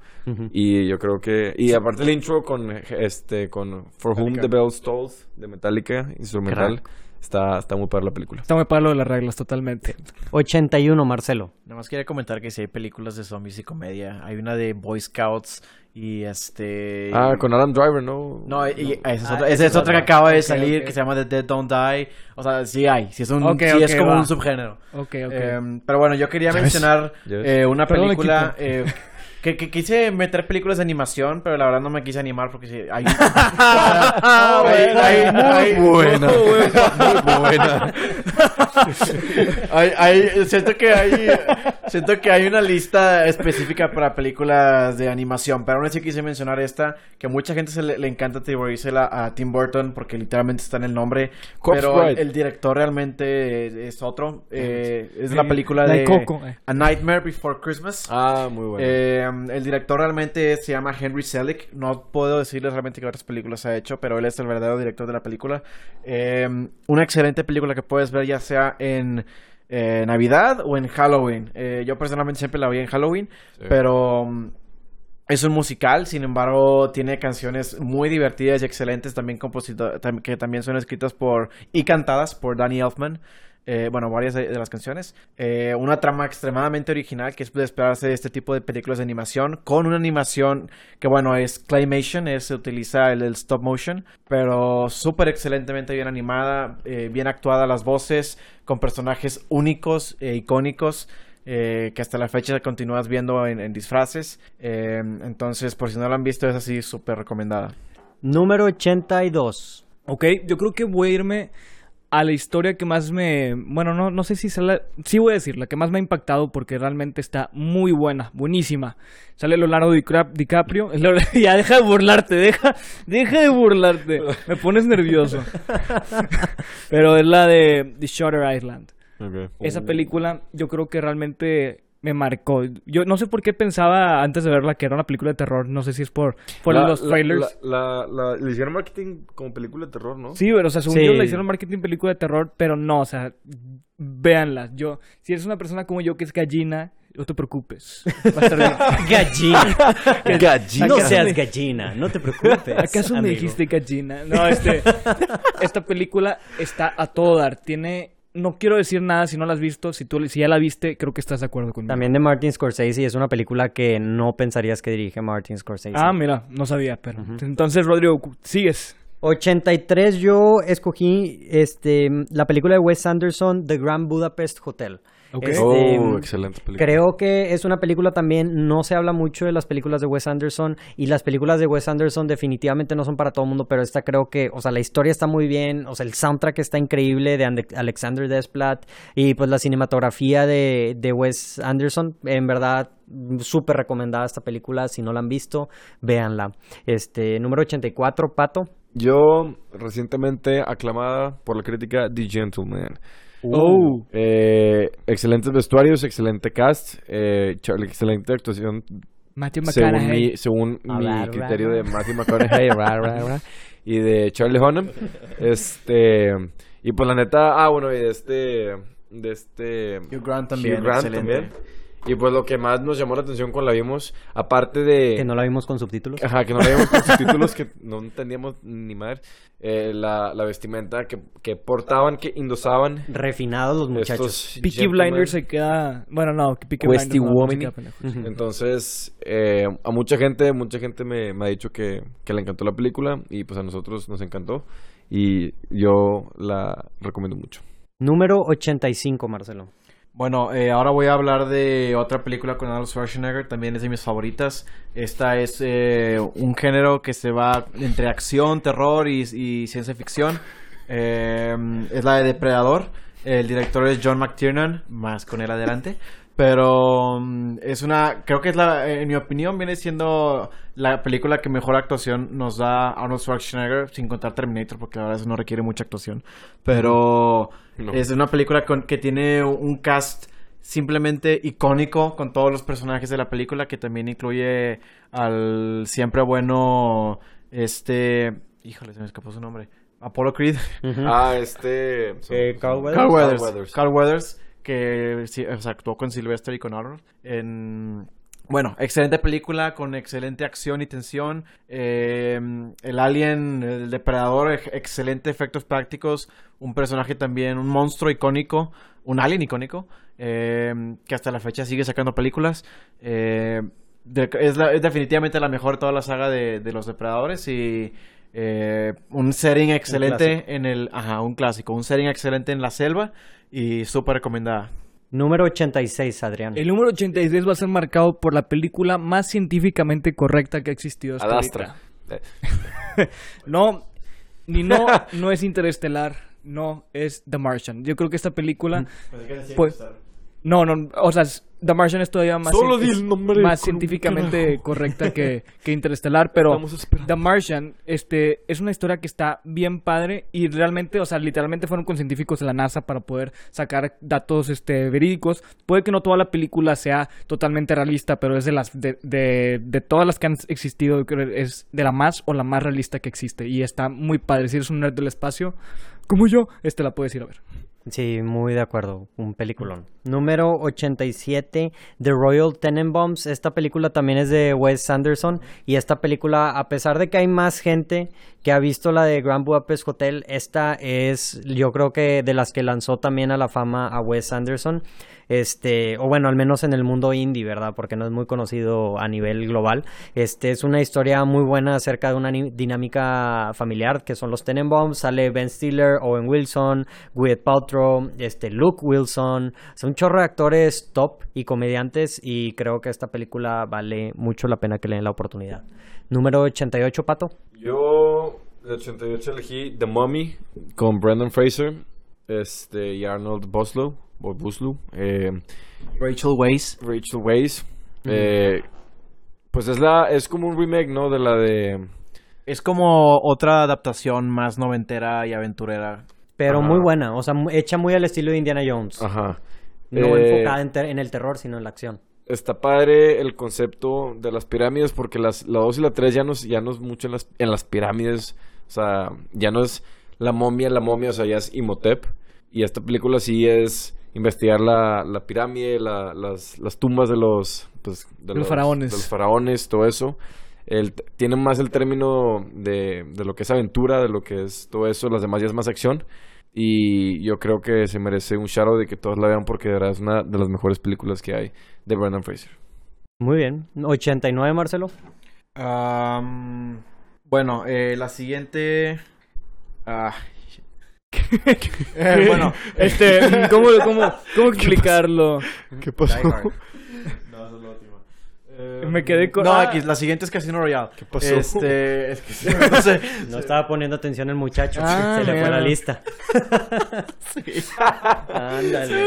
Y yo creo que... Y aparte el intro con, este, con For Whom the Bell Tolls, de Metallica, instrumental, está, está muy para la película. Está muy para lo de las reglas, totalmente. 81, Marcelo. Nada más quería comentar que si hay películas de zombies y comedia. Hay una de Boy Scouts y este... Ah, con Adam Driver, ¿no? No, y, y esa es Ah, otra, esa esa es otra que acaba de Ok, salir ok. que se llama The Dead Don't Die. O sea, sí hay, sí es, un, Ok, sí es como va. un subgénero. Ok, ok. Em, pero bueno, yo quería mencionar eh, una Perdón, película eh, que, que quise meter películas de animación, pero la verdad no me quise animar porque sí, hay... Ah, hay- hay- hay- muy buena. Muy buena. hay, hay- siento que hay siento que hay una lista específica para películas de animación, pero aún así quise mencionar esta que mucha gente se le, le encanta atribuírsela a Tim Burton porque literalmente está en el nombre, Corpse pero el, Bride. el director realmente es, es otro, eh, es la película la de eh. A Nightmare Before Christmas. Ah, muy buena. Eh, el director realmente se llama Henry Selick. No puedo decirles realmente qué otras películas ha hecho, pero él es el verdadero director de la película. Eh, una excelente película que puedes ver ya sea en eh, Navidad o en Halloween. Eh, yo personalmente siempre la vi en Halloween, Sí. pero mm, es un musical, sin embargo, tiene canciones muy divertidas y excelentes, también composito- tam- que también son escritas por y cantadas por Danny Elfman. Eh, bueno, varias de, de las canciones. Eh, una trama extremadamente original que es de esperarse de este tipo de películas de animación, con una animación que, bueno, es claymation, es, se utiliza el, el stop motion, pero súper excelentemente bien animada, eh, bien actuada las voces, con personajes únicos e icónicos eh, que hasta la fecha continúas viendo en, en disfraces. Eh, entonces, por si no la han visto, es así súper recomendada. Número 82. Ok, yo creo que voy a irme a la historia que más me... Bueno, no, no sé si se la... Sí voy a decir, la que más me ha impactado porque realmente está muy buena, buenísima. Sale Leonardo DiCaprio. ya, deja de burlarte, deja, deja de burlarte. Me pones nervioso. Pero es la de The Shutter Island. Esa película yo creo que realmente me marcó. Yo no sé por qué pensaba antes de verla que era una película de terror. No sé si es por, por La- los la- trailers. La, la, la- le hicieron marketing como película de terror, ¿no? Sí, pero o sea, según Sí. yo le hicieron marketing película de terror, pero no, o sea, véanla. Yo, si eres una persona como yo que es gallina, no te preocupes. Va a estar bien. Gallina. Gallina. no ¿Acaso seas gallina, no te preocupes. ¿Acaso me dijiste gallina? No, este, esta película está a todo dar. Tiene no quiero decir nada si no la has visto. Si tú si ya la viste, creo que estás de acuerdo conmigo. También de Martin Scorsese y es una película que no pensarías que dirige Martin Scorsese. Ah, mira, no sabía, pero. Entonces, Rodrigo, sigues. 83 yo escogí este la película de Wes Anderson, The Grand Budapest Hotel. Ok. Este, Oh, excelente película. Creo que es una película también, no se habla mucho de las películas de Wes Anderson y las películas de Wes Anderson definitivamente no son para todo el mundo, pero esta creo que, o sea, la historia está muy bien, o sea, el soundtrack está increíble de Ande- Alexander Desplat y pues la cinematografía de, de Wes Anderson, en verdad súper recomendada esta película, si no la han visto, véanla. Este, número 84, Pato. Yo, recientemente aclamada por la crítica, The Gentleman. Oh. Eh, excelentes vestuarios, excelente cast, eh, Charlie, excelente actuación Matthew según McConaughey. mi, según Ah, mi ra, ra, criterio ra. de Matthew McConaughey ra, ra, ra, y de Charlie Hunnam. Este, y pues la neta, ah, bueno, y de este, de este... Hugh Grant también, Hugh Grant excelente. también. Y pues lo que más nos llamó la atención cuando la vimos, aparte de... Que no la vimos con subtítulos. Ajá, que no leíamos con subtítulos, que no entendíamos ni madre. Eh, la, la vestimenta que, que portaban, que endosaban Refinados los muchachos. Peaky. Blinders se queda. Bueno, no, Peaky Blinders no, no se Woman. queda pendejo. Entonces, eh, a mucha gente, mucha gente me, me ha dicho que, que le encantó la película y pues a nosotros nos encantó y yo la recomiendo mucho. Número 85, Marcelo. Bueno, eh, ahora voy a hablar de otra película con Arnold Schwarzenegger, también es de mis favoritas. Esta es eh, un género que se va entre acción, terror y, ciencia ficción. Eh, es la de Depredador. El director es John McTiernan, más con él adelante. Pero mm, es una, creo que es la, en mi opinión, viene siendo la película que mejor actuación nos da Arnold Schwarzenegger, sin contar Terminator, porque la verdad eso no requiere mucha actuación. Pero No. es una película con, que tiene un cast simplemente icónico con todos los personajes de la película, que también incluye al siempre bueno, este, híjole, se me escapó su nombre, Apollo Creed. Ah, este... Eh, Carl Weathers. Carl Weathers. Carl Weathers. Carl Weathers, que o actuó con Sylvester y con Arnold. En, bueno, excelente película con excelente acción y tensión. Eh, el alien, el depredador, ex- excelente efectos prácticos. Un personaje también, un monstruo icónico, un alien icónico, eh, que hasta la fecha sigue sacando películas. Eh, es definitivamente la mejor de toda la saga de, de los depredadores y eh, un setting excelente en el, ajá, un clásico, un setting excelente en la selva y súper recomendada. Número 86, Adrián. El número 86 va a ser marcado por la película más científicamente correcta que ha existido hasta Adastra. ahorita. No, ni no, no es Interestelar, no, es The Martian. Yo creo que esta película, pues, no, no, o sea, es- The Martian es todavía más, Solo cien- di es el nombre, más con- científicamente carajo. correcta que, que Interestelar, pero. The Martian, este, es una historia que está bien padre y realmente, o sea, literalmente fueron con científicos de la NASA para poder sacar datos, este, verídicos. Puede que no toda la película sea totalmente realista, pero es de las, de, de, de todas las que han existido, es de la más o la más realista que existe y está muy padre. Si eres un nerd del espacio, como yo, este la puedes ir a ver. Sí, muy de acuerdo. Un peliculón. Número 87, The Royal Tenenbaums. Esta película también es de Wes Anderson. Y esta película, a pesar de que hay más gente que ha visto la de Grand Budapest Hotel, esta es, yo creo que de las que lanzó también a la fama a Wes Anderson. Este, o bueno, al menos en el mundo indie, ¿verdad? Porque no es muy conocido a nivel global. Este es una historia muy buena acerca de una dinámica familiar que son los Tenenbaums. Sale Ben Stiller, Owen Wilson, Gwyneth Paltrow, este Luke Wilson. Son un chorro de actores top y comediantes y creo que esta película vale mucho la pena que le den la oportunidad. Número 88, Pato. Yo, de 88 elegí The Mummy con Brendan Fraser este, y Arnold Boslow, o Buslow, eh, Rachel Weisz. Rachel Weisz. eh, pues es la es como un remake, ¿no? De la de... Es como otra adaptación más noventera y aventurera. Pero Ajá. muy buena, o sea, hecha muy al estilo de Indiana Jones. Ajá. No Eh, enfocada en, ter- en el terror, sino en la acción. Está padre el concepto de las pirámides porque las, la 2 y la 3 ya no, es- ya no es mucho en las, en las pirámides. O sea, ya no es la momia, la momia, o sea, ya es Imhotep. Y esta película sí es investigar la, la pirámide, la- las, las tumbas de los, pues, de Los faraones. de los faraones, todo eso. El, tiene más el término de, de lo que es aventura, de lo que es todo eso. Las demás ya es más acción. Y yo creo que se merece un shout de que todos la vean porque de verdad es una de las mejores películas que hay de Brendan Fraser. Muy bien. 89, Marcelo. Am, bueno, eh, la siguiente... Ah, eh, bueno, Este, ¿cómo, cómo, cómo explicarlo? ¿Qué Die Hard. No, esa es la última. Eh, Me quedé con- No, ah. aquí, la siguiente es Casino Royale. ¿Qué pasó? Este, es que no sé. No estaba poniendo atención el muchacho. Ah, se le fue la lista. Ándale.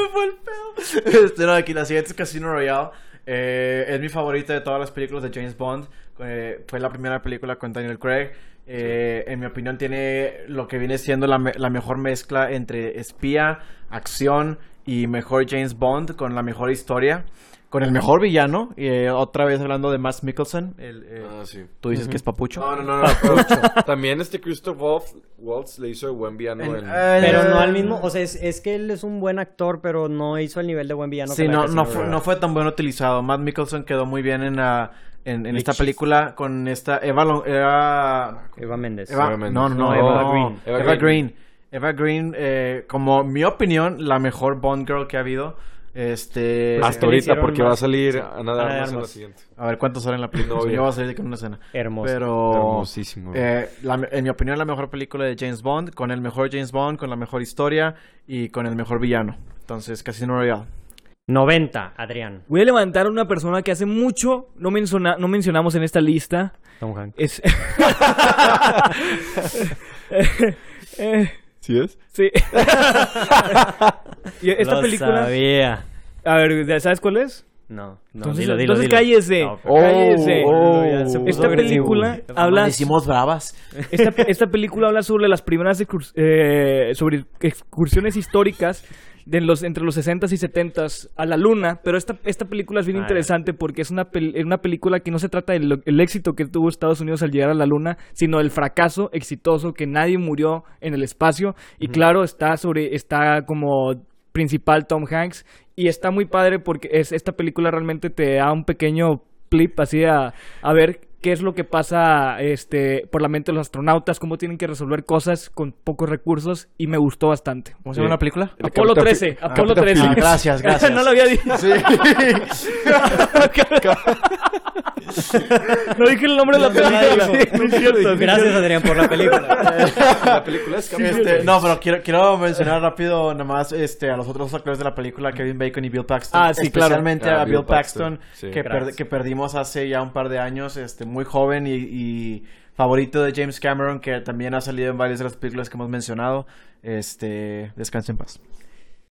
Este, no, aquí la siguiente es Casino Royale. Eh, es mi favorita de todas las películas de James Bond. Eh, fue la primera película con Daniel Craig. Eh, en mi opinión tiene lo que viene siendo la, me- la mejor mezcla entre espía, acción y mejor James Bond con la mejor historia. Con el mejor villano. eh, otra vez hablando de Matt Mikkelsen. el, eh, Ah, sí. Tú dices que es papucho. No, no, no, también este Christoph Waltz, Waltz le hizo de buen villano En- en... eh, Pero no al mismo, o sea, es, es que él es un buen actor, pero no hizo el nivel de buen villano. Sí, que no, no, fue, no fue tan bueno utilizado. Matt Mikkelsen quedó muy bien en, la- en, en esta película con esta Eva, Lo- Eva, Eva Méndez. Eva- no, no, No, no, Eva no, Green. Eva, Eva Green. Eva Green, eh, como mi opinión, la mejor Bond girl que ha habido. Este, Pues es Hasta ahorita, porque va a salir a nada de más en la siguiente. a ver cuántos salen en la película. Yo voy a salir con una escena. Hermoso. Pero Hermosísimo. eh, la- en mi opinión, la mejor película de James Bond, con el mejor James Bond, con la mejor historia y con el mejor villano. Entonces, Casino Royale. 90, Adrián. Voy a levantar a una persona que hace mucho no, menciona- no mencionamos en esta lista. Tom Hanks. Es... Eh, ¿Sí es? sí. y esta Lo película... sabía. A ver, ¿sabes cuál es? No, no, Entonces, dilo, dilo, entonces dilo. cállese. No, cállese. Oh, puso Esta agresivo. película habla... Decimos bravas. Esta, esta película habla sobre las primeras excurs- eh, sobre excursiones históricas de los, entre los 60s y 70s a la luna, pero esta, esta película es bien Ah, interesante porque es una, pel- una película que no se trata del el éxito que tuvo Estados Unidos al llegar a la luna, sino del fracaso exitoso que nadie murió en el espacio. Y claro, está sobre está como principal Tom Hanks. Y está muy padre porque es esta película realmente te da un pequeño clip así a, a ver qué es lo que pasa este por la mente de los astronautas, cómo tienen que resolver cosas con pocos recursos y me gustó bastante. ¿Cómo se llama la película? Apolo Capitán 13, Phil- Apolo Capitán 13. Ah, gracias, gracias. no lo había dicho. Sí. No dije el nombre de la película. No es cierto, Gracias, Adrián, por la película. La película es Este, no, pero quiero, quiero mencionar rápido nomás este, a los otros actores de la película, Kevin Bacon y Bill Paxton. Ah, sí, claro. Especialmente Ah, a Bill Paxton, Paxton, sí. que, per- que perdimos hace ya un par de años, este, muy joven y, favorito de James Cameron, que también ha salido en varias de las películas que hemos mencionado. Este, descanse en paz.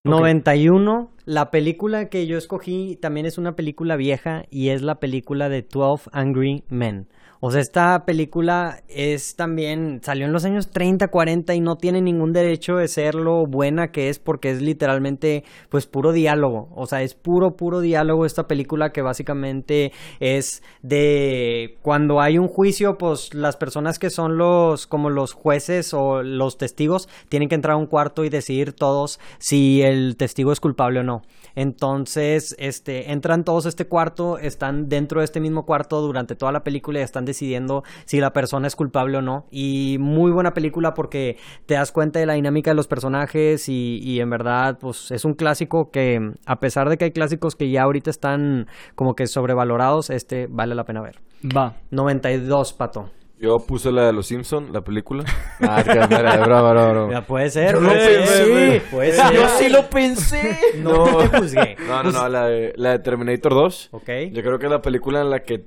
91, la película que yo escogí también es una película vieja y es la película de 12 Angry Men. O sea, esta película es también, salió en los años 30, 40 y no tiene ningún derecho de ser lo buena que es porque es literalmente pues puro diálogo. O sea, es puro, puro diálogo esta película que básicamente es de cuando hay un juicio, pues las personas que son los, como los jueces o los testigos, tienen que entrar a un cuarto y decidir todos si el testigo es culpable o no. Entonces, este, entran todos a este cuarto, están dentro de este mismo cuarto durante toda la película y están decidiendo si la persona es culpable o no. Y muy buena película porque te das cuenta de la dinámica de los personajes y, y en verdad, pues es un clásico que, a pesar de que hay clásicos que ya ahorita están como que sobrevalorados, este vale la pena ver. Va. 92, pato. Yo puse la de Los Simpson, la película. Ah, que espera, broma, broma, broma. Ya puede ser. Yo lo puede pensé. ser, puede ser. Yo sí lo pensé. No, te juzgué. No, no, no, la de, la de Terminator 2. Ok. Yo creo que es la película en la que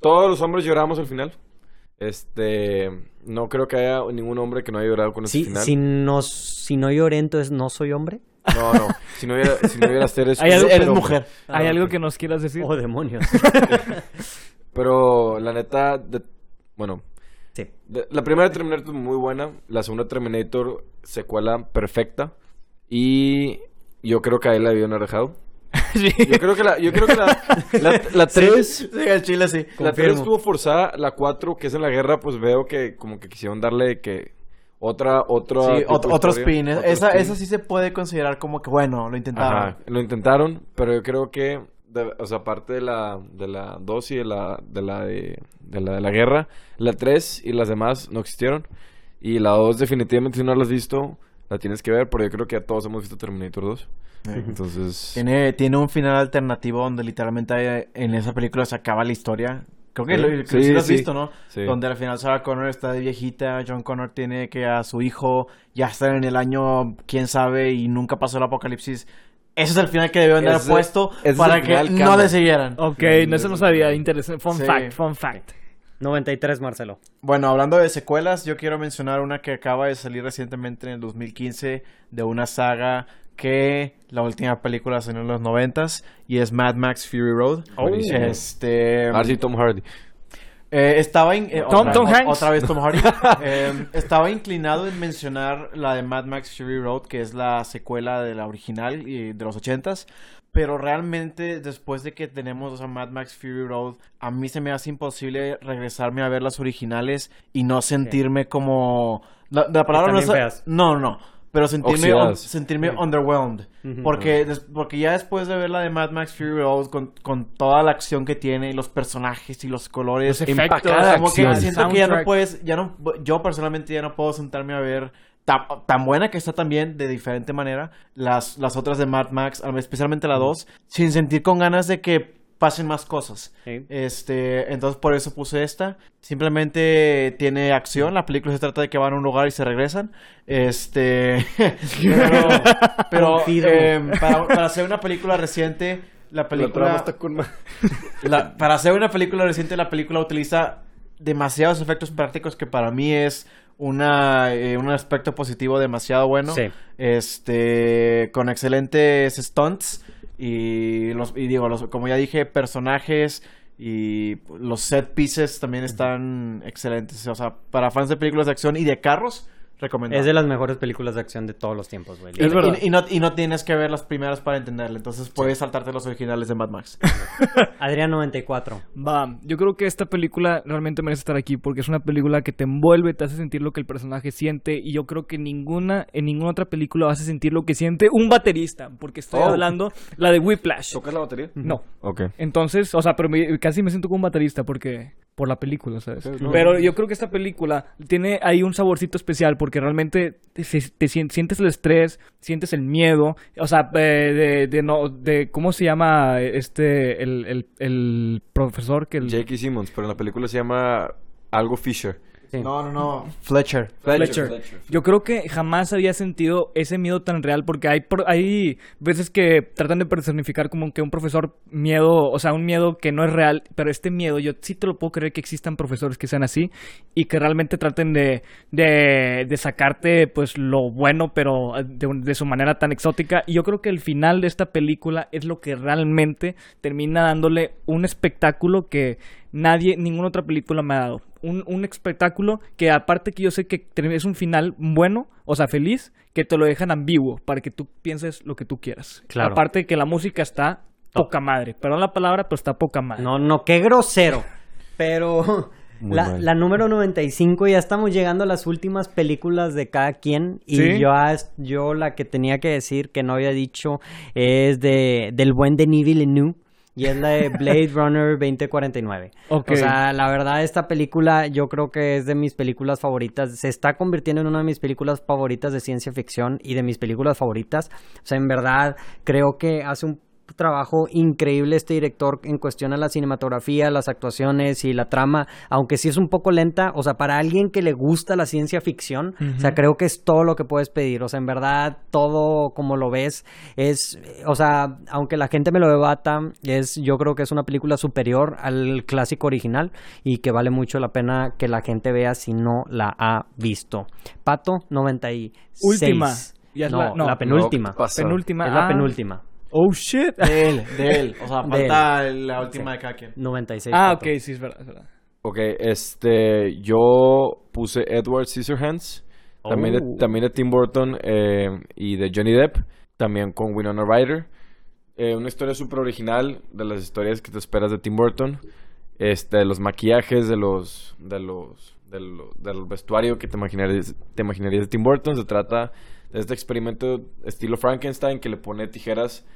todos los hombres lloramos al final. Este, no creo que haya ningún hombre que no haya llorado con ese Si, final. si, no, si no lloré, entonces no soy hombre. No, no. Si no hubiera, si no hubiera eres, Hay algo- Eres pero- mujer. ¿Hay Ah, algo que nos quieras decir? Oh, demonios. Pero la neta, de- bueno, Sí. la primera Terminator muy buena. La segunda Terminator, secuela perfecta. Y yo creo que ahí la habían dejado. Sí. Yo creo que la, yo creo que la, la, la 3... Sí, el chile sí. La 3 Confirmo. estuvo forzada, la 4, que es en la guerra, pues veo que como que quisieron darle que otra, otra Sí, otro, otro historia, spin. otro esa, spin. esa sí se puede considerar como que, bueno, lo intentaron. Ajá, lo intentaron, pero yo creo que, de- o sea, aparte de la, de la 2 y de la, de la de, de la de la guerra, la 3 y las demás no existieron. Y la 2 definitivamente si no la has visto, la tienes que ver, pero yo creo que ya todos hemos visto Terminator 2. Entonces, Tiene, tiene un final alternativo donde literalmente hay- en esa película se acaba la historia. Creo que, Sí, lo, creo que sí, sí lo has sí. visto, ¿no? Sí. Donde al final Sarah Connor está de viejita, John Connor tiene que a su hijo ya está en el año, quién sabe, y nunca pasó el apocalipsis. Ese es el final que haber Ese- puesto para que final no le siguieran. Ok, no se lo sabía. Interesante. Fun Sí. fact, fun fact. 93, Marcelo. Bueno, hablando de secuelas, yo quiero mencionar una que acaba de salir recientemente en el 2015 de una saga que la última película salió en los noventas y es Mad Max Fury Road. Buenísimo. Este sí, Tom Hardy. Eh, estaba in- eh, Tom- otra, Tom o- Hanks. otra vez Tom Hardy. Eh, estaba inclinado en mencionar la de Mad Max Fury Road, que es la secuela de la original y de los ochentas. Pero realmente, después de que tenemos a Mad Max Fury Road, a mí se me hace imposible regresarme a ver las originales y no sentirme como. La, la palabra no es. No, no. Pero sentirme, sentirme underwhelmed. porque, des- porque ya después de ver la de Mad Max Fury Road, con, con toda la acción que tiene y los personajes y los colores, Los efectos, como que siento que ya no puedes, ya no, yo personalmente ya no puedo sentarme a ver tan, tan buena que está también de diferente manera las, las otras de Mad Max, especialmente la 2, sin sentir con ganas de que pasen más cosas. Sí. Este, entonces por eso puse esta. Simplemente tiene acción. La película se trata de que van a un lugar y se regresan. Este, pero, pero em, para, para hacer una película reciente, la La película trama está con... ma- la- para hacer una película reciente, la película utiliza demasiados efectos prácticos que para mí es una, eh, un aspecto positivo demasiado bueno. Sí. Este, con excelentes stunts y, los, y digo, los, como ya dije, personajes y los set pieces también están excelentes. O sea, para fans de películas de acción y de carros, recomendado. Es de las mejores películas de acción de todos los tiempos, güey. Y, Es verdad. y- y no, y no tienes que ver las primeras para entenderle, entonces puedes saltarte los originales de Mad Max. Adrián 94. Va, yo creo que esta película realmente merece estar aquí porque es una película que te envuelve, te hace sentir lo que el personaje siente y yo creo que ninguna, en ninguna otra película hace sentir lo que siente un baterista, porque estoy Oh. hablando la de Whiplash. ¿Tocas la batería? No. Ok. Entonces, o sea, pero me- casi me siento como un baterista porque por la película, ¿sabes? Pero yo creo que esta película tiene ahí un saborcito especial porque realmente te, te sien- sientes el estrés, sientes el miedo, o sea, eh, de, de no, de cómo se llama este el, el, el profesor que el J.K. Simmons, pero en la película se llama algo Fisher. Sí. No, no, no. Fletcher. Fletcher. Yo creo que jamás había sentido ese miedo tan real porque hay, pro- hay veces que tratan de personificar como que un profesor miedo, o sea, un miedo que no es real, pero este miedo yo sí te lo puedo creer que existan profesores que sean así y que realmente traten de, de, de sacarte pues lo bueno, pero de, un- de su manera tan exótica. Y yo creo que el final de esta película es lo que realmente termina dándole un espectáculo que nadie, ninguna otra película me ha dado. Un, un espectáculo que aparte que yo sé que es un final bueno, o sea, feliz, que te lo dejan ambiguo para que tú pienses lo que tú quieras. Claro. Aparte que la música está poca madre. Perdón la palabra, pero está poca madre. No, no, qué grosero. Pero la, la número 95, ya estamos llegando a las últimas películas de cada quien. Y ¿Sí? yo, yo la que tenía que decir, que no había dicho, es de del buen Denis Villeneuve. Y es la de Blade Runner 2049. Ok. O sea, la verdad, esta película yo creo que es de mis películas favoritas. Se está convirtiendo en una de mis películas favoritas de ciencia ficción y de mis películas favoritas. O sea, en verdad, creo que hace un trabajo increíble este director en cuestión a la cinematografía, las actuaciones y la trama, aunque sí es un poco lenta, o sea, para alguien que le gusta la ciencia ficción, o sea, creo que es todo lo que puedes pedir, o sea, en verdad todo como lo ves es, o sea, aunque la gente me lo debata, es yo creo que es una película superior al clásico original y que vale mucho la pena que la gente vea si no la ha visto. Pato 96. Última. Ya es no, la- la, no. penúltima. No, pasa. Penúltima. Es la ah. penúltima. Oh shit. De él, de él. O sea, De falta la última de cada quien. 96. ah, ok, sí, es verdad. es verdad. Ok, este, yo puse Edward Scissorhands, también, de, Oh. también de Tim Burton eh, y de Johnny Depp, también con Winona Ryder. Eh, una historia súper original de las historias que te esperas de Tim Burton, este, de los maquillajes, de los, de los, de lo- del vestuario que te imaginarías, te imaginarías de Tim Burton. Se trata de este experimento estilo Frankenstein que le pone tijeras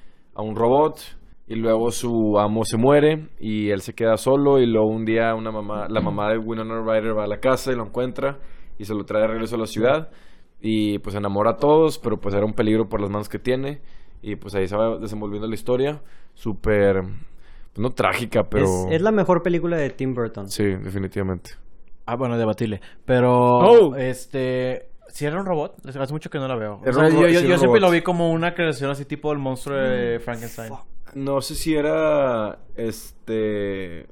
a un robot y luego su amo se muere y él se queda solo y luego un día una mamá, la mamá de Winona Ryder va a la casa y lo encuentra y se lo trae de regreso a la ciudad y pues enamora a todos, pero pues era un peligro por las manos que tiene y pues ahí se va desenvolviendo la historia, súper, pues, no trágica, pero... Es, es la mejor película de Tim Burton. Sí, definitivamente. Ah, bueno, debatible. Pero, Oh. este... Si era un robot, hace mucho que no la veo. O sea, yo yo- sí, yo un siempre robot. lo vi como una creación así tipo el monstruo de Frankenstein. No sé si era, este...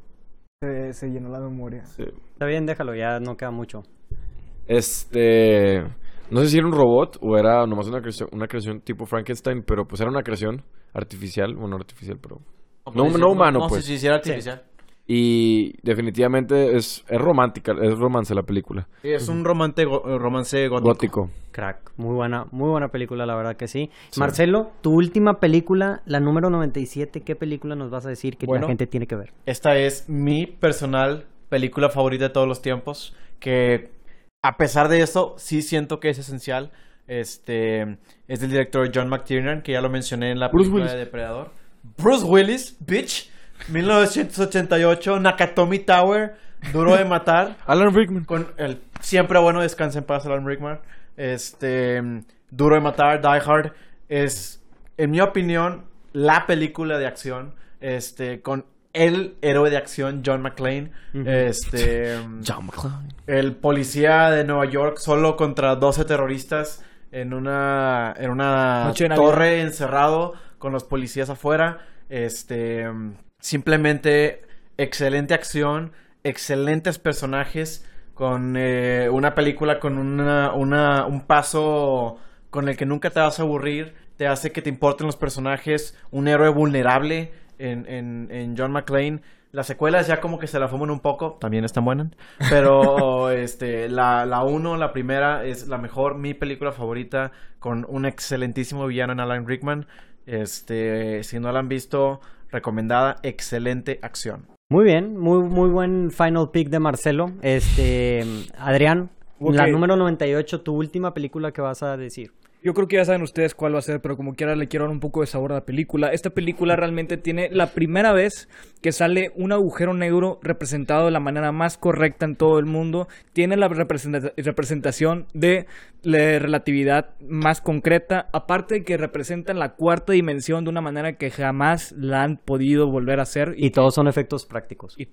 Se, se llenó la memoria. sí, Está bien, déjalo, ya no queda mucho. Este... No sé si era un robot o era nomás una creación, una creación tipo Frankenstein, pero pues era una creación artificial, bueno, artificial, pero... No, no humano, no, pues. sí, sí, sí, era artificial. Y definitivamente es, es romántica, es romance la película. Sí, es un romance, go- eh, romance gótico. Gótico. Crack, muy buena, muy buena película, la verdad que sí. Sí. Marcelo, tu última película, la número 97, ¿qué película nos vas a decir que Bueno. la gente tiene que ver? Esta es mi personal película favorita de todos los tiempos. Que a pesar de eso, sí siento que es esencial. Este es del director John McTiernan, que ya lo mencioné en la Bruce película Willis. de Depredador. Bruce Willis, bitch. 1988, Nakatomi Tower, Duro de Matar. Alan Rickman. Con el siempre bueno Descansa en paz, Alan Rickman. Este, Duro de Matar, Die Hard, es, en mi opinión, la película de acción, este, con el héroe de acción, John McClane. Este, John McClane. el policía de Nueva York solo contra 12 terroristas en una, en una torre encerrado con los policías afuera. Este, simplemente excelente acción, excelentes personajes con eh, una película con una, una, un paso con el que nunca te vas a aburrir, te hace que te importen los personajes, un héroe vulnerable en, en, en John McClane. Las secuelas ya como que se la fuman un poco, también están buenas, pero este la la uno, la primera es la mejor, mi película favorita con un excelentísimo villano en Alan Rickman. Este, si no la han visto, recomendada, excelente acción. Muy bien, muy, muy buen final pick de Marcelo. Este, Adrián, la número 98, tu última película que vas a decir. Yo creo que ya saben ustedes cuál va a ser, pero como quiera le quiero dar un poco de sabor a la película. Esta película realmente tiene la primera vez que sale un agujero negro representado de la manera más correcta en todo el mundo. Tiene la representa- representación de la relatividad más concreta, aparte de que representan la cuarta dimensión de una manera que jamás la han podido volver a hacer. Y todos son efectos prácticos. Y-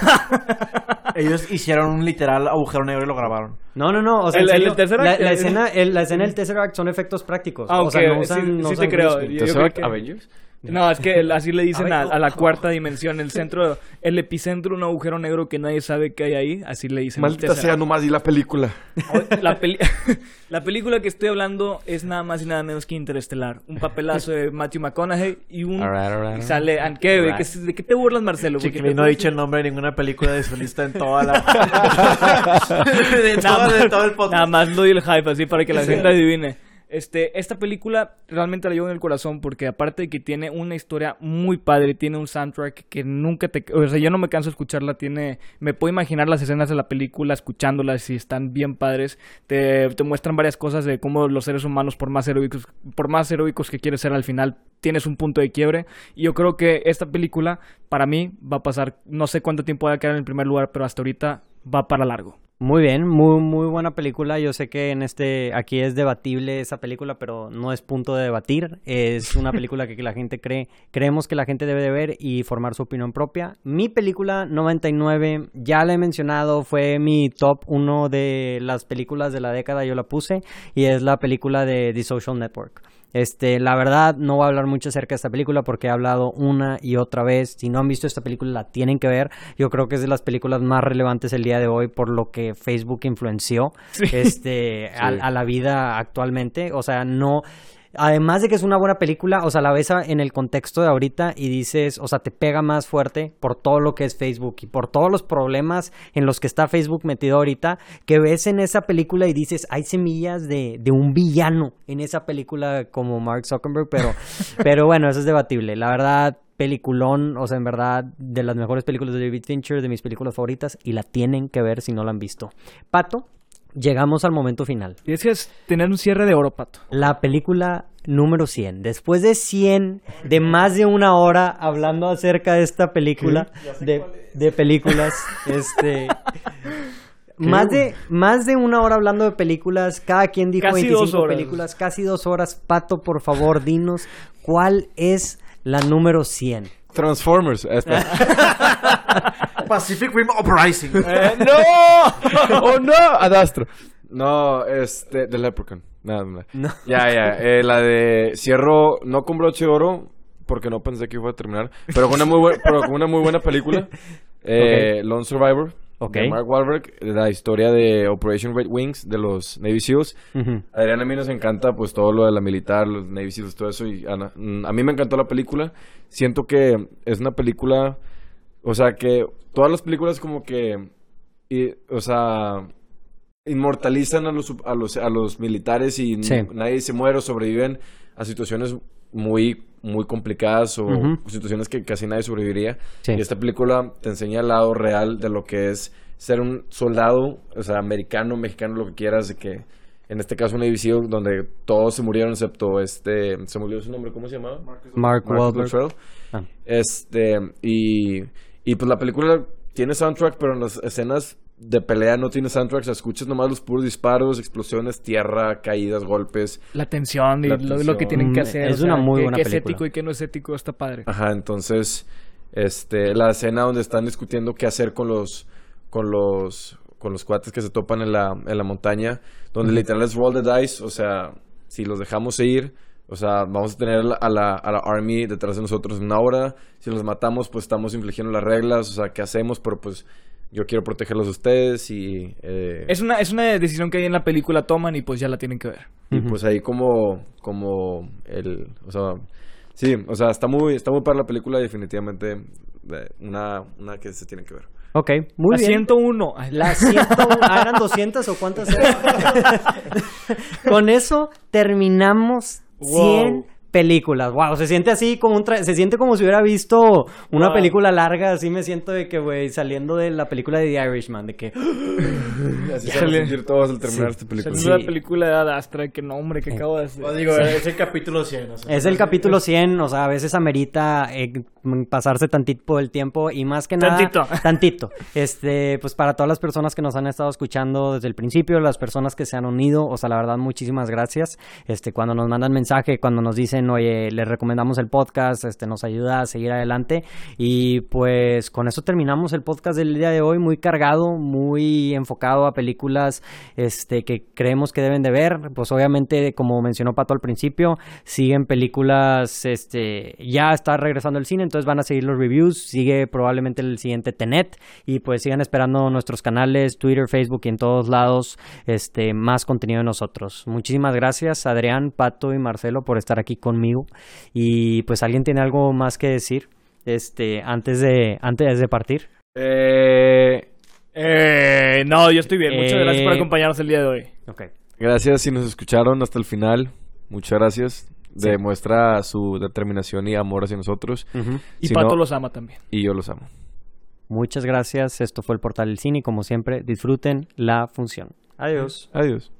Ellos hicieron un literal agujero negro y lo grabaron. No, no, no. O sea, El- en el serio, Tesseract, la, la el- escena, el- la escena del Tesseract son efectos prácticos. Ah, o sea, ok, no usan, sí- no sí te creo. green screen. Yo ¿Tesseract creo que- Avengers? No, es que el- así le dicen a, A la cuarta dimensión, el centro, el epicentro, un agujero negro que nadie sabe que hay ahí, así le dicen. Maldita sea nomás y la película. La, peli- la película que estoy hablando es nada más y nada menos que Interestelar. Un papelazo de Matthew McConaughey y un... Alright, alright, y sale... ¿an- ¿qué, güey? ¿Qué- ¿De qué te burlas, Marcelo? Te no puse- dicho el nombre de ninguna película de su lista en toda la... de, Nada todo, de más- todo el podcast. Nada más doy el hype así para que la gente adivine. Este, esta película realmente la llevo en el corazón porque aparte de que tiene una historia muy padre, tiene un soundtrack que nunca te... O sea, yo no me canso de escucharla, tiene... Me puedo imaginar las escenas de la película escuchándolas y están bien padres. Te, te muestran varias cosas de cómo los seres humanos, por más heroicos, por más heroicos que quieres ser al final, tienes un punto de quiebre. Y yo creo que esta película, para mí, va a pasar... No sé cuánto tiempo va a quedar en el primer lugar, pero hasta ahorita va para largo. Muy bien, muy muy buena película. Yo sé que en este aquí es debatible esa película, pero no es punto de debatir. Es una película que la gente cree, creemos que la gente debe de ver y formar su opinión propia. Mi película 99, ya la he mencionado, fue mi top uno de las películas de la década, yo la puse y es la película de The Social Network. Este, la verdad, no voy a hablar mucho acerca de esta película porque he hablado una y otra vez. Si no han visto esta película, la tienen que ver. Yo creo que es de las películas más relevantes el día de hoy por lo que Facebook influenció este, a, a la vida actualmente. O sea, no. Además de que es una buena película, o sea, la ves en el contexto de ahorita y dices, o sea, te pega más fuerte por todo lo que es Facebook y por todos los problemas en los que está Facebook metido ahorita, que ves en esa película y dices, hay semillas de, de un villano en esa película como Mark Zuckerberg, pero, pero bueno, eso es debatible. La verdad, peliculón, o sea, en verdad, de las mejores películas de David Fincher, de mis películas favoritas, y la tienen que ver si no la han visto. Pato, llegamos al momento final. Y es que es tener un cierre de oro, pato. La película número 100. Después de 100, de más de una hora hablando acerca de esta película, de, de películas, este... Más de, más de una hora hablando de películas, cada quien dijo Casi 25 dos horas. películas, casi dos horas. Pato, por favor, dinos cuál es la número 100. Transformers. Esta. Pacific Rim Uprising. Eh, ¡No! ¡Oh, no! Adastro. No, este... The Leprechaun. Nada, nada. No. Ya, ya. eh, la de... Cierro, no con broche de oro, porque no pensé que iba a terminar, pero con una muy, pero con una muy buena película. Eh, Lone Survivor. Ok. De Mark Wahlberg. La historia de Operation Red Wings de los Navy SEALs. A Adriana a mí nos encanta pues todo lo de la militar, los Navy Seals, todo eso y Ana- a mí me encantó la película. Siento que es una película, o sea, que todas las películas como que, y, o sea, inmortalizan a los, a los, a los militares y Sí. nadie se muere o sobreviven a situaciones muy, muy complicadas o situaciones que casi nadie sobreviviría. Sí. Y esta película te enseña el lado real de lo que es ser un soldado, o sea, americano, mexicano, lo que quieras, de que en este caso un edificio donde todos se murieron excepto este, se olvidó su nombre, ¿cómo se llamaba? Mark Marcus Wahlberg. Ah. Este, y, y pues la película tiene soundtrack, pero en las escenas de pelea no tiene soundtrack, o sea, escuchas nomás los puros disparos, explosiones, tierra, caídas, golpes. La tensión y La lo, que tienen que Mm, hacer. es una muy qué- buena qué es película. ético y qué no es ético, está padre. Ajá, entonces, este, la escena donde están discutiendo qué hacer con los, con los, con los cuates que se topan en la, en la montaña, donde literal es roll the dice, o sea, si los dejamos ir, o sea, vamos a tener a la, a la, a la army detrás de nosotros en una hora, si los matamos, pues estamos infligiendo las reglas, o sea, ¿qué hacemos? Pero pues yo quiero protegerlos a ustedes y, eh, Es una, es una decisión que ahí en la película toman y pues ya la tienen que ver. y pues ahí como, como el, o sea, sí, o sea, está muy, está muy para la película definitivamente de- una, una que se tiene que ver. Ok, muy la bien. 101. Ay, La 100, ah, ¿eran 200 o cuántas eran? Con eso terminamos 100 Wow. Películas. Wow, se siente así como un tra- se siente como si hubiera visto una Wow. película larga, así me siento de que güey saliendo de la película de The Irishman, de que Así se sentir todos al terminar Sí. esta película. Saliendo Sí. la película de Ad Astra, que nombre que acabo de hacer. Pues digo, es el capítulo 100. o sea, es el capítulo 100, o sea, a veces amerita eh, pasarse tantito por el tiempo y más que nada Tantito. tantito. Este, pues para todas las personas que nos han estado escuchando desde el principio, las personas que se han unido, o sea, la verdad muchísimas gracias. Este, cuando nos mandan mensaje, cuando nos dicen, "Oye, les recomendamos el podcast", este nos ayuda a seguir adelante y pues con eso terminamos el podcast del día de hoy muy cargado, muy enfocado a películas este que creemos que deben de ver, pues obviamente como mencionó Pato al principio, siguen películas este ya está regresando el cine, entonces van a seguir los reviews, sigue probablemente el siguiente Tenet y pues sigan esperando nuestros canales, Twitter, Facebook y en todos lados este más contenido de nosotros. Muchísimas gracias Adrián, Pato y Marcelo por estar aquí conmigo y pues alguien tiene algo más que decir este antes de antes de partir. Eh, Eh, no, yo estoy bien. Muchas Eh. gracias por acompañarnos el día de hoy. Okay. gracias si nos escucharon hasta el final. Muchas gracias. Demuestra su determinación y amor hacia nosotros. Y Si Pato no- los ama también. Y yo los amo. Muchas gracias. Esto fue el Portal del Cine y como siempre, disfruten la función. Adiós. Adiós.